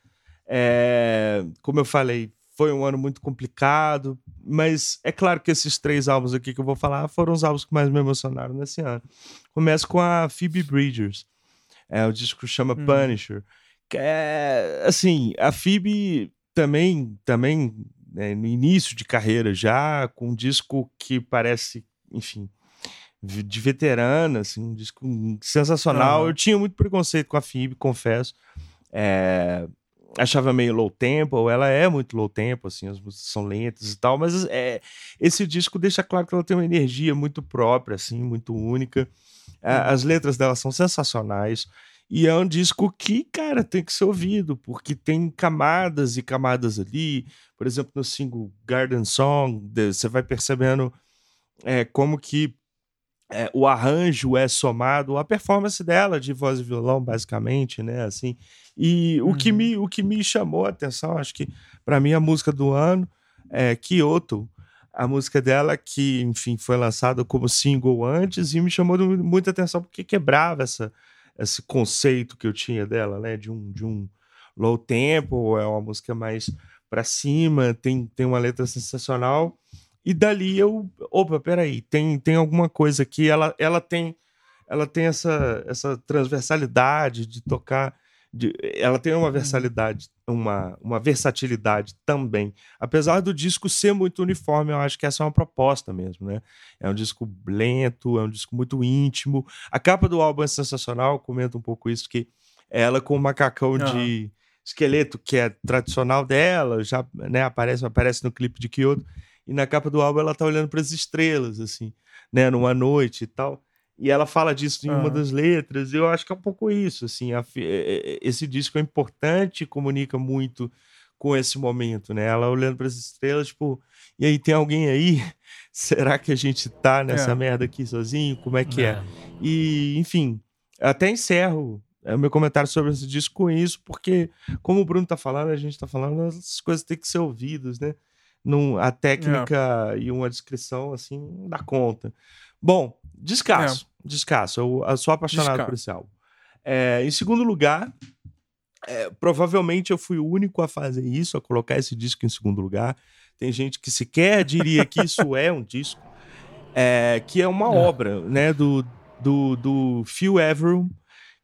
[SPEAKER 3] É, como eu falei, foi um ano muito complicado, mas é claro que esses três álbuns aqui que eu vou falar foram os álbuns que mais me emocionaram nesse ano. Começo com a Phoebe Bridgers. É, o disco chama hum. Punisher. Que é, assim, a Phoebe também, também né, no início de carreira já, com um disco que parece, enfim, de veterana, assim, um disco sensacional. Uhum. Eu tinha muito preconceito com a Phoebe, confesso. É, achava meio low tempo, ela é muito low tempo, assim, as músicas são lentas e tal, mas é, esse disco deixa claro que ela tem uma energia muito própria, assim, muito única. As letras dela são sensacionais. E é um disco que, cara, tem que ser ouvido, porque tem camadas e camadas ali. Por exemplo, no single Garden Song, você vai percebendo é, como que é, o arranjo é somado à performance dela de voz e violão, basicamente, né? Assim, e uhum. o, que uhum. me, o que me chamou a atenção, acho que para mim a música do ano é Kyoto, a música dela, que, enfim, foi lançada como single antes e me chamou muita atenção porque quebrava essa, esse conceito que eu tinha dela, né? De um, de um low tempo, é uma música mais para cima, tem, tem uma letra sensacional. E dali eu, opa, peraí, tem, tem alguma coisa aqui, ela, ela tem ela tem essa, essa transversalidade de tocar de, ela tem uma uhum. versatilidade, uma, uma versatilidade também. Apesar do disco ser muito uniforme, eu acho que essa é uma proposta mesmo, né? É um disco lento, é um disco muito íntimo. A capa do álbum é sensacional, comenta um pouco isso, que ela com o macacão de esqueleto, que é tradicional dela, já né, aparece, aparece no clipe de Kyoto, e na capa do álbum ela tá olhando para as estrelas, assim, né, numa noite e tal. E ela fala disso em uma das letras. Eu acho que é um pouco isso, assim. A, esse disco é importante, comunica muito com esse momento, né? Ela olhando para as estrelas, tipo, e aí tem alguém aí? Será que a gente tá nessa é. merda aqui sozinho? Como é que é? é? E, enfim, até encerro é, o meu comentário sobre esse disco com isso, porque, como o Bruno tá falando, a gente tá falando, as coisas têm que ser ouvidas, né? Num, a técnica é. e uma descrição, assim, dá conta. Bom, descasso. É. Descasso. Eu, eu, sou apaixonado Descasso. por esse álbum. É, em segundo lugar, é, provavelmente eu fui o único a fazer isso, a colocar esse disco em segundo lugar. Tem gente que sequer diria que isso é um disco, é, que é uma é. obra né, do, do, do Phil Everett,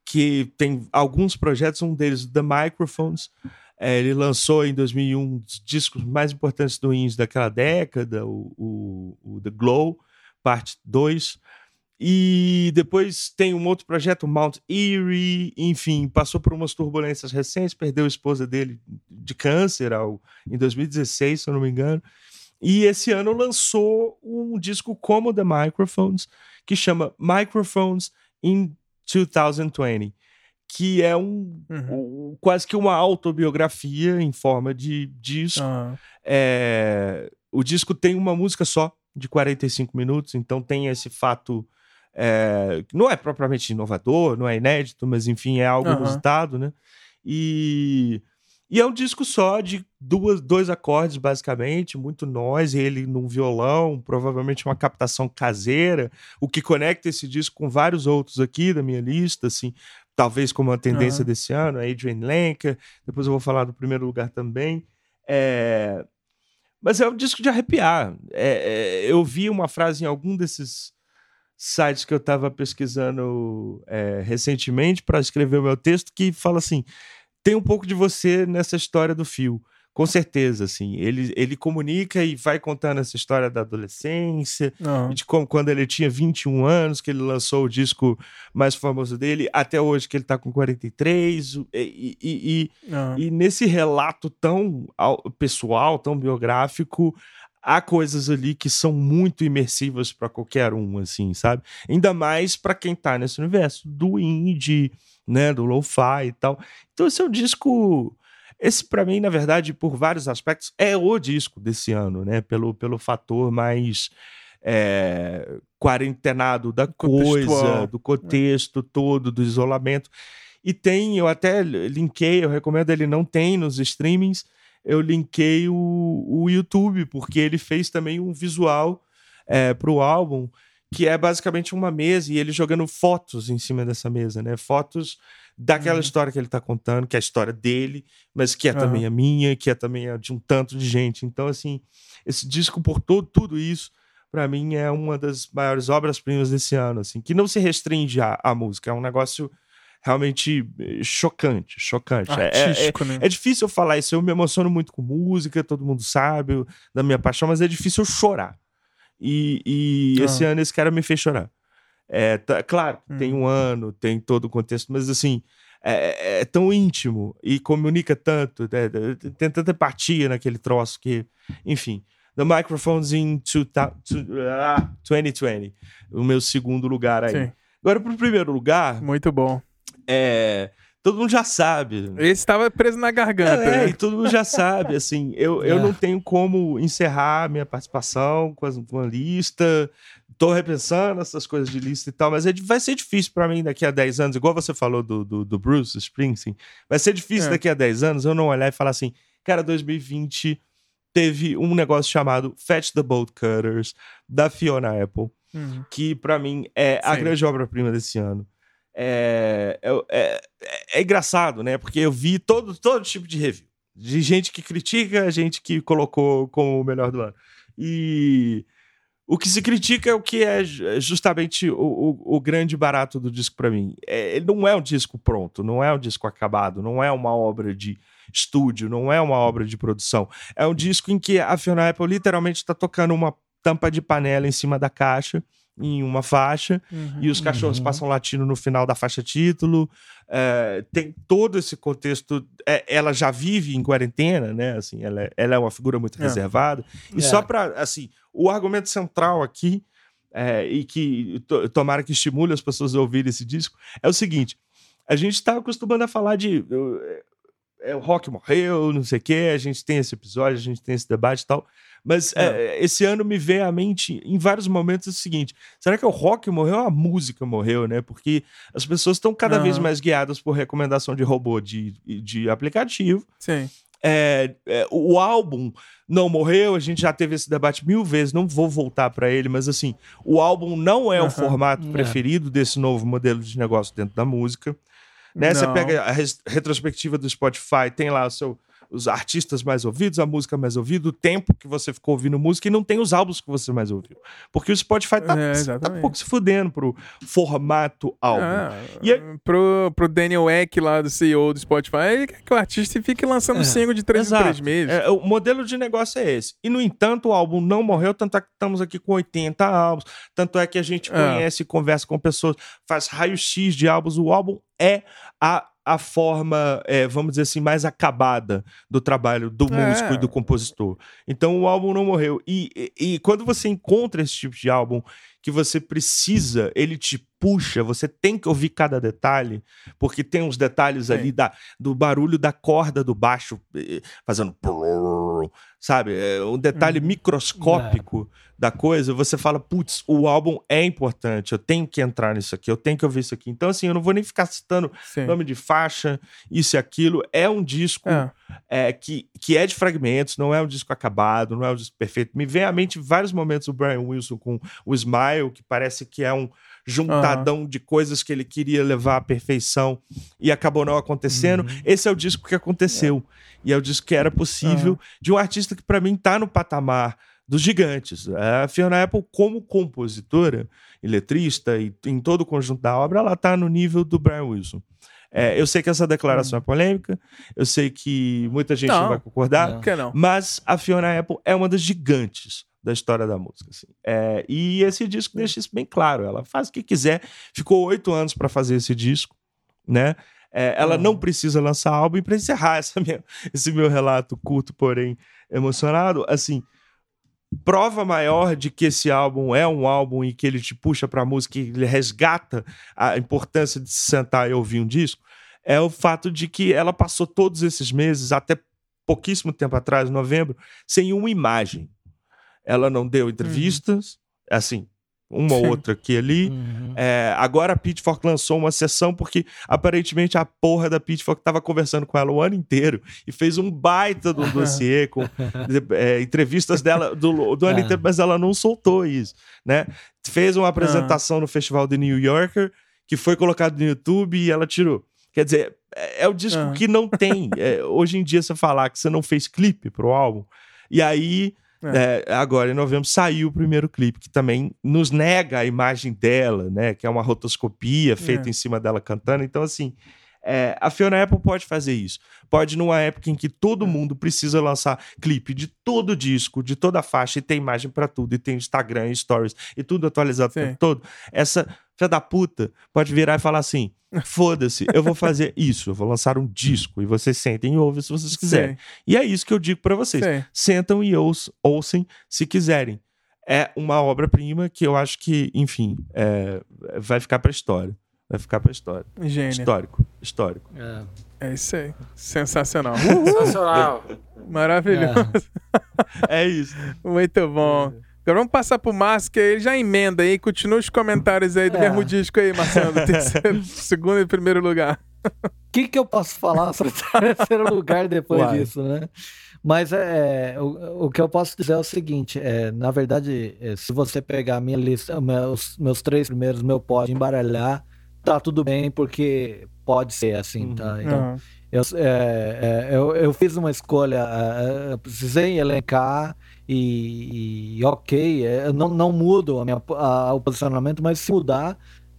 [SPEAKER 3] que tem alguns projetos, um deles, The Microphones. É, ele lançou em 2001 os discos mais importantes do indie daquela década, o, o, o The Glow parte 2. E depois tem um outro projeto, Mount Erie, enfim, passou por umas turbulências recentes, perdeu a esposa dele de câncer ao, em 2016, se eu não me engano. E esse ano lançou um disco como The Microphones, que chama Microphones in 2020, que é um, uhum. um quase que uma autobiografia em forma de disco. Uhum. É, o disco tem uma música só, de 45 minutos, então tem esse fato. É, não é propriamente inovador, não é inédito, mas enfim, é algo uhum. inusitado, né? E e é um disco só de duas, dois acordes, basicamente, muito nós, ele num violão, provavelmente uma captação caseira, o que conecta esse disco com vários outros aqui da minha lista, assim, talvez como uma tendência uhum. desse ano, a Adrian Lenker, depois eu vou falar do primeiro lugar também. É... Mas é um disco de arrepiar. É, é, eu vi uma frase em algum desses sites que eu estava pesquisando é, recentemente para escrever o meu texto que fala assim tem um pouco de você nessa história do fio. Com certeza, assim. Ele, ele comunica e vai contando essa história da adolescência, uhum. de como quando ele tinha 21 anos, que ele lançou o disco mais famoso dele, até hoje que ele tá com 43. E, e, e, uhum. e nesse relato tão pessoal, tão biográfico, há coisas ali que são muito imersivas para qualquer um, assim, sabe? Ainda mais para quem tá nesse universo do indie né, do lo-fi e tal. Então esse é um disco esse para mim, na verdade, por vários aspectos, é o disco desse ano, né? Pelo, pelo fator mais é, quarentenado da coisa, do contexto todo, do isolamento. E tem, eu até linkei, eu recomendo, ele não tem nos streamings, eu linkei o, o YouTube, porque ele fez também um visual é, para o álbum que é basicamente uma mesa e ele jogando fotos em cima dessa mesa, né? Fotos daquela uhum. história que ele tá contando, que é a história dele, mas que é uhum. também a minha, que é também a de um tanto de gente. Então, assim, esse disco por todo tudo isso, para mim é uma das maiores obras-primas desse ano, assim, que não se restringe à, à música, é um negócio realmente eh, chocante, chocante. É, é, Artístico, é, é, né? é difícil eu falar isso, eu me emociono muito com música, todo mundo sabe da minha paixão, mas é difícil eu chorar. E, e ah. esse ano esse cara me fez chorar. É, tá, claro, hum. tem um ano, tem todo o contexto, mas assim, é, é, é tão íntimo e comunica tanto, né, tem tanta empatia naquele troço que, enfim. The Microphones in 2020, ah, o meu segundo lugar aí. Sim. Agora, pro primeiro lugar.
[SPEAKER 1] Muito bom.
[SPEAKER 3] É todo mundo já sabe.
[SPEAKER 1] Esse estava preso na garganta.
[SPEAKER 3] É, né? e todo mundo já sabe, assim, eu, é. eu não tenho como encerrar minha participação com, as, com a lista, tô repensando essas coisas de lista e tal, mas é, vai ser difícil para mim daqui a 10 anos, igual você falou do, do, do Bruce Springsteen, vai ser difícil é. daqui a 10 anos eu não olhar e falar assim, cara, 2020 teve um negócio chamado Fetch the Bolt Cutters, da Fiona Apple, uhum. que para mim é Sim. a grande obra-prima desse ano. É, é, é, é, engraçado, né? Porque eu vi todo, todo tipo de review. De gente que critica, gente que colocou como o melhor do ano. E o que se critica é o que é justamente o, o, o grande barato do disco para mim. É, ele não é um disco pronto, não é um disco acabado, não é uma obra de estúdio, não é uma obra de produção. É um disco em que a Fiona Apple literalmente está tocando uma tampa de panela em cima da caixa em uma faixa uhum, e os cachorros uhum. passam latindo no final da faixa título. É, tem todo esse contexto. É, ela já vive em quarentena, né? Assim, ela, é, ela é uma figura muito é. reservada. E só para assim, o argumento central aqui é, e que tomara que estimule as pessoas a ouvirem esse disco é o seguinte: a gente está acostumando a falar de é, o rock morreu, não sei o quê, a gente tem esse episódio, a gente tem esse debate e tal. Mas é. É, esse ano me veio à mente em vários momentos o seguinte: será que o rock morreu ou a música morreu, né? Porque as pessoas estão cada vez mais guiadas por recomendação de robô de, de aplicativo.
[SPEAKER 1] Sim.
[SPEAKER 3] É, é, o álbum não morreu, a gente já teve esse debate mil vezes, não vou voltar para ele, mas assim, o álbum não é uhum. o formato é. preferido desse novo modelo de negócio dentro da música. Né? Você pega a retrospectiva do Spotify, tem lá o seu os artistas mais ouvidos, a música mais ouvida, o tempo que você ficou ouvindo música e não tem os álbuns que você mais ouviu. Porque o Spotify tá, é, tá um pouco se fudendo pro formato álbum. É,
[SPEAKER 1] e aí... pro, pro Daniel Eck lá do CEO do Spotify, que o artista fique lançando é, single de três exato. em três meses.
[SPEAKER 3] É, o modelo de negócio é esse. E, no entanto, o álbum não morreu, tanto é que estamos aqui com 80 álbuns, tanto é que a gente é. conhece e conversa com pessoas, faz raio-x de álbuns. O álbum é a a forma, é, vamos dizer assim, mais acabada do trabalho do é. músico e do compositor. Então o álbum não morreu. E, e, e quando você encontra esse tipo de álbum que você precisa, ele te puxa, você tem que ouvir cada detalhe, porque tem uns detalhes ali da, do barulho da corda do baixo eh, sabe? É um detalhe hum. microscópico é. da coisa. Você fala, putz, o álbum é importante, eu tenho que entrar nisso aqui, eu tenho que ouvir isso aqui. Então, assim, eu não vou nem ficar citando Sim. nome de faixa, isso e aquilo. É um disco é. É, que, que é de fragmentos, não é um disco acabado, não é um disco perfeito. Me vem à mente vários momentos o Brian Wilson com o Smile, que parece que é um juntadão uhum. de coisas que ele queria levar à perfeição e acabou não acontecendo. Uhum. Esse é o disco que aconteceu. É. E é o disco que era possível uhum. de um artista que, para mim, tá no patamar dos gigantes. A Fiona Apple, como compositora e letrista e em todo o conjunto da obra, ela tá no nível do Brian Wilson. É, eu sei que essa declaração hum. é polêmica, eu sei que muita gente não, não vai concordar, não. mas a Fiona Apple é uma das gigantes da história da música. Assim. É, e esse disco deixa isso bem claro. Ela faz o que quiser. Ficou oito anos para fazer esse disco, né? É, ela não precisa lançar álbum. E para encerrar minha, esse meu relato curto, porém emocionado, assim, prova maior de que esse álbum é um álbum e que ele te puxa para a música, e ele resgata a importância de se sentar e ouvir um disco, é o fato de que ela passou todos esses meses, até pouquíssimo tempo atrás, novembro, sem uma imagem. Ela não deu entrevistas, uhum. assim, uma ou outra aqui e ali. Uhum. É, agora a Pitchfork lançou uma sessão porque aparentemente a porra da Pitchfork estava conversando com ela o ano inteiro e fez um baita do dossiê com é, entrevistas dela do, do ano inteiro, mas ela não soltou isso, né? Fez uma apresentação no Festival de New Yorker que foi colocado no YouTube e ela tirou. Quer dizer, é, é o disco que não tem. É, hoje em dia, você falar que você não fez clipe pro álbum, e aí é. É, agora, em novembro, saiu o primeiro clipe, que também nos nega a imagem dela, né? Que é uma rotoscopia feita é. em cima dela cantando. Então, assim, é, a Fiona Apple pode fazer isso. Pode, numa época em que todo é. mundo precisa lançar clipe de todo disco, de toda faixa, e tem imagem para tudo, e tem Instagram, e stories, e tudo atualizado o tempo todo. Essa filha da puta pode virar e falar assim: foda-se, eu vou fazer isso, eu vou lançar um disco, e vocês sentem e ouvem se vocês quiserem. Sim. E é isso que eu digo para vocês: Sim. sentam e ouçam, ouçam se quiserem. É uma obra-prima que eu acho que, enfim, é, vai ficar pra história. Vai ficar pra história.
[SPEAKER 1] Gênio.
[SPEAKER 3] Histórico. Histórico.
[SPEAKER 1] É, é isso aí. Sensacional.
[SPEAKER 2] Sensacional.
[SPEAKER 1] Maravilhoso.
[SPEAKER 3] É. é isso.
[SPEAKER 1] Muito bom. Agora vamos passar pro Márcio, que ele já emenda aí. Continua os comentários aí do é. mesmo disco aí, Marcelo. Terceiro, segundo e primeiro lugar.
[SPEAKER 4] O que, que eu posso falar sobre terceiro lugar depois Uai. disso, né? Mas é, o, o que eu posso dizer é o seguinte: é, na verdade, é, se você pegar a minha lista, meus, meus três primeiros, meu pode embaralhar, tá tudo bem, porque pode ser assim, tá? Uhum. Então, uhum. eu, é, é, eu, eu, fiz uma escolha, é, eu precisei elencar e, e ok, é, não, não mudo a minha, a, o posicionamento, mas se mudar,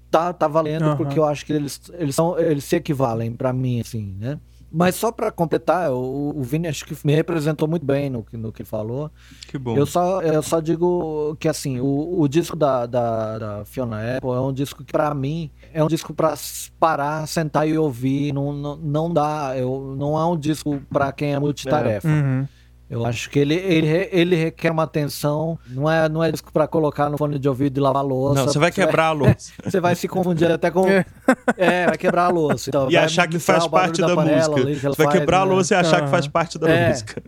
[SPEAKER 4] tá, tá valendo, uhum. porque eu acho que eles, eles, são, eles se equivalem para mim, assim, né? Mas só para completar, o, o Vini acho que me representou muito bem no, no que falou.
[SPEAKER 3] Que bom.
[SPEAKER 4] Eu só, eu só digo que assim, o, o disco da, da, da, Fiona Apple é um disco que para mim é um disco para parar, sentar e ouvir. Não, não, não dá, eu, não é um disco para quem é multitarefa. É. Uhum. Eu acho que ele, ele, ele requer uma atenção. Não é, não é disco para colocar no fone de ouvido e lavar a louça.
[SPEAKER 3] Não, você vai quebrar a louça.
[SPEAKER 4] você vai se confundir até com. É, é vai quebrar a louça. Então,
[SPEAKER 3] e achar que faz parte da, da música. Ali, você vai faz, quebrar né? a louça e achar que faz parte da
[SPEAKER 4] é,
[SPEAKER 3] música.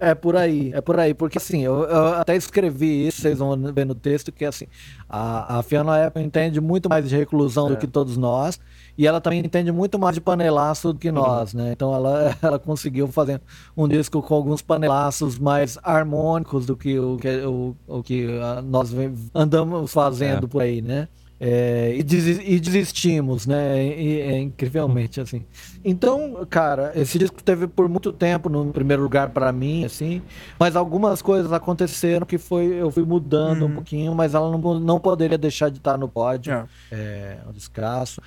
[SPEAKER 4] É por aí, é por aí. Porque assim, eu, eu, até escrevi isso, vocês vão ver no texto, que assim, a, a Fiona Apple entende muito mais de reclusão é. do que todos nós. E ela também entende muito mais de panelaço do que nós, né? Então ela, ela conseguiu fazer um disco com alguns panelaços mais harmônicos do que o que, o, o que ah, nós andamos fazendo é. por aí, né? É, e, des, e, desistimos, né? E, é, incrivelmente, assim. Então, cara, esse disco teve por muito tempo no primeiro lugar para mim, assim. Mas algumas coisas aconteceram que foi eu fui mudando uhum. um pouquinho, mas ela não, não poderia deixar de estar no pódio. É, é um descasso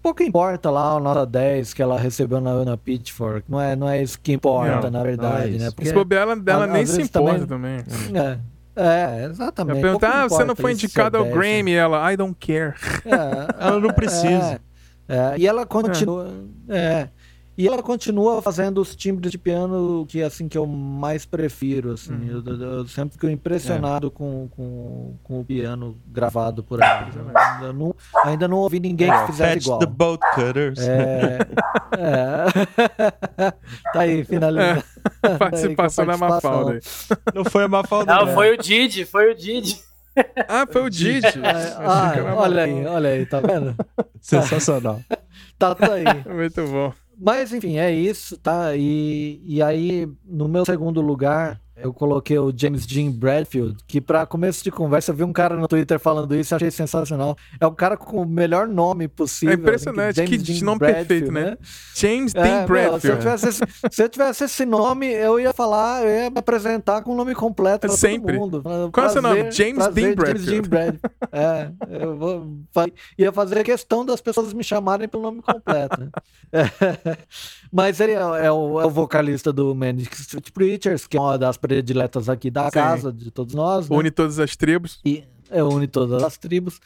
[SPEAKER 4] pouco importa lá a nota 10 que ela recebeu na, na Pitchfork. Não é, não é isso que importa, na verdade, é né?
[SPEAKER 1] Porque se dela, dela nem se importa também. também.
[SPEAKER 4] É. É, exatamente.
[SPEAKER 1] perguntar, ah, você não foi indicada ao Grammy? Ela, I don't care.
[SPEAKER 3] É, ela não precisa.
[SPEAKER 4] É, e ela continua. É. é. E ela continua fazendo os timbres de piano que assim que eu mais prefiro. Assim. Uhum. Eu, eu, eu, sempre fico impressionado é. com, com, com o piano gravado por ela. ainda, não, ainda não ouvi ninguém que fizesse igual.
[SPEAKER 3] the boat cutters.
[SPEAKER 4] É, é. tá aí, finalizando.
[SPEAKER 1] É. Participação da Mafalda.
[SPEAKER 3] Não foi a Mafalda.
[SPEAKER 2] Não, foi o Didi, foi o Didi.
[SPEAKER 1] Ah, foi o Didi.
[SPEAKER 4] É, ah, olha aí, olha aí, tá vendo?
[SPEAKER 3] Sensacional.
[SPEAKER 4] tá tudo aí.
[SPEAKER 1] Muito bom.
[SPEAKER 4] Mas enfim, é isso, tá? E, e aí, no meu segundo lugar, eu coloquei o James Dean Bradfield, que para começo de conversa, eu vi um cara no Twitter falando isso, achei sensacional. É o cara com o melhor nome possível. É
[SPEAKER 1] impressionante, assim, que, que nome Bradfield, perfeito, né? né? James é, Dean Bradfield.
[SPEAKER 4] se, eu tivesse esse, se eu tivesse esse nome, eu ia falar, eu ia me apresentar com o nome completo pra
[SPEAKER 1] Sempre.
[SPEAKER 4] todo mundo.
[SPEAKER 1] Qual prazer, é o seu nome? James prazer, Dean Bradfield. James Dean Bradfield.
[SPEAKER 4] é, eu vou, ia fazer questão das pessoas me chamarem pelo nome completo, né? Mas ele é, é, o, é o vocalista do Manic Street Preachers, que é uma das prediletas aqui da Sim. casa, de todos nós. Né?
[SPEAKER 1] Une todas as tribos.
[SPEAKER 4] E, é, une todas as tribos.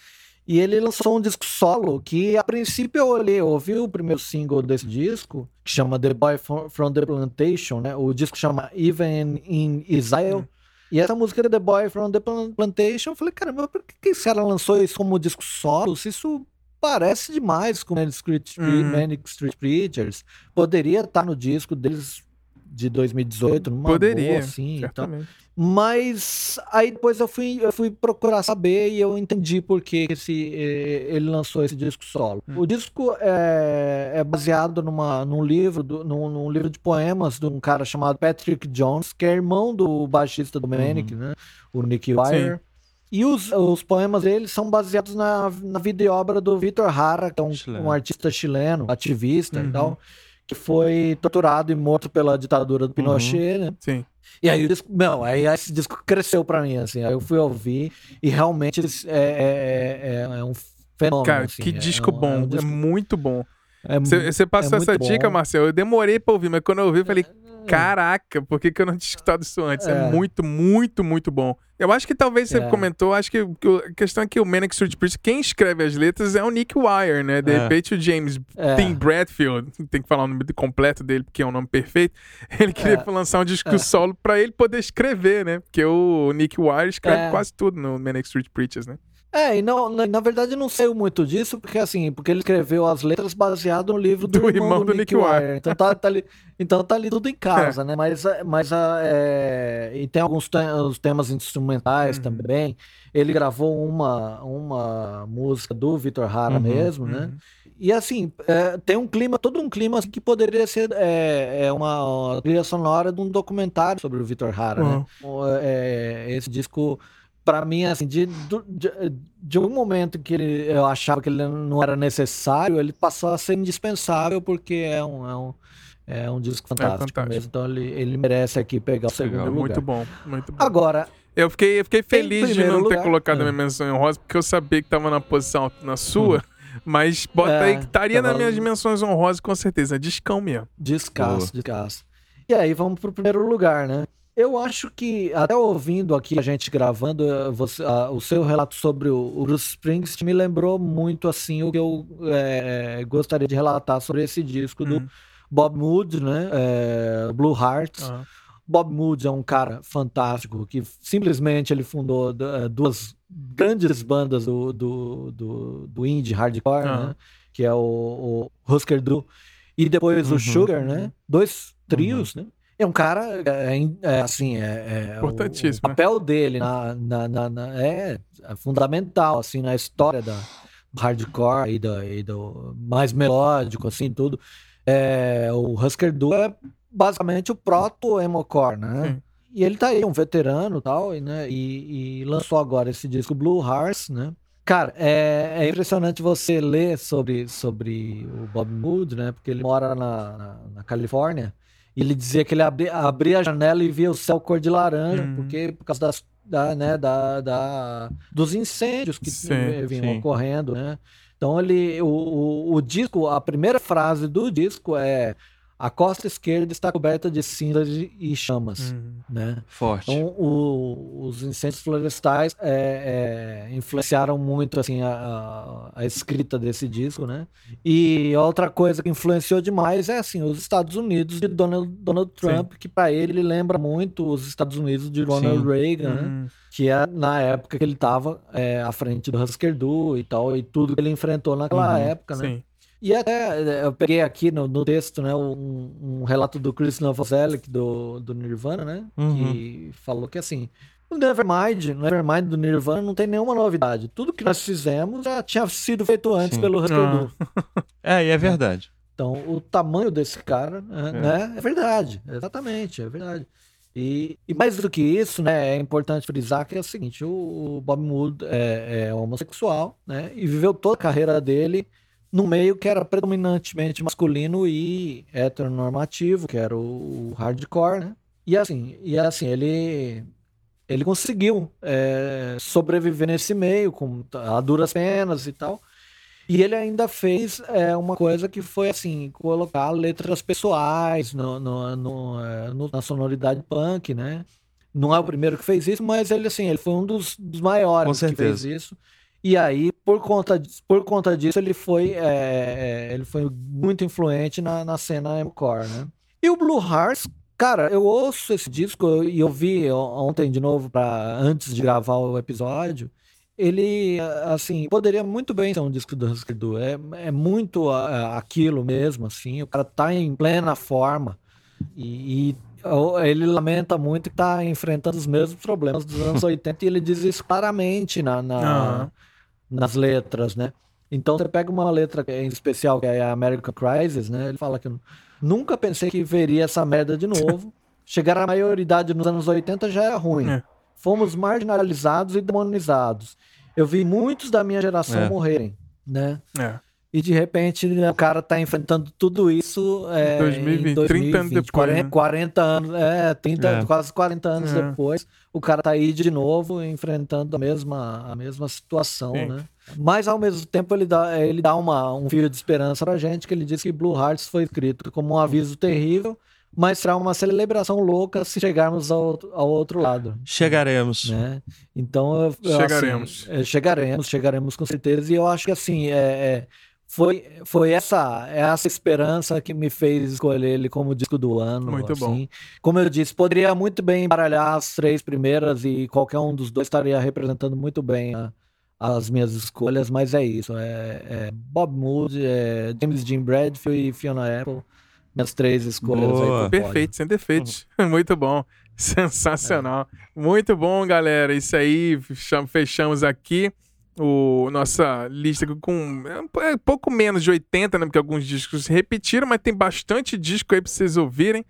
[SPEAKER 4] E ele lançou um disco solo que, a princípio, eu olhei, eu ouvi o primeiro single desse disco, que chama The Boy from the Plantation, né? O disco chama Even in Israel. Hum. E essa música The Boy from the Plantation, eu falei, caramba, por que esse cara lançou isso como disco solo? Se isso parece demais com Manic Street, uhum. Manic Street Preachers. Poderia estar tá no disco deles de 2018, numa Poderia, boa, assim. Então. Mas aí depois eu fui, eu fui procurar saber e eu entendi por que esse, eh, ele lançou esse disco solo. Hum. O disco é, é, baseado numa, num, livro, do, num, num, livro de poemas de um cara chamado Patrick Jones, que é irmão do baixista do Manic, uhum. né? O Nick Wire. Sim. E os, os poemas dele são baseados na, na vida e obra do Vitor Hara, que é um, um artista chileno, ativista uhum. e tal, que foi torturado e morto pela ditadura do Pinochet, uhum. né?
[SPEAKER 1] Sim.
[SPEAKER 4] E aí o disco, não, aí esse disco cresceu para mim, assim, aí eu fui ouvir e realmente é, é, é, é um fenômeno.
[SPEAKER 1] Cara,
[SPEAKER 4] assim,
[SPEAKER 1] que
[SPEAKER 4] é
[SPEAKER 1] disco
[SPEAKER 4] um,
[SPEAKER 1] bom, é, um disco...
[SPEAKER 4] é,
[SPEAKER 1] muito bom. Você passou essa bom. dica, Marcel, eu demorei pra ouvir, mas quando eu ouvi, eu falei, Caraca, por que, que eu não tinha escutado isso antes? É. é. muito, muito, muito bom. Eu acho que talvez você é. comentou, acho que, a questão é que o Manic Street Preachers, quem escreve as letras é o Nick Wire, né? De é. repente o James é. Tim Bradfield, tem que falar o nome completo dele, porque é um nome perfeito, ele queria é. lançar um disco é. solo para ele poder escrever, né? Porque o Nick Wire escreve quase tudo no Manic Street Preachers, né?
[SPEAKER 4] É, e não, na, na verdade não sei muito disso, porque assim, porque ele escreveu as letras baseado no livro do, do irmão, irmão, do, do Nick, Nick Wire. Então tá, tá ali, então tá ali tudo em casa, é. né? Mas, mas é, e tem alguns te os temas instrumentais uhum. também. Ele gravou uma, uma música do Vitor Hara uhum, mesmo, né? uhum. né? E assim, é, tem um clima, todo um clima assim, que poderia ser é, é uma, uma trilha sonora de um documentário sobre o Vitor Hara, né? É, esse disco para mim, assim, de, de, de, um momento que ele, eu achava que ele não era necessário, ele passou a ser indispensável porque é um, é um, é um disco fantástico, é fantástico. mesmo. Então ele, ele merece aqui pegar o segundo Legal, lugar.
[SPEAKER 1] Muito bom, muito bom.
[SPEAKER 4] Agora,
[SPEAKER 1] eu fiquei, eu fiquei feliz de não lugar, ter colocado é. a minha menção em rosa, porque eu sabia que estava na posição na sua. Hum. Mas bota é, aí que estaria nas minhas dimensões honrosas com certeza. Discão mesmo.
[SPEAKER 4] Descasso, descasso. E aí, vamos pro primeiro lugar, né? Eu acho que, até ouvindo aqui a gente gravando, eh, você, uh, o seu relato sobre o, o Bruce Springsteen me lembrou muito assim o que eu é, gostaria de relatar sobre esse disco do uhum. Bob Mood, né? É, Blue Hearts. Uhum. Bob Mood é um cara fantástico que simplesmente ele fundou duas grandes bandas do, do, do, do indie hardcore, uhum. né? Que é o, o Husker Du e depois o uhum. Sugar, né? Dois trios, uhum. né? É um cara, é, é, é assim, é,
[SPEAKER 1] é Importantíssimo.
[SPEAKER 4] O, o, papel dele na, na, na, na é, é, fundamental, assim, na história da hardcore e do, e do mais melódico, assim, tudo. É, o Husker Du é basicamente o proto-emocore, né? Sim. E ele tá aí, um veterano tal, e, né, e, e lançou agora esse disco Blue Hearts, né? Cara, é, é, impressionante você ler sobre, sobre o Bob Mood, né? Porque ele mora na, na, na Califórnia ele dizia que ele abria, abria a janela e via o céu cor de laranja, uhum. porque por causa das, da, né, da, da, dos incêndios que sim, vinham sim. ocorrendo, né? Então ele, o, o, o, disco, a primeira frase do disco é a costa esquerda está coberta de cinzas e chamas, uhum. né?
[SPEAKER 3] Forte.
[SPEAKER 4] Então, o, os incêndios florestais é, é, influenciaram muito assim a, a, escrita desse disco, né? E outra coisa que influenciou demais é assim os Estados Unidos de Donald, Donald Trump, Sim. que para ele, ele lembra muito os Estados Unidos de Ronald Sim. Reagan, né? uhum. né? Que é na época que ele estava é, à frente do Husker Du e tal, e tudo que ele enfrentou naquela uhum. época, né? Sim. E até eu peguei aqui no, no texto, né, um, um, relato do Chris Novoselic do, do Nirvana, né, uhum. que falou que assim, o Nevermind, o Nevermind do Nirvana não tem nenhuma novidade. Tudo que nós fizemos já tinha sido feito antes Sim. pelo Husker
[SPEAKER 3] ah. É, e é verdade.
[SPEAKER 4] Então, o tamanho desse cara, né, é. né, é verdade, exatamente, é verdade. E, e, mais do que isso, né, é importante frisar que é o seguinte, o, o Bob Mood é, é homossexual, né, e viveu toda a carreira dele no meio que era predominantemente masculino e heteronormativo, que era o hardcore, né? E assim, e assim ele ele conseguiu é, sobreviver nesse meio com a duras penas e tal. E ele ainda fez é, uma coisa que foi assim, colocar letras pessoais no, no, no, é, no, na sonoridade punk, né? Não é o primeiro que fez isso, mas ele assim, ele foi um dos, dos maiores que fez isso. E aí, por conta, por conta disso, ele foi, é, é, ele foi muito influente na, na cena M-Core, né? E o Blue Hearts, cara, eu ouço esse disco e eu vi ontem de novo, pra, antes de gravar o episódio. Ele, assim, poderia muito bem ser um disco do Husker Du. É, é muito aquilo mesmo, assim. O cara tá em plena forma. E, e ele lamenta muito que tá enfrentando os mesmos problemas dos anos 80 e ele diz isso claramente na, na, uhum nas letras, né? Então você pega uma letra em especial, que é a American Crisis, né? Ele fala que nunca pensei que veria essa merda de novo. Chegar à maioridade nos anos 80 já era ruim. É. Fomos marginalizados e demonizados. Eu vi muitos da minha geração é. morrerem, né? É. E de repente né, o cara tá enfrentando tudo isso é, 2020, em 2020, 30 anos depois. 40, né? 40 anos, é, 30, é. quase 40 anos é. depois, o cara tá aí de novo enfrentando a mesma, a mesma situação, Sim. né? Mas ao mesmo tempo ele dá, ele dá uma, um fio de esperança pra gente, que ele diz que Blue Hearts foi escrito como um aviso terrível, mas será uma celebração louca se chegarmos ao, ao outro lado.
[SPEAKER 3] Chegaremos.
[SPEAKER 4] Né? Então, eu,
[SPEAKER 1] chegaremos.
[SPEAKER 4] Assim, é, chegaremos, chegaremos com certeza. E eu acho que assim, é, é foi, foi essa, essa esperança que me fez escolher ele como disco do ano.
[SPEAKER 1] Muito
[SPEAKER 4] assim. bom. Como eu disse, poderia muito bem embaralhar as três primeiras e qualquer um dos dois estaria representando muito bem a, as minhas escolhas, mas é isso. É, é Bob Mood, é James Dean Bradfield e Fiona Apple. Minhas três escolhas. Boa.
[SPEAKER 1] Perfeito, sem defeitos. Uhum. Muito bom. Sensacional. É. Muito bom, galera. Isso aí, fechamos aqui o nossa lista com é, é pouco menos de 80, né? Porque alguns discos se repetiram, mas tem bastante disco aí pra vocês ouvirem.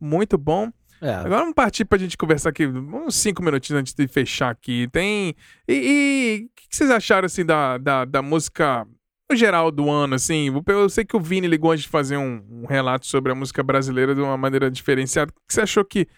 [SPEAKER 1] Muito bom. É. Agora vamos partir pra gente conversar aqui uns cinco minutinhos antes de fechar aqui. Tem. E o que, que, vocês acharam assim da, da, da, música no geral do ano? Assim, eu sei que o Vini ligou antes de fazer um, um relato sobre a música brasileira de uma maneira diferenciada. O que você achou que.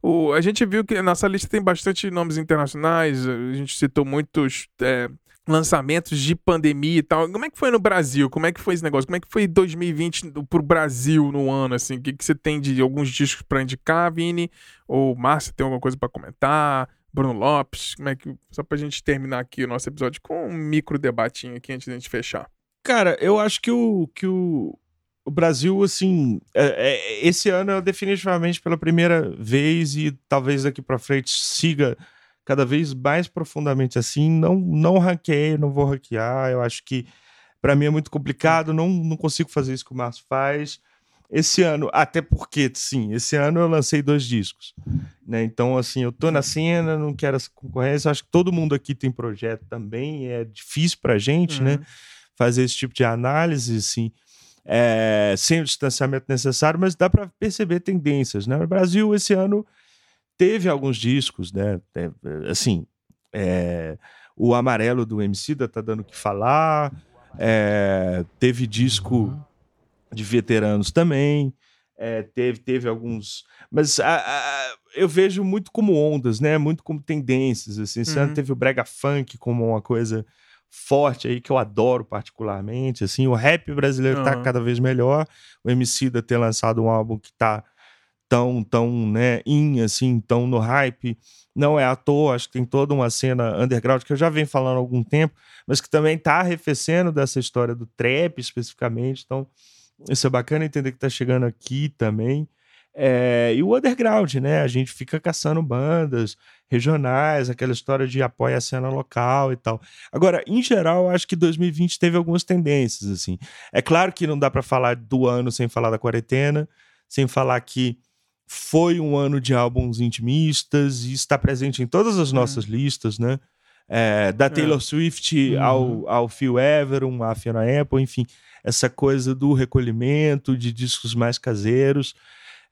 [SPEAKER 1] O, a gente viu que a nossa lista tem bastante nomes internacionais, a gente citou muitos é, lançamentos de pandemia e tal. Como é que foi no Brasil? Como é que foi esse negócio? Como é que foi 2020 pro Brasil no ano, assim? O que, que você tem de alguns discos para indicar, Vini? Ou Márcia, tem alguma coisa para comentar? Bruno Lopes? Como é que... Só pra gente terminar aqui o nosso episódio com um micro debatinho aqui antes da gente fechar.
[SPEAKER 3] Cara, eu acho que o, que o, o Brasil, assim, é, é, esse ano definitivamente pela primeira vez e talvez daqui para frente siga cada vez mais profundamente assim. Não, não hackeio, não vou hackear. Eu acho que para mim é muito complicado. Não, não consigo fazer isso que o Márcio faz. Esse ano, até porque, sim, esse ano eu lancei dois discos, né? Então, assim, eu tô na cena, não quero essa concorrência. Acho que todo mundo aqui tem projeto também. É difícil pra gente, né, uhum. né? Fazer esse tipo de análise, assim. É, sem o distanciamento necessário, mas dá para perceber tendências, né? O Brasil esse ano teve alguns discos, né? É, assim, é, o amarelo do MC da tá dando o que falar. É, teve disco uhum. de veteranos também. É, teve, teve alguns. Mas a, a, eu vejo muito como ondas, né? Muito como tendências. Assim. Uhum. teve o Brega Funk como uma coisa forte aí que eu adoro particularmente, assim, o rap brasileiro uhum. tá cada vez melhor, o MC da ter lançado um álbum que tá tão, tão, né, in, assim, tão no hype, não é à toa, acho que tem toda uma cena underground que eu já venho falando há algum tempo, mas que também tá arrefecendo dessa história do trap especificamente, então isso é bacana entender que tá chegando aqui também, é, e o underground, né? A gente fica caçando bandas regionais, aquela história de apoia a cena local e tal. Agora, em geral, acho que 2020 teve algumas tendências, assim. É claro que não dá para falar do ano sem falar da quarentena, sem falar que foi um ano de álbuns intimistas e está presente em todas as uhum. nossas uhum. listas, né? É, da é. Taylor é. Swift uhum. ao, ao Phil Everon, a Fiona Apple, enfim, essa coisa do recolhimento, de discos mais caseiros.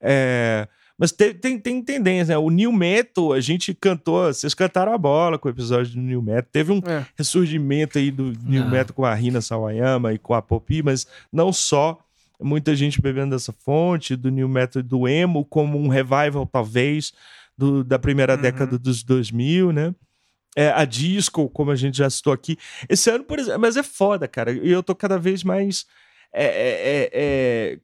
[SPEAKER 3] É, mas tem, tem, tem tendência, né? O New Metal, a gente cantou, vocês cantaram a bola com o episódio do New Metal. Teve um é. ressurgimento aí do New. Metal com a Rina Sawayama e com a Poppy, mas não só. Muita gente bebendo dessa fonte, do New Metal do Emo, como um revival, talvez, do, da primeira uhum. década dos 2000, né? É, a disco, como a gente já citou aqui. Esse ano, por exemplo, mas é foda, cara. E eu tô cada vez mais é, é, é, é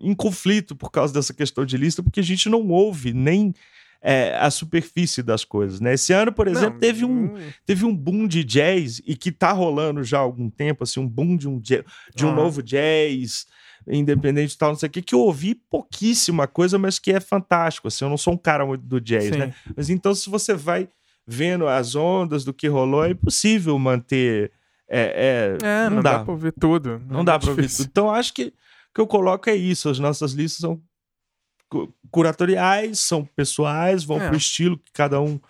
[SPEAKER 3] em conflito por causa dessa questão de lista, porque a gente não ouve nem é, a superfície das coisas, né? Esse ano, por exemplo, não, teve, um, hum. teve um boom de jazz e que tá rolando já há algum tempo, assim, um boom de um, de um ah. novo jazz independente e tal, não sei o que, que eu ouvi pouquíssima coisa, mas que é fantástico, assim, eu não sou um cara muito do jazz, Sim. né? Mas então, se você vai vendo as ondas do que rolou, é impossível manter é,
[SPEAKER 1] é, é não, não dá. dá pra ouvir tudo.
[SPEAKER 3] Não, não dá é pra ouvir tudo. Então, acho que o que eu coloco é isso. As nossas listas são curatoriais, são pessoais, vão é. pro estilo que cada um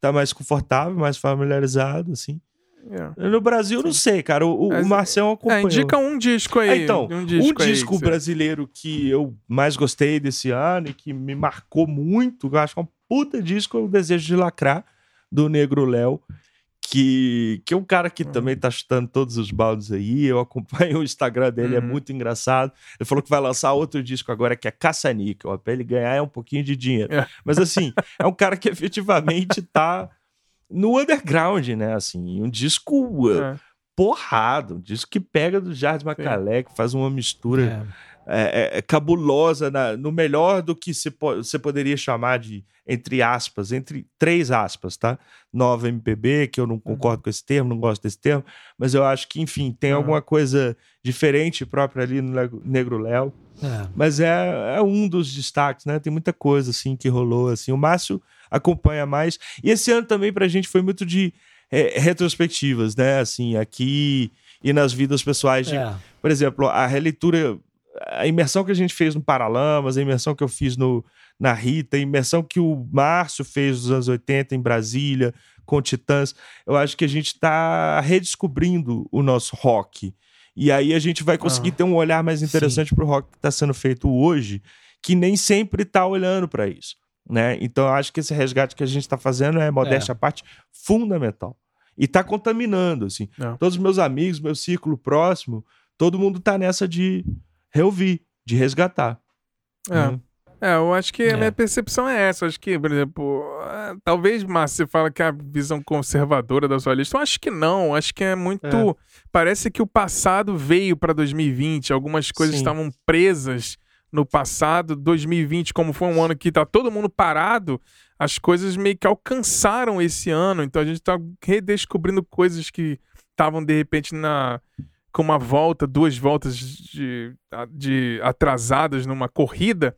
[SPEAKER 3] tá mais confortável, mais familiarizado, assim. É. No Brasil, Sim. não sei, cara. O, o Marcel acompanhou.
[SPEAKER 1] É, indica um disco aí.
[SPEAKER 3] É, então, um disco, um disco brasileiro que eu mais gostei desse ano e que me marcou muito, eu acho que é um puta disco, é o Desejo de Lacrar, do Negro Léo que, que é um cara que também tá chutando todos os baldes aí. Eu acompanho o Instagram dele, é uhum. é muito engraçado. Ele falou que vai lançar outro disco agora que é Caça-Níquel. Pra ele ganhar é um pouquinho de dinheiro. É. Mas assim, é um cara que efetivamente tá no underground, né? Assim, um disco é. porrado, um disco que pega do Jardim Macalé, que faz uma mistura. É é, é, é, cabulosa, na, no melhor do que você po poderia chamar de, entre aspas, entre três aspas, tá? Nova MPB, que eu não uhum. concordo uhum. com esse termo, não gosto desse termo, mas eu acho que, enfim, tem uhum. alguma coisa diferente própria ali no Negro Léo. É. Mas é, é um dos destaques, né? Tem muita coisa, assim, que rolou, assim. O Márcio acompanha mais. E esse ano também pra gente foi muito de é, retrospectivas, né? Assim, aqui e nas vidas pessoais de, é. por exemplo, a releitura a imersão que a gente fez no Paralamas, a imersão que eu fiz no, na Rita, a imersão que o Márcio fez nos anos 80 em Brasília, com Titãs, eu acho que a gente está redescobrindo o nosso rock. E aí a gente vai conseguir ah, ter um olhar mais interessante para o rock que está sendo feito hoje, que nem sempre está olhando para isso. Né? Então eu acho que esse resgate que a gente está fazendo é, modéstia à parte, fundamental. E está contaminando, assim. É. Todos os meus amigos, meu círculo próximo, todo mundo está nessa de reouvir, de resgatar.
[SPEAKER 1] É. Uhum. É, eu acho que é. a minha percepção é essa. Eu acho que, por exemplo, é, talvez, Márcio, você fala que é a visão conservadora da sua lista. Eu acho que não. Acho que é muito. É. Parece que o passado veio para 2020. Algumas coisas Sim. estavam presas no passado. 2020, como foi um ano que tá todo mundo parado, as coisas meio que alcançaram esse ano. Então a gente tá redescobrindo coisas que estavam, de repente, na com uma volta, duas voltas de, de atrasadas numa corrida,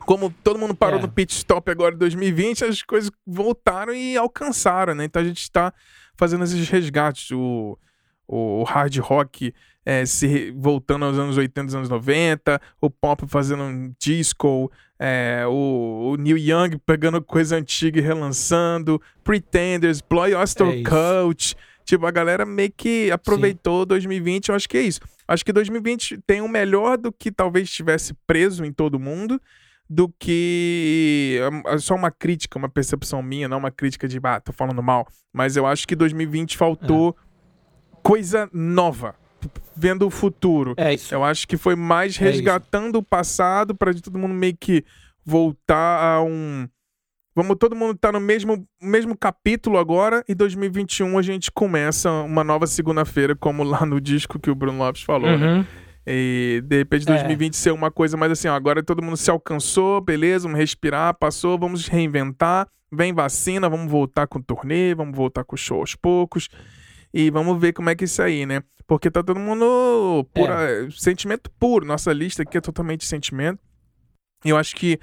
[SPEAKER 1] como todo mundo parou é. no pit stop agora em 2020, as coisas voltaram e alcançaram, né? Então a gente está fazendo esses resgates. O, o, o hard rock é, se voltando aos anos 80, anos 90, o pop fazendo um disco, é, o, o Neil Young pegando coisa antiga e relançando, Pretenders, Bloy Oster é Coach. Tipo, a galera meio que aproveitou Sim. 2020, eu acho que é isso. Acho que 2020 tem o um melhor do que talvez estivesse preso em todo mundo, do que é só uma crítica, uma percepção minha, não uma crítica de, ah, tô falando mal. Mas eu acho que 2020 faltou é. coisa nova, vendo o futuro.
[SPEAKER 2] É isso.
[SPEAKER 1] Eu acho que foi mais é resgatando é o passado para todo mundo meio que voltar a um Vamos todo mundo estar tá no mesmo, mesmo capítulo agora e 2021 a gente começa uma nova segunda-feira, como lá no disco que o Bruno Lopes falou, né? uhum. né? E de repente 2020 é. ser uma coisa mais assim, ó, agora todo mundo se alcançou, beleza, vamos respirar, passou, vamos reinventar, vem vacina, vamos voltar com turnê, vamos voltar com show aos poucos. E vamos ver como é que isso aí, né? Porque tá todo mundo pura, é. sentimento puro. Nossa lista aqui é totalmente sentimento. E eu acho que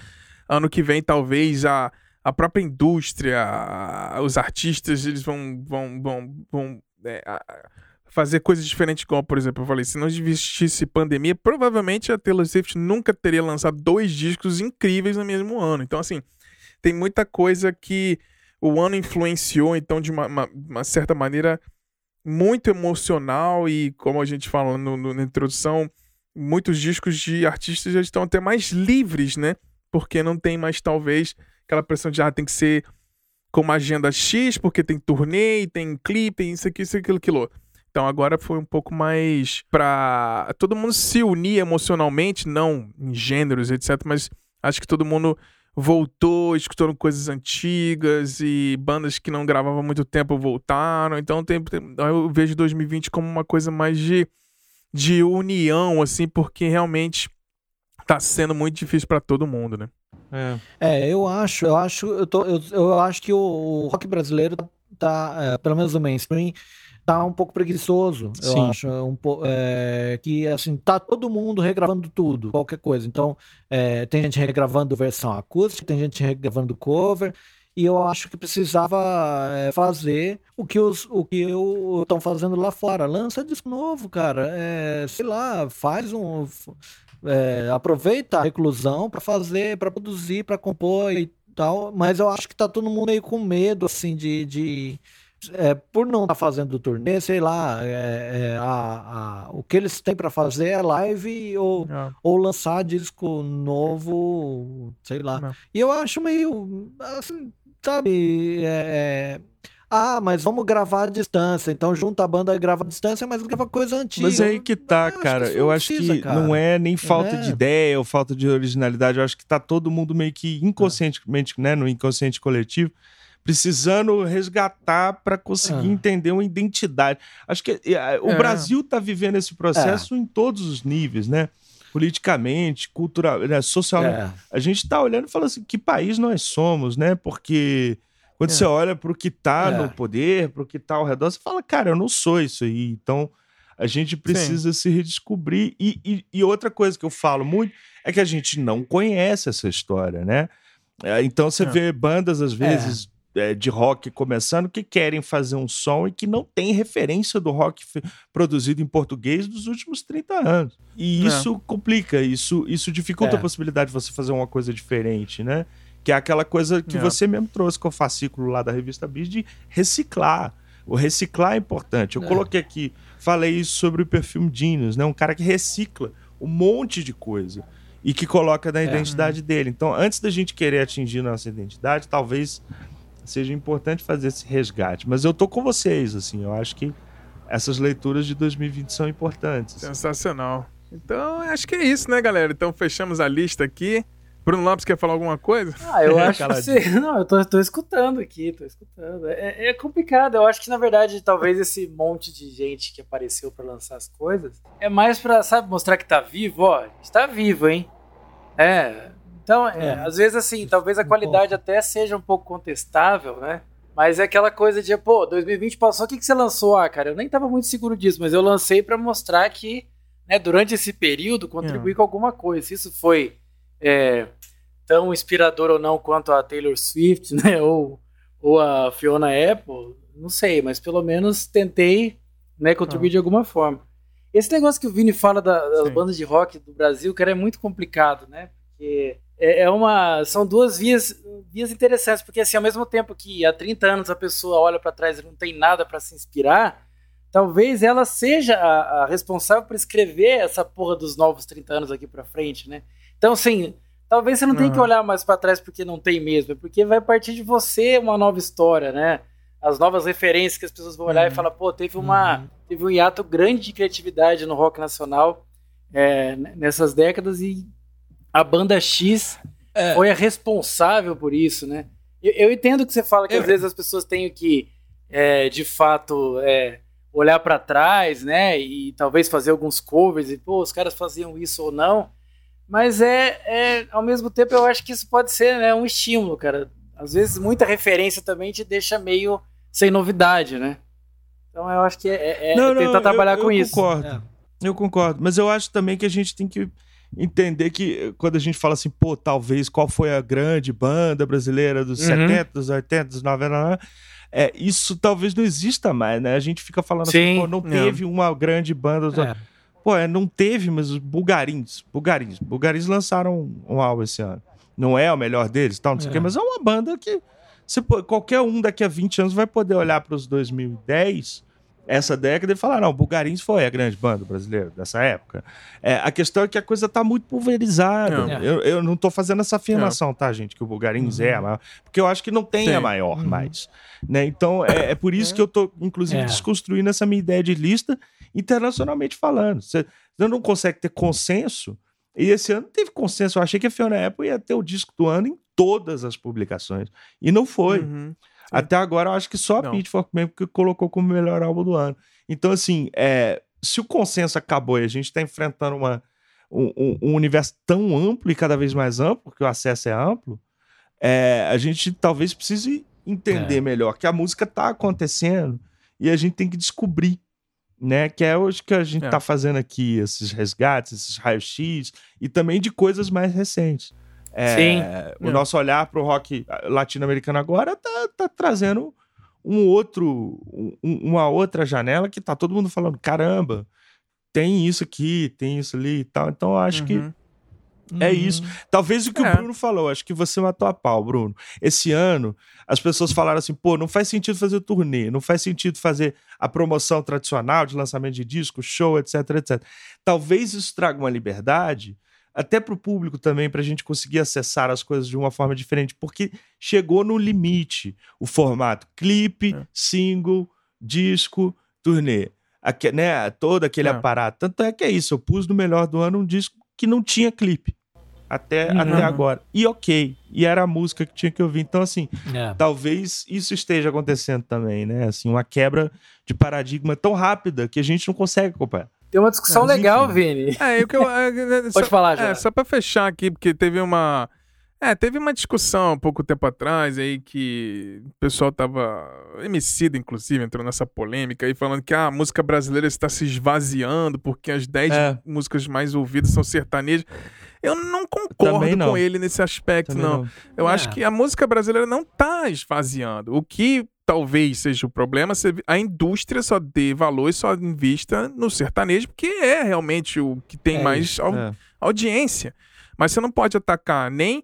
[SPEAKER 1] ano que vem talvez a, a própria indústria, os artistas, eles vão vão vão, vão é, fazer coisas diferentes, igual, por exemplo, eu falei, se não existisse pandemia, provavelmente a Taylor Swift nunca teria lançado dois discos incríveis no mesmo ano. Então, assim, tem muita coisa que o ano influenciou, então, de uma, uma, uma certa maneira muito emocional e, como a gente fala no, no, na introdução, muitos discos de artistas já estão até mais livres, né? Porque não tem mais, talvez, aquela pressão de, ah, tem que ser com uma agenda X, porque tem turnê, tem clipe, tem isso aqui, isso aquilo, aquilo. Então agora foi um pouco mais pra todo mundo se unir emocionalmente, não em gêneros, etc. Mas acho que todo mundo voltou escutando coisas antigas e bandas que não gravavam há muito tempo voltaram. Então tem, tem, eu vejo 2020 como uma coisa mais de, de união, assim, porque realmente tá sendo muito difícil para todo mundo, né?
[SPEAKER 4] É. é, eu acho, eu acho, eu, tô, eu, eu acho que o, o rock brasileiro tá, é, pelo menos o mainstream, tá um pouco preguiçoso, eu Sim. acho. Um é, que, assim, tá todo mundo regravando tudo, qualquer coisa. Então, é, tem gente regravando versão acústica, tem gente regravando cover, e eu acho que precisava é, fazer o que os o que estão fazendo lá fora. Lança disco novo, cara. É, sei lá, faz um. É, aproveita a reclusão para fazer, para produzir, para compor e tal. Mas eu acho que tá todo mundo meio com medo, assim, de, de é, por não estar tá fazendo turnê, sei lá, é, é, a, a, o que eles têm para fazer é live ou, é. ou lançar disco novo, sei lá. É. E eu acho meio, assim, sabe, é, ah, mas vamos gravar à distância. Então junta a banda e grava à distância, mas grava coisa antiga.
[SPEAKER 3] Mas aí que tá, cara. Eu acho que, eu acho que não é nem falta de ideia ou falta de originalidade. Eu acho que tá todo mundo meio que inconscientemente, né, no inconsciente coletivo, precisando resgatar para conseguir ah. entender uma identidade. Acho que é, o é. Brasil está vivendo esse processo é. em todos os níveis, né? Politicamente, cultural, né? socialmente. É. A gente está olhando e falando assim: que país nós somos, né? Porque quando é. você olha para o que está no poder, para o que está ao redor, você fala, cara, eu não sou isso aí. Então a gente precisa Sim. se redescobrir. E, e, e outra coisa que eu falo muito é que a gente não conhece essa história, né? Então você vê bandas, às vezes, é, de rock começando que querem fazer um som e que não tem referência do rock produzido em português dos últimos 30 anos. E é. isso complica, isso, isso dificulta é. a possibilidade de você fazer uma coisa diferente, né? Que é aquela coisa que é. você mesmo trouxe com o fascículo lá da revista Bis de reciclar. O reciclar é importante. Eu é. coloquei aqui, falei isso sobre o Perfume Genius, né? Um cara que recicla um monte de coisa e que coloca na é. identidade dele. Então, antes da gente querer atingir nossa identidade, talvez seja importante fazer esse resgate. Mas eu tô com vocês, assim, eu acho que essas leituras de 2020 são importantes.
[SPEAKER 1] Sensacional. Então, acho que é isso, né, galera? Então, fechamos a lista aqui. Bruno Lopes quer falar alguma coisa?
[SPEAKER 2] Ah, eu acho que você... Não, eu tô, tô escutando aqui, tô escutando. É, é, complicado, eu acho que na verdade talvez esse monte de gente que apareceu para lançar as coisas é mais pra, sabe, mostrar que tá vivo, ó, está vivo, hein? É, então, é, é. às vezes, assim, talvez a qualidade até seja um pouco contestável, né? Mas é aquela coisa de, pô, 2020 passou, o que, que você lançou? Ah, cara, eu nem tava muito seguro disso, mas eu lancei para mostrar que, né, durante esse período, contribuí é. com alguma coisa. Se isso foi é, tão inspirador ou não quanto a Taylor Swift, né, ou, ou a Fiona Apple, não sei, mas pelo menos tentei, né, contribuir ah. de alguma forma. Esse negócio que o Vini fala da, das Sim. bandas de rock do Brasil, cara, é muito complicado, né? Porque é, é uma. São duas vias, vias interessantes, porque assim, ao mesmo tempo que há 30 anos a pessoa olha para trás e não tem nada para se inspirar, talvez ela seja a, a, responsável por escrever essa porra dos novos 30 anos aqui para frente, né? Então, assim, talvez você não uhum. tenha que olhar mais para trás porque não tem mesmo, é porque vai partir de você uma nova história, né? As novas referências que as pessoas vão olhar uhum. e falar, pô, teve uma uhum. teve um hiato grande de criatividade no rock nacional é, nessas décadas e a banda X é. foi a responsável por isso, né? Eu, eu entendo que você fala que às vezes as pessoas têm que, é, de fato, é, olhar para trás, né? E talvez fazer alguns covers e, pô, os caras faziam isso ou não. Mas é, é ao mesmo tempo, eu acho que isso pode ser né, um estímulo, cara. Às vezes, muita referência também te deixa meio sem novidade, né? Então, eu acho que é, é não, tentar não, trabalhar
[SPEAKER 3] eu,
[SPEAKER 2] com
[SPEAKER 3] eu
[SPEAKER 2] isso.
[SPEAKER 3] Concordo. É. Eu concordo. Mas eu acho também que a gente tem que entender que quando a gente fala assim, pô, talvez qual foi a grande banda brasileira dos uhum. 70, dos 80, dos 90, é, isso talvez não exista mais, né? A gente fica falando assim, Sim, assim, pô, não teve uma grande banda. É. Pô, é, não teve, mas os Bulgarins, Bulgarins, Bulgarins lançaram um álbum esse ano. Não é o melhor deles, tal, não sei o é. quê, mas é uma banda que você, qualquer um daqui a 20 anos vai poder olhar para os 2010 essa década e falar, não, Bulgarins foi a grande banda brasileira dessa época. É, a questão é que a coisa está muito pulverizada. É. Eu, eu não estou fazendo essa afirmação, é. tá, gente, que o Bulgarins uhum. é a maior, porque eu acho que não tem Sim. a maior uhum. mais. Né? Então, é, é por isso que eu estou, inclusive, é. desconstruindo essa minha ideia de lista internacionalmente falando. Você, você não consegue ter consenso, e esse ano teve consenso. Eu achei que a Fiona Apple ia ter o disco do ano em todas as publicações. E não foi. Uhum. Até agora, eu acho que só a não. Pitchfork mesmo que colocou como melhor álbum do ano. Então, assim, é, se o consenso acabou e a gente está enfrentando uma, um, um, universo tão amplo e cada vez mais amplo, porque o acesso é amplo, é, a gente talvez precise entender é. melhor que a música está acontecendo e a gente tem que descobrir, né? Que é hoje que a gente está é. fazendo aqui, esses resgates, esses raios-x e também de coisas mais recentes. É, Sim. O nosso olhar para o rock latino-americano agora tá, tá trazendo um outro, um, uma outra janela que tá todo mundo falando, caramba, tem isso aqui, tem isso ali e tal. Então eu acho uhum. que é uhum. isso. Talvez o que é. o Bruno falou, acho que você matou a pau, Bruno. Esse ano, as pessoas falaram assim: pô, não faz sentido fazer o turnê, não faz sentido fazer a promoção tradicional de lançamento de disco, show, etc, etc. Talvez isso traga uma liberdade até para o público também, para a gente conseguir acessar as coisas de uma forma diferente, porque chegou no limite o formato clipe, é. single, disco, turnê. Aqui, né, todo aquele é. aparato. Tanto é que é isso, eu pus no melhor do ano um disco que não tinha clipe. Até, uhum. até agora. E ok. E era a música que tinha que ouvir. Então, assim, é. talvez isso esteja acontecendo também, né? Assim, uma quebra de paradigma tão rápida que a gente não consegue acompanhar.
[SPEAKER 2] Tem uma discussão é, legal, Vini.
[SPEAKER 1] É, eu que eu, é, é,
[SPEAKER 2] Pode
[SPEAKER 1] só,
[SPEAKER 2] falar, já.
[SPEAKER 1] É, só pra fechar aqui, porque teve uma. É, teve uma discussão um pouco tempo atrás aí que o pessoal tava. Emicida, inclusive, entrou nessa polêmica aí, falando que ah, a música brasileira está se esvaziando porque as 10 é. músicas mais ouvidas são sertanejas. Eu não concordo não. com ele nesse aspecto, não. não. Eu é. acho que a música brasileira não tá esvaziando. O que talvez seja o problema a indústria só dê valor e só invista no sertanejo, porque é realmente o que tem é mais é. audiência. Mas você não pode atacar nem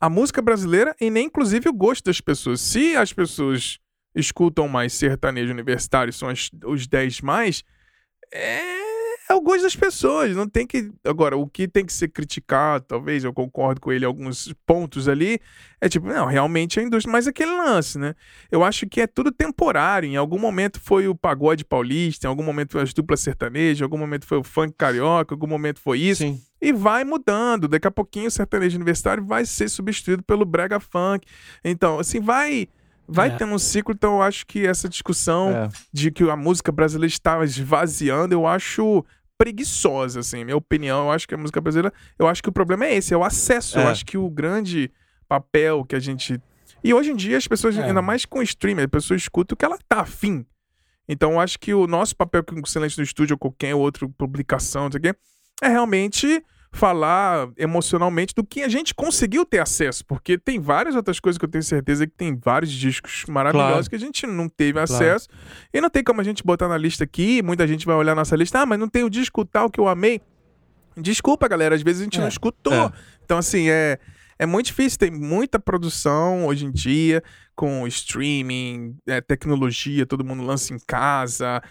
[SPEAKER 1] a música brasileira e nem, inclusive, o gosto das pessoas. Se as pessoas escutam mais sertanejo universitário, são as, os 10 mais, é é o gosto das pessoas, não tem que. Agora, o que tem que ser criticado, talvez eu concordo com ele em alguns pontos ali, é tipo, não, realmente é a indústria, mas aquele lance, né? Eu acho que é tudo temporário. Em algum momento foi o pagode paulista, em algum momento foi as duplas sertanejas, em algum momento foi o funk carioca, em algum momento foi isso. Sim. E vai mudando. Daqui a pouquinho o sertanejo universitário vai ser substituído pelo brega funk. Então, assim, vai vai é. ter um ciclo, então eu acho que essa discussão é. de que a música brasileira estava esvaziando, eu acho preguiçosa, assim, minha opinião. Eu acho que a música brasileira, eu acho que o problema é esse, é o acesso. É. Eu acho que o grande papel que a gente. E hoje em dia as pessoas, é. ainda mais com streaming, a pessoa escuta o que ela tá afim. Então eu acho que o nosso papel com o Silêncio no Estúdio ou qualquer outra publicação, não sei o quê, é realmente falar emocionalmente do que a gente conseguiu ter acesso, porque tem várias outras coisas que eu tenho certeza que tem vários discos maravilhosos claro. que a gente não teve acesso claro. e não tem como a gente botar na lista aqui, muita gente vai olhar nossa lista, ah, mas não tem o disco tal que eu amei. Desculpa, galera, às vezes a gente é. não escutou. É. Então, assim, é, é muito difícil, tem muita produção hoje em dia, com streaming, é, tecnologia, todo mundo lança em casa,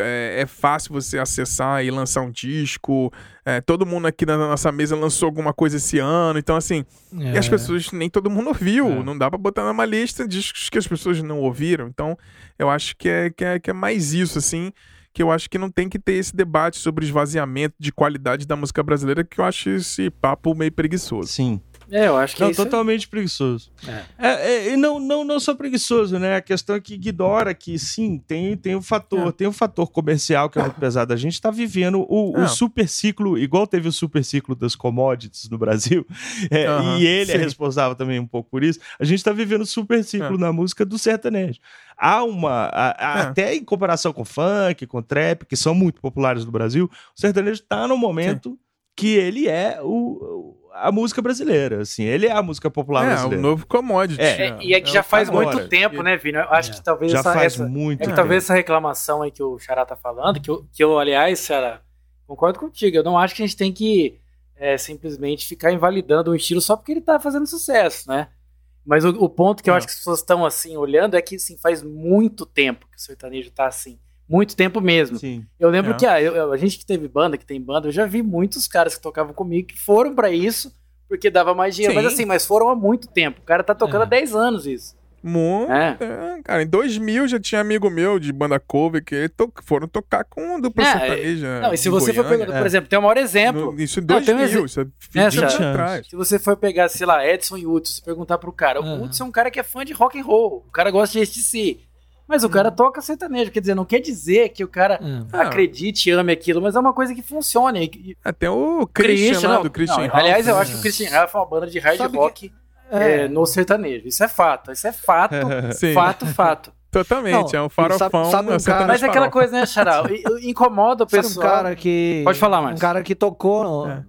[SPEAKER 1] é, é, fácil você acessar e lançar um disco. É, todo mundo aqui na nossa mesa lançou alguma coisa esse ano. Então, assim, é. e as é. pessoas, nem todo mundo ouviu. É. Não dá pra botar numa lista discos que as pessoas não ouviram. Então, eu acho que é, que é, que é mais isso, assim. Que eu acho que não tem que ter esse debate sobre esvaziamento de qualidade da música brasileira, que eu acho esse papo meio preguiçoso.
[SPEAKER 3] Sim.
[SPEAKER 2] É, eu acho que
[SPEAKER 3] não,
[SPEAKER 2] é
[SPEAKER 3] totalmente preguiçoso. É. É, é, não, não, não só preguiçoso, né? A questão é que ignora que sim, tem, tem um fator, é. tem um fator comercial que é muito pesado. A gente está vivendo o, o, super ciclo, igual teve o super ciclo das commodities no Brasil, uhum, e ele é sim. é responsável também um pouco por isso. A gente está vivendo o super ciclo é. na música do sertanejo. Há uma. A, a, Até em comparação com funk, com trap, que são muito populares no Brasil, o sertanejo está no momento. Sim que ele é o, a música brasileira, assim, ele é a música popular
[SPEAKER 1] é,
[SPEAKER 3] brasileira.
[SPEAKER 1] É, o novo commodity.
[SPEAKER 2] É, é, e é que é já faz agora. muito tempo, né, Vini? Eu acho que talvez
[SPEAKER 3] já
[SPEAKER 2] essa,
[SPEAKER 3] faz
[SPEAKER 2] essa,
[SPEAKER 3] muito
[SPEAKER 2] é que talvez essa reclamação aí que o Xará tá falando, que eu, que eu aliás, Xará, concordo contigo, eu não acho que a gente tem que é, simplesmente ficar invalidando um estilo só porque ele tá fazendo sucesso, né? Mas o, o ponto que eu acho que as pessoas estão assim olhando é que assim, faz muito tempo que o sertanejo tá assim. Muito tempo mesmo.
[SPEAKER 3] Sim.
[SPEAKER 2] Eu lembro é. que ah, eu, a gente que teve banda, que tem banda, eu já vi muitos caras que tocavam comigo que foram para isso porque dava mais dinheiro. Sim. Mas assim, mas foram há muito tempo. O cara tá tocando é. há 10 anos isso.
[SPEAKER 1] Muito. É. é. cara, em 2000 já tinha amigo meu de banda cover que to foram tocar com dupla é, sertaneja.
[SPEAKER 2] Não, e se você Goiânia, for pegar, por exemplo, tem o maior exemplo.
[SPEAKER 1] No, isso em 2000, não, um, isso é 20
[SPEAKER 2] anos atrás. Se você for pegar, sei lá, Edson e Hudson, perguntar pro cara, o Hudson é um cara que é fã de rock and roll, o cara gosta de STC. Mas o cara hum. toca sertanejo, quer dizer, não quer dizer que o cara hum. acredite e ame aquilo, mas é uma coisa que funciona.
[SPEAKER 1] Até o Christian, Christian lá, do Christian
[SPEAKER 2] não, Aliás, eu acho que o Christian Ralph é uma banda de hard Sabe rock que... é. É, no sertanejo. Isso é fato, isso é fato, fato, fato.
[SPEAKER 1] Totalmente, não, é um farofão. Sabe,
[SPEAKER 2] sabe um cara, mas é aquela coisa, né, Charal? Incomoda o pessoal.
[SPEAKER 4] um cara que.
[SPEAKER 2] Pode falar mais.
[SPEAKER 4] Um cara que tocou. No, é.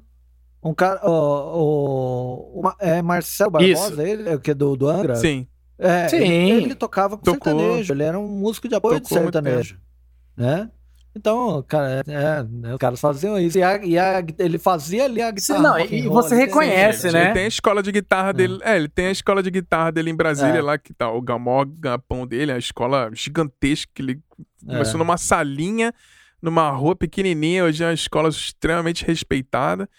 [SPEAKER 4] Um cara. O, o, o, é Marcelo Barbosa, Isso. ele, é que é do, do Angra?
[SPEAKER 1] Sim.
[SPEAKER 4] É, Sim. Ele, ele tocava com Tocou. sertanejo, ele era um músico de apoio Tocou de sertanejo. Né? Então, cara, é, é, os caras faziam isso. E, a, e a, ele fazia ali a guitarra.
[SPEAKER 2] Não, e você reconhece, né?
[SPEAKER 1] Ele tem a escola de guitarra dele. É. é, ele tem a escola de guitarra dele em Brasília, é. lá que tá o Gamó Gapão dele, a escola gigantesca que ele começou é. numa salinha, numa rua pequenininha, hoje é uma escola extremamente respeitada.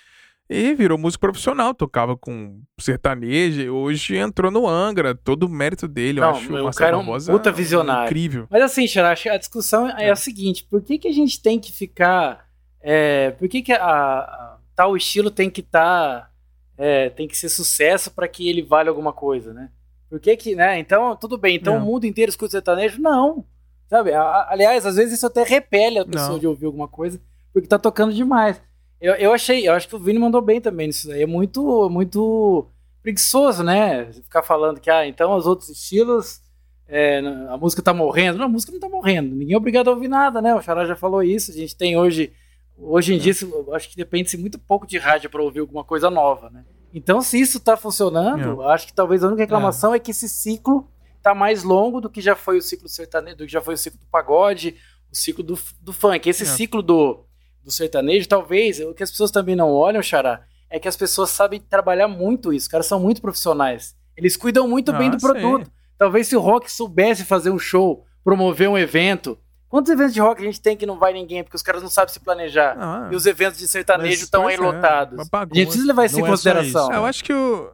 [SPEAKER 1] E virou músico profissional, tocava com sertanejo, hoje entrou no Angra, todo o mérito dele,
[SPEAKER 2] Não,
[SPEAKER 1] eu acho.
[SPEAKER 2] O cara é um puta visionário.
[SPEAKER 1] Incrível.
[SPEAKER 2] Mas assim, Xará, a discussão é, é, a seguinte, por que, que a gente tem que ficar... É, por que, que a, a, tal estilo tem que estar... Tá, é, tem que ser sucesso para que ele vale alguma coisa, né? Por que que, né? Então, tudo bem, então Não. o mundo inteiro escuta sertanejo? Não. Sabe? A, aliás, às vezes isso até repele a pessoa Não. de ouvir alguma coisa, porque tá tocando demais. Eu, eu achei, eu acho que o Vini mandou bem também nisso daí. É muito, muito preguiçoso, né? Ficar falando que, ah, então os outros estilos, é, a música tá morrendo. Não, a música não tá morrendo. Ninguém é obrigado a ouvir nada, né? O Xará já falou isso. A gente tem hoje, hoje em dia, acho que depende-se muito pouco de rádio para ouvir alguma coisa nova, né? Então, se isso tá funcionando, é. acho que talvez a única reclamação é. é que esse ciclo tá mais longo do que já foi o ciclo sertanejo, do que já foi o ciclo do pagode, o ciclo do, do funk. Esse é. ciclo do do sertanejo, talvez, o que as pessoas também não olham, Xará, é que as pessoas sabem trabalhar muito isso. Os caras são muito profissionais. Eles cuidam muito ah, bem do produto. Talvez se o rock soubesse fazer um show, promover um evento. Quantos eventos de rock a gente tem que não vai ninguém, porque os caras não sabem se planejar? Ah, e os eventos de sertanejo estão aí é, lotados. a gente precisa levar isso não em é consideração.
[SPEAKER 1] É, eu acho que o.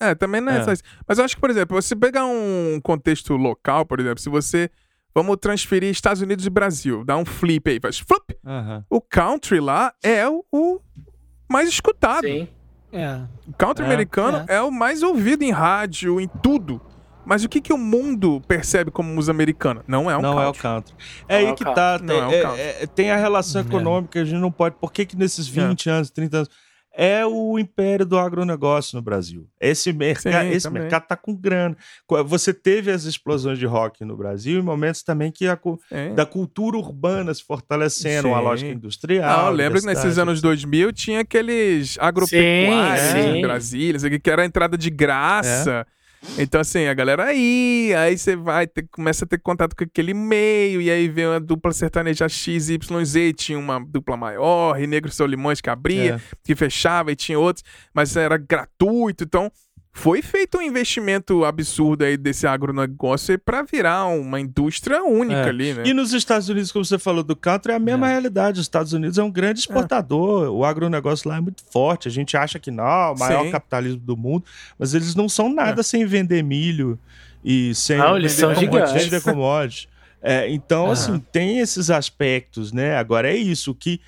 [SPEAKER 1] É, também não é, é. só isso. Mas eu acho que, por exemplo, você pegar um contexto local, por exemplo, se você Vamos transferir Estados Unidos e Brasil. Dá um flip aí, faz flip. Uhum. O country lá é o, o mais escutado.
[SPEAKER 2] Sim.
[SPEAKER 1] É. O country é, americano é. é. o mais ouvido em rádio, em tudo. Mas o que, que o mundo percebe como música americana? Não é um
[SPEAKER 3] não
[SPEAKER 1] country.
[SPEAKER 3] é o country. É não aí é que tá. Tem, é, é, é, tem a relação econômica, a gente não pode. Por que, que nesses 20 anos, 30 anos é o império do agronegócio no Brasil. Esse, mercado, esse mercado está com grana. Você teve as explosões de rock no Brasil em momentos também que a, da cultura urbana se fortalecendo, Sim. a lógica industrial.
[SPEAKER 1] Ah, eu lembro que nesses anos 2000 tinha aqueles agropecuários em Brasília, que era a entrada de graça. É. Então, assim, a galera aí, aí você vai, ter, começa a ter contato com aquele meio, e aí vem uma dupla sertaneja XYZ, tinha uma dupla maior, e Negro Seu Limões que abria, é. que fechava, e tinha outros, mas era gratuito, então foi feito um investimento absurdo aí desse agronegócio para virar uma indústria única é. ali, né?
[SPEAKER 3] E nos Estados Unidos, como você falou do country, é a mesma é. realidade. Os Estados Unidos é um grande é. exportador, é. o agronegócio lá é muito forte. A gente acha que não, o maior Sim. capitalismo do mundo, mas eles não são nada é. sem vender milho e sem
[SPEAKER 2] não, eles são
[SPEAKER 3] gigantes. commodities. É, então, assim, tem esses aspectos, né? Agora é isso, que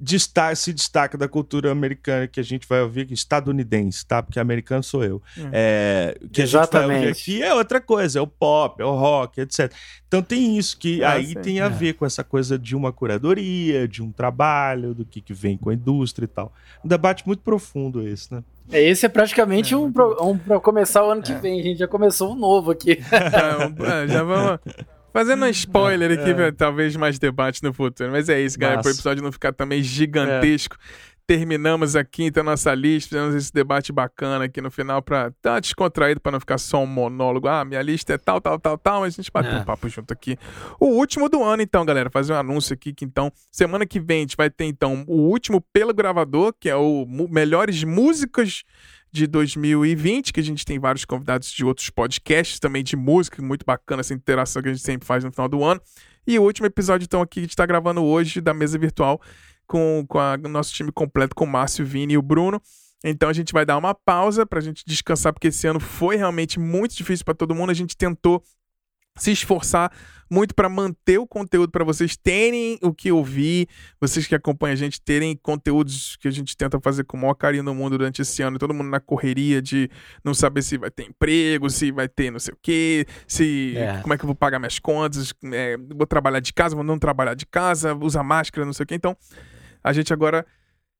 [SPEAKER 3] destaca, se destaca da cultura americana que a gente vai ouvir aqui, estadunidense, tá? Porque americano sou eu. É. É, que Exatamente. a gente vai ouvir aqui é outra coisa, é o pop, é o rock, etc. Então tem isso que ah, aí tem a é. ver com essa coisa de uma curadoria, de um trabalho, do que, que vem com a indústria e tal. Um debate muito profundo esse, né?
[SPEAKER 2] É, esse é praticamente é, um, pro, um para começar o ano que é. vem. A gente já começou um novo aqui.
[SPEAKER 1] É, já vamos. Fazendo um spoiler aqui, é. talvez mais debate no futuro. Mas é isso, galera. Para o episódio não ficar também gigantesco. É. Terminamos aqui então a nossa lista, fizemos esse debate bacana aqui no final para estar descontraído, para não ficar só um monólogo. Ah, minha lista é tal, tal, tal, tal, mas a gente bateu é. um papo junto aqui. O último do ano, então, galera, fazer um anúncio aqui que então, semana que vem a gente vai ter então o último pelo gravador, que é o Melhores Músicas de 2020, que a gente tem vários convidados de outros podcasts também de música, muito bacana essa interação que a gente sempre faz no final do ano. E o último episódio, então, aqui que a gente está gravando hoje da mesa virtual com, com o nosso time completo, com o Márcio, Vini e o Bruno. Então a gente vai dar uma pausa para a gente descansar, porque esse ano foi realmente muito difícil para todo mundo. A gente tentou se esforçar muito para manter o conteúdo para vocês terem o que ouvir, vocês que acompanham a gente terem conteúdos que a gente tenta fazer com o maior carinho no mundo durante esse ano, todo mundo na correria de não saber se vai ter emprego, se vai ter não sei o quê, se é. como é que eu vou pagar minhas contas, é, vou trabalhar de casa, vou não trabalhar de casa, usar máscara, não sei o quê. Então, a gente agora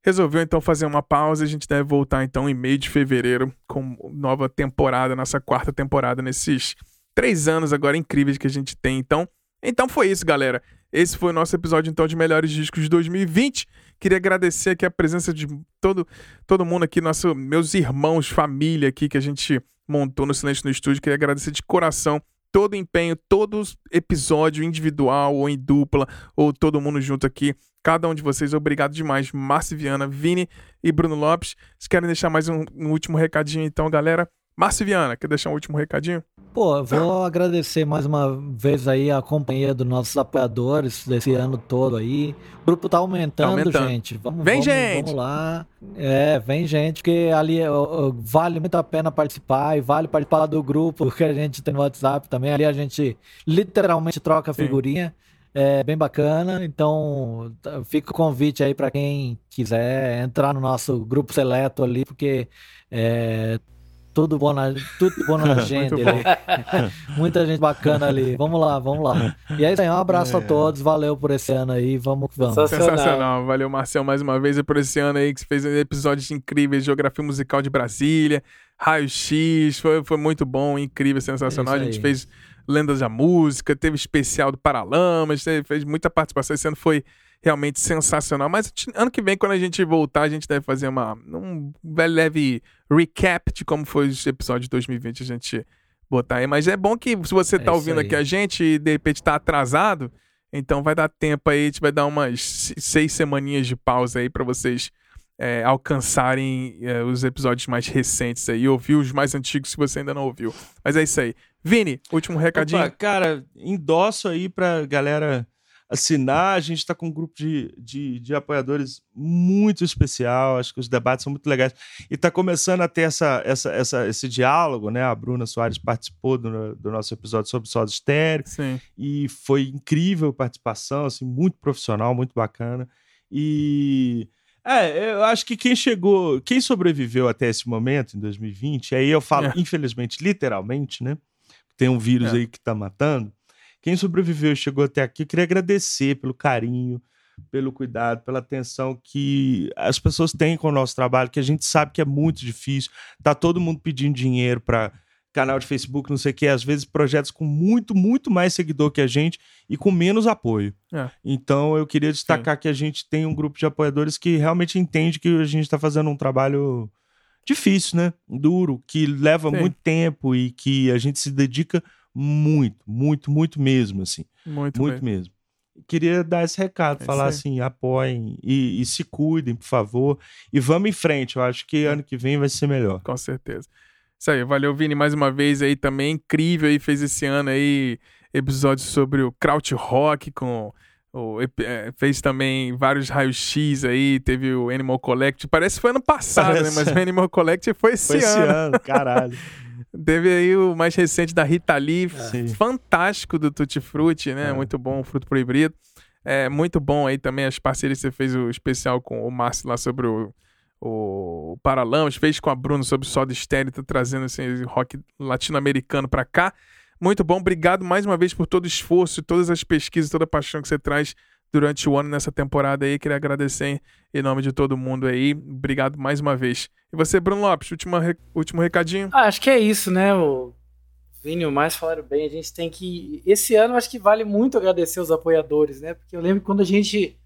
[SPEAKER 1] resolveu então fazer uma pausa. A gente deve voltar então em meio de fevereiro com nova temporada, nossa quarta temporada nesses três anos agora incríveis que a gente tem. Então, então foi isso, galera. Esse foi o nosso episódio então de melhores discos de 2020. Queria agradecer aqui a presença de todo, todo mundo aqui, nosso, meus irmãos, família aqui que a gente montou no Silêncio no Estúdio. Queria agradecer de coração todo o empenho, todo episódio individual ou em dupla, ou todo mundo junto aqui. Cada um de vocês, obrigado demais. Márcio Viana, Vini e Bruno Lopes. Vocês querem deixar mais um, um último recadinho então, galera? Márcio Viana, quer deixar um último recadinho?
[SPEAKER 4] Pô, vou agradecer mais uma vez aí a companhia dos nossos apoiadores desse ano todo aí. O grupo tá aumentando, tá aumentando. gente. Vamos,
[SPEAKER 1] vem
[SPEAKER 4] vamos,
[SPEAKER 1] gente!
[SPEAKER 4] Vamos lá. É, vem gente, que ali vale muito a pena participar e vale participar do grupo que a gente tem no WhatsApp também. Ali a gente literalmente troca figurinha. É bem bacana, então fica o convite aí para quem quiser entrar no nosso grupo seleto ali, porque é, tudo bom na, tudo bom na gente. Muita gente bacana ali. Vamos lá, vamos lá. E é isso aí, um abraço é. a todos. Valeu por esse ano aí. Vamos que vamos.
[SPEAKER 1] Sensacional. Sensacional. Valeu, Marcel, mais uma vez e por esse ano aí que você fez episódios incríveis, Geografia Musical de Brasília, Raio X. Foi, foi muito bom, incrível, sensacional. É a gente fez Lendas da Música, teve especial do Paralamas, fez muita participação. Esse ano foi realmente sensacional. Mas ano que vem, quando a gente voltar, a gente deve fazer uma, um leve recap de como foi o episódio de 2020, a gente botar aí. Mas é bom que se você tá é ouvindo aqui a gente e de repente tá atrasado, então vai dar tempo aí, a gente vai dar umas seis semaninhas de pausa aí para vocês é, alcançarem é, os episódios mais recentes aí, ouvir os mais antigos se você ainda não ouviu. Mas é isso aí. Vini, último recadinho. Opa,
[SPEAKER 3] cara, endosso aí pra galera assinar. A gente está com um grupo de, de, de, apoiadores muito especial. Acho que os debates são muito legais. E está começando a ter essa, essa, essa, esse diálogo, né? A Bruna Soares participou do, do nosso episódio sobre sódio estéreo.
[SPEAKER 1] Sim.
[SPEAKER 3] E foi incrível a participação, assim, muito profissional, muito bacana. E. É, eu acho que quem chegou, quem sobreviveu até esse momento, em 2020, aí eu falo, é. infelizmente, literalmente, né? Tem um vírus é. aí que está matando quem sobreviveu e chegou até aqui, eu queria agradecer pelo carinho, pelo cuidado, pela atenção que as pessoas têm com o nosso trabalho, que a gente sabe que é muito difícil. Tá todo mundo pedindo dinheiro para canal de Facebook, não sei o que, às vezes projetos com muito, muito mais seguidor que a gente e com menos apoio. É. Então eu queria destacar Sim. que a gente tem um grupo de apoiadores que realmente entende que a gente está fazendo um trabalho difícil, né? Duro, que leva Sim. muito tempo e que a gente se dedica muito, muito, muito mesmo, assim.
[SPEAKER 1] Muito,
[SPEAKER 3] muito mesmo. Queria dar esse recado, é falar assim, apoiem e, e, se cuidem, por favor. E vamos em frente, eu acho que é. ano que vem vai ser melhor.
[SPEAKER 1] Com certeza. Isso aí, valeu, Vini, mais uma vez aí também, incrível aí, fez esse ano aí episódios sobre o Kraut Rock com o, é, fez também vários raios-x aí, teve o Animal Collect. Parece que foi ano passado, Parece. né? Mas o Animal Collect foi esse foi ano.
[SPEAKER 3] Esse ano, caralho.
[SPEAKER 1] Teve aí o mais recente da Rita Lee, é. fantástico do Tutti Frutti, né? É. Muito bom, Fruto Proibido. É muito bom aí também as parcerias que você fez o especial com o Márcio lá sobre o, o Paralamas, fez com a Bruno sobre Soda Stereo, tá trazendo assim, esse rock latino-americano para cá. Muito bom, obrigado mais uma vez por todo o esforço, todas as pesquisas, toda a paixão que você traz durante o ano nessa temporada aí. Queria agradecer em nome de todo mundo aí. Obrigado mais uma vez. E você, Bruno Lopes, último, último recadinho?
[SPEAKER 2] Ah, acho que é isso, né? O Vini e o mais falaram bem. A gente tem que. Esse ano acho que vale muito agradecer os apoiadores, né? Porque eu lembro quando a gente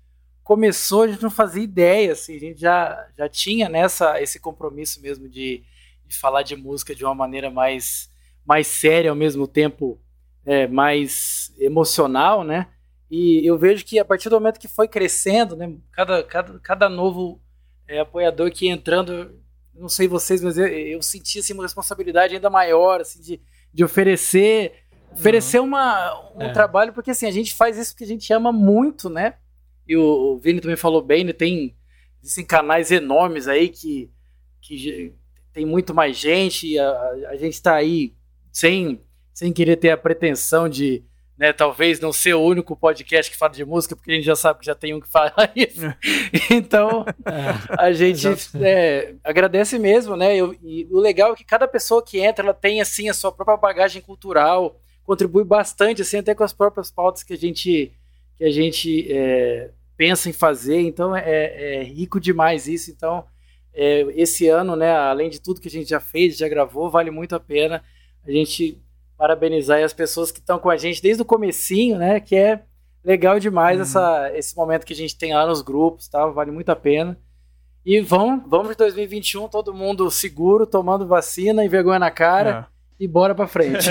[SPEAKER 2] começou, a gente não fazia ideia, assim, a gente já, já tinha nessa esse compromisso mesmo de, de falar de música de uma maneira mais mais séria, ao mesmo tempo é, mais emocional, né? E eu vejo que a partir do momento que foi crescendo, né, cada, cada, cada novo é, apoiador que entrando, não sei vocês, mas eu, eu senti assim, uma responsabilidade ainda maior, assim, de, de oferecer oferecer uhum. uma, um é. trabalho, porque assim, a gente faz isso porque a gente ama muito, né? E o, o Vini também falou bem, né? tem existem canais enormes aí que, que tem muito mais gente, a, a gente está aí sem, sem querer ter a pretensão de, né, talvez não ser o único podcast que fala de música, porque a gente já sabe que já tem um que fala isso. É. então, é, a gente é, agradece mesmo, né? Eu, e o legal é que cada pessoa que entra, ela tem assim a sua própria bagagem cultural, contribui bastante, assim, até com as próprias pautas que a gente que a gente é, pensa em fazer. Então, é, é rico demais isso. Então, é, esse ano, né, além de tudo que a gente já fez, já gravou, vale muito a pena a gente parabenizar as pessoas que estão com a gente desde o comecinho, né? Que é legal demais uhum. essa, esse momento que a gente tem lá nos grupos, tá? Vale muito a pena. E vamos, vamos de 2021, todo mundo seguro, tomando vacina e vergonha na cara. É. E bora pra frente.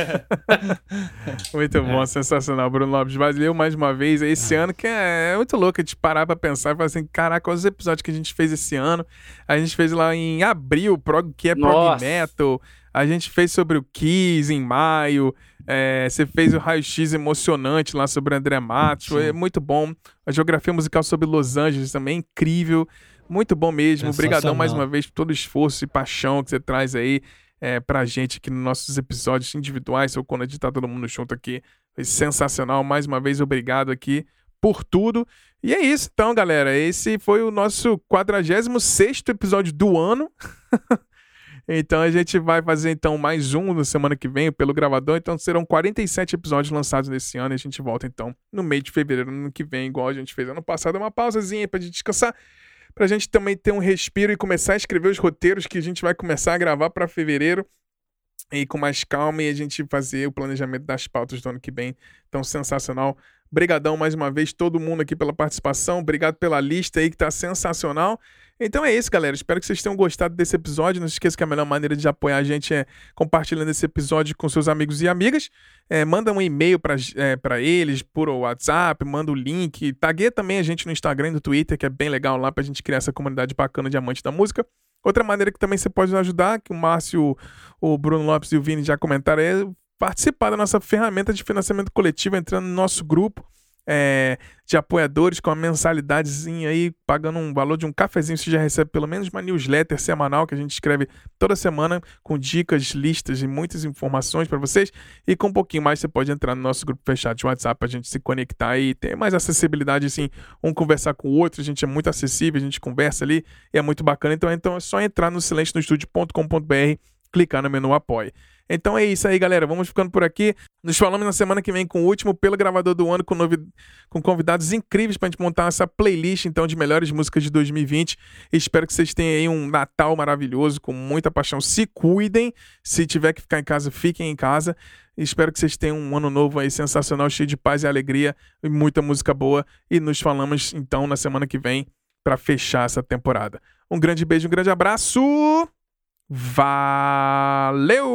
[SPEAKER 1] muito bom, é. sensacional. Bruno Lopes valeu mais uma vez. Esse é. ano que é, é, muito louco a gente parar pra pensar e falar assim: caraca, os episódios que a gente fez esse ano? A gente fez lá em abril, prog, que é Nossa. Prog Metal. A gente fez sobre o Kiss em maio. É, você fez o raio-x emocionante lá sobre André Matos. Foi muito bom. A geografia musical sobre Los Angeles também, incrível. Muito bom mesmo. Obrigadão mais uma vez por todo o esforço e paixão que você traz aí é, pra gente aqui nos nossos episódios individuais, ou quando a gente tá todo mundo junto aqui. Foi sensacional. Mais uma vez, obrigado aqui por tudo. E é isso, então, galera. Esse foi o nosso 46 episódio do ano. Então a gente vai fazer então mais um na semana que vem pelo gravador. Então serão 47 episódios lançados nesse ano e a gente volta então no meio de fevereiro, no ano que vem, igual a gente fez ano passado, uma pausazinha pra gente descansar, pra gente também ter um respiro e começar a escrever os roteiros que a gente vai começar a gravar para fevereiro e com mais calma e a gente fazer o planejamento das pautas do ano que vem. Então sensacional. Brigadão mais uma vez todo mundo aqui pela participação. Obrigado pela lista aí que tá sensacional. Então é isso, galera. Espero que vocês tenham gostado desse episódio. Não se esqueça que a melhor maneira de apoiar a gente é compartilhando esse episódio com seus amigos e amigas. É, manda um e-mail para é, eles por WhatsApp, manda o link. Tagueia também a gente no Instagram e no Twitter, que é bem legal lá para a gente criar essa comunidade bacana de amantes da música. Outra maneira que também você pode ajudar, que o Márcio, o Bruno Lopes e o Vini já comentaram, é participar da nossa ferramenta de financiamento coletivo, entrando no nosso grupo é, de apoiadores com a mensalidadezinha aí, pagando um valor de um cafezinho, você já recebe pelo menos uma newsletter semanal que a gente escreve toda semana com dicas, listas e muitas informações para vocês. E com um pouquinho mais você pode entrar no nosso grupo fechado de WhatsApp para a gente se conectar e ter mais acessibilidade, assim, um conversar com o outro. A gente é muito acessível, a gente conversa ali é muito bacana. Então, então é só entrar no silencionostudio.com.br, clicar no menu apoie. Então é isso aí, galera. Vamos ficando por aqui. Nos falamos na semana que vem com o último pelo gravador do ano, com, novi... com convidados incríveis pra gente montar essa playlist então de melhores músicas de 2020. Espero que vocês tenham aí um Natal maravilhoso, com muita paixão. Se cuidem. Se tiver que ficar em casa, fiquem em casa. Espero que vocês tenham um ano novo aí sensacional, cheio de paz e alegria e muita música boa. E nos falamos então na semana que vem para fechar essa temporada. Um grande beijo, um grande abraço. Valeu!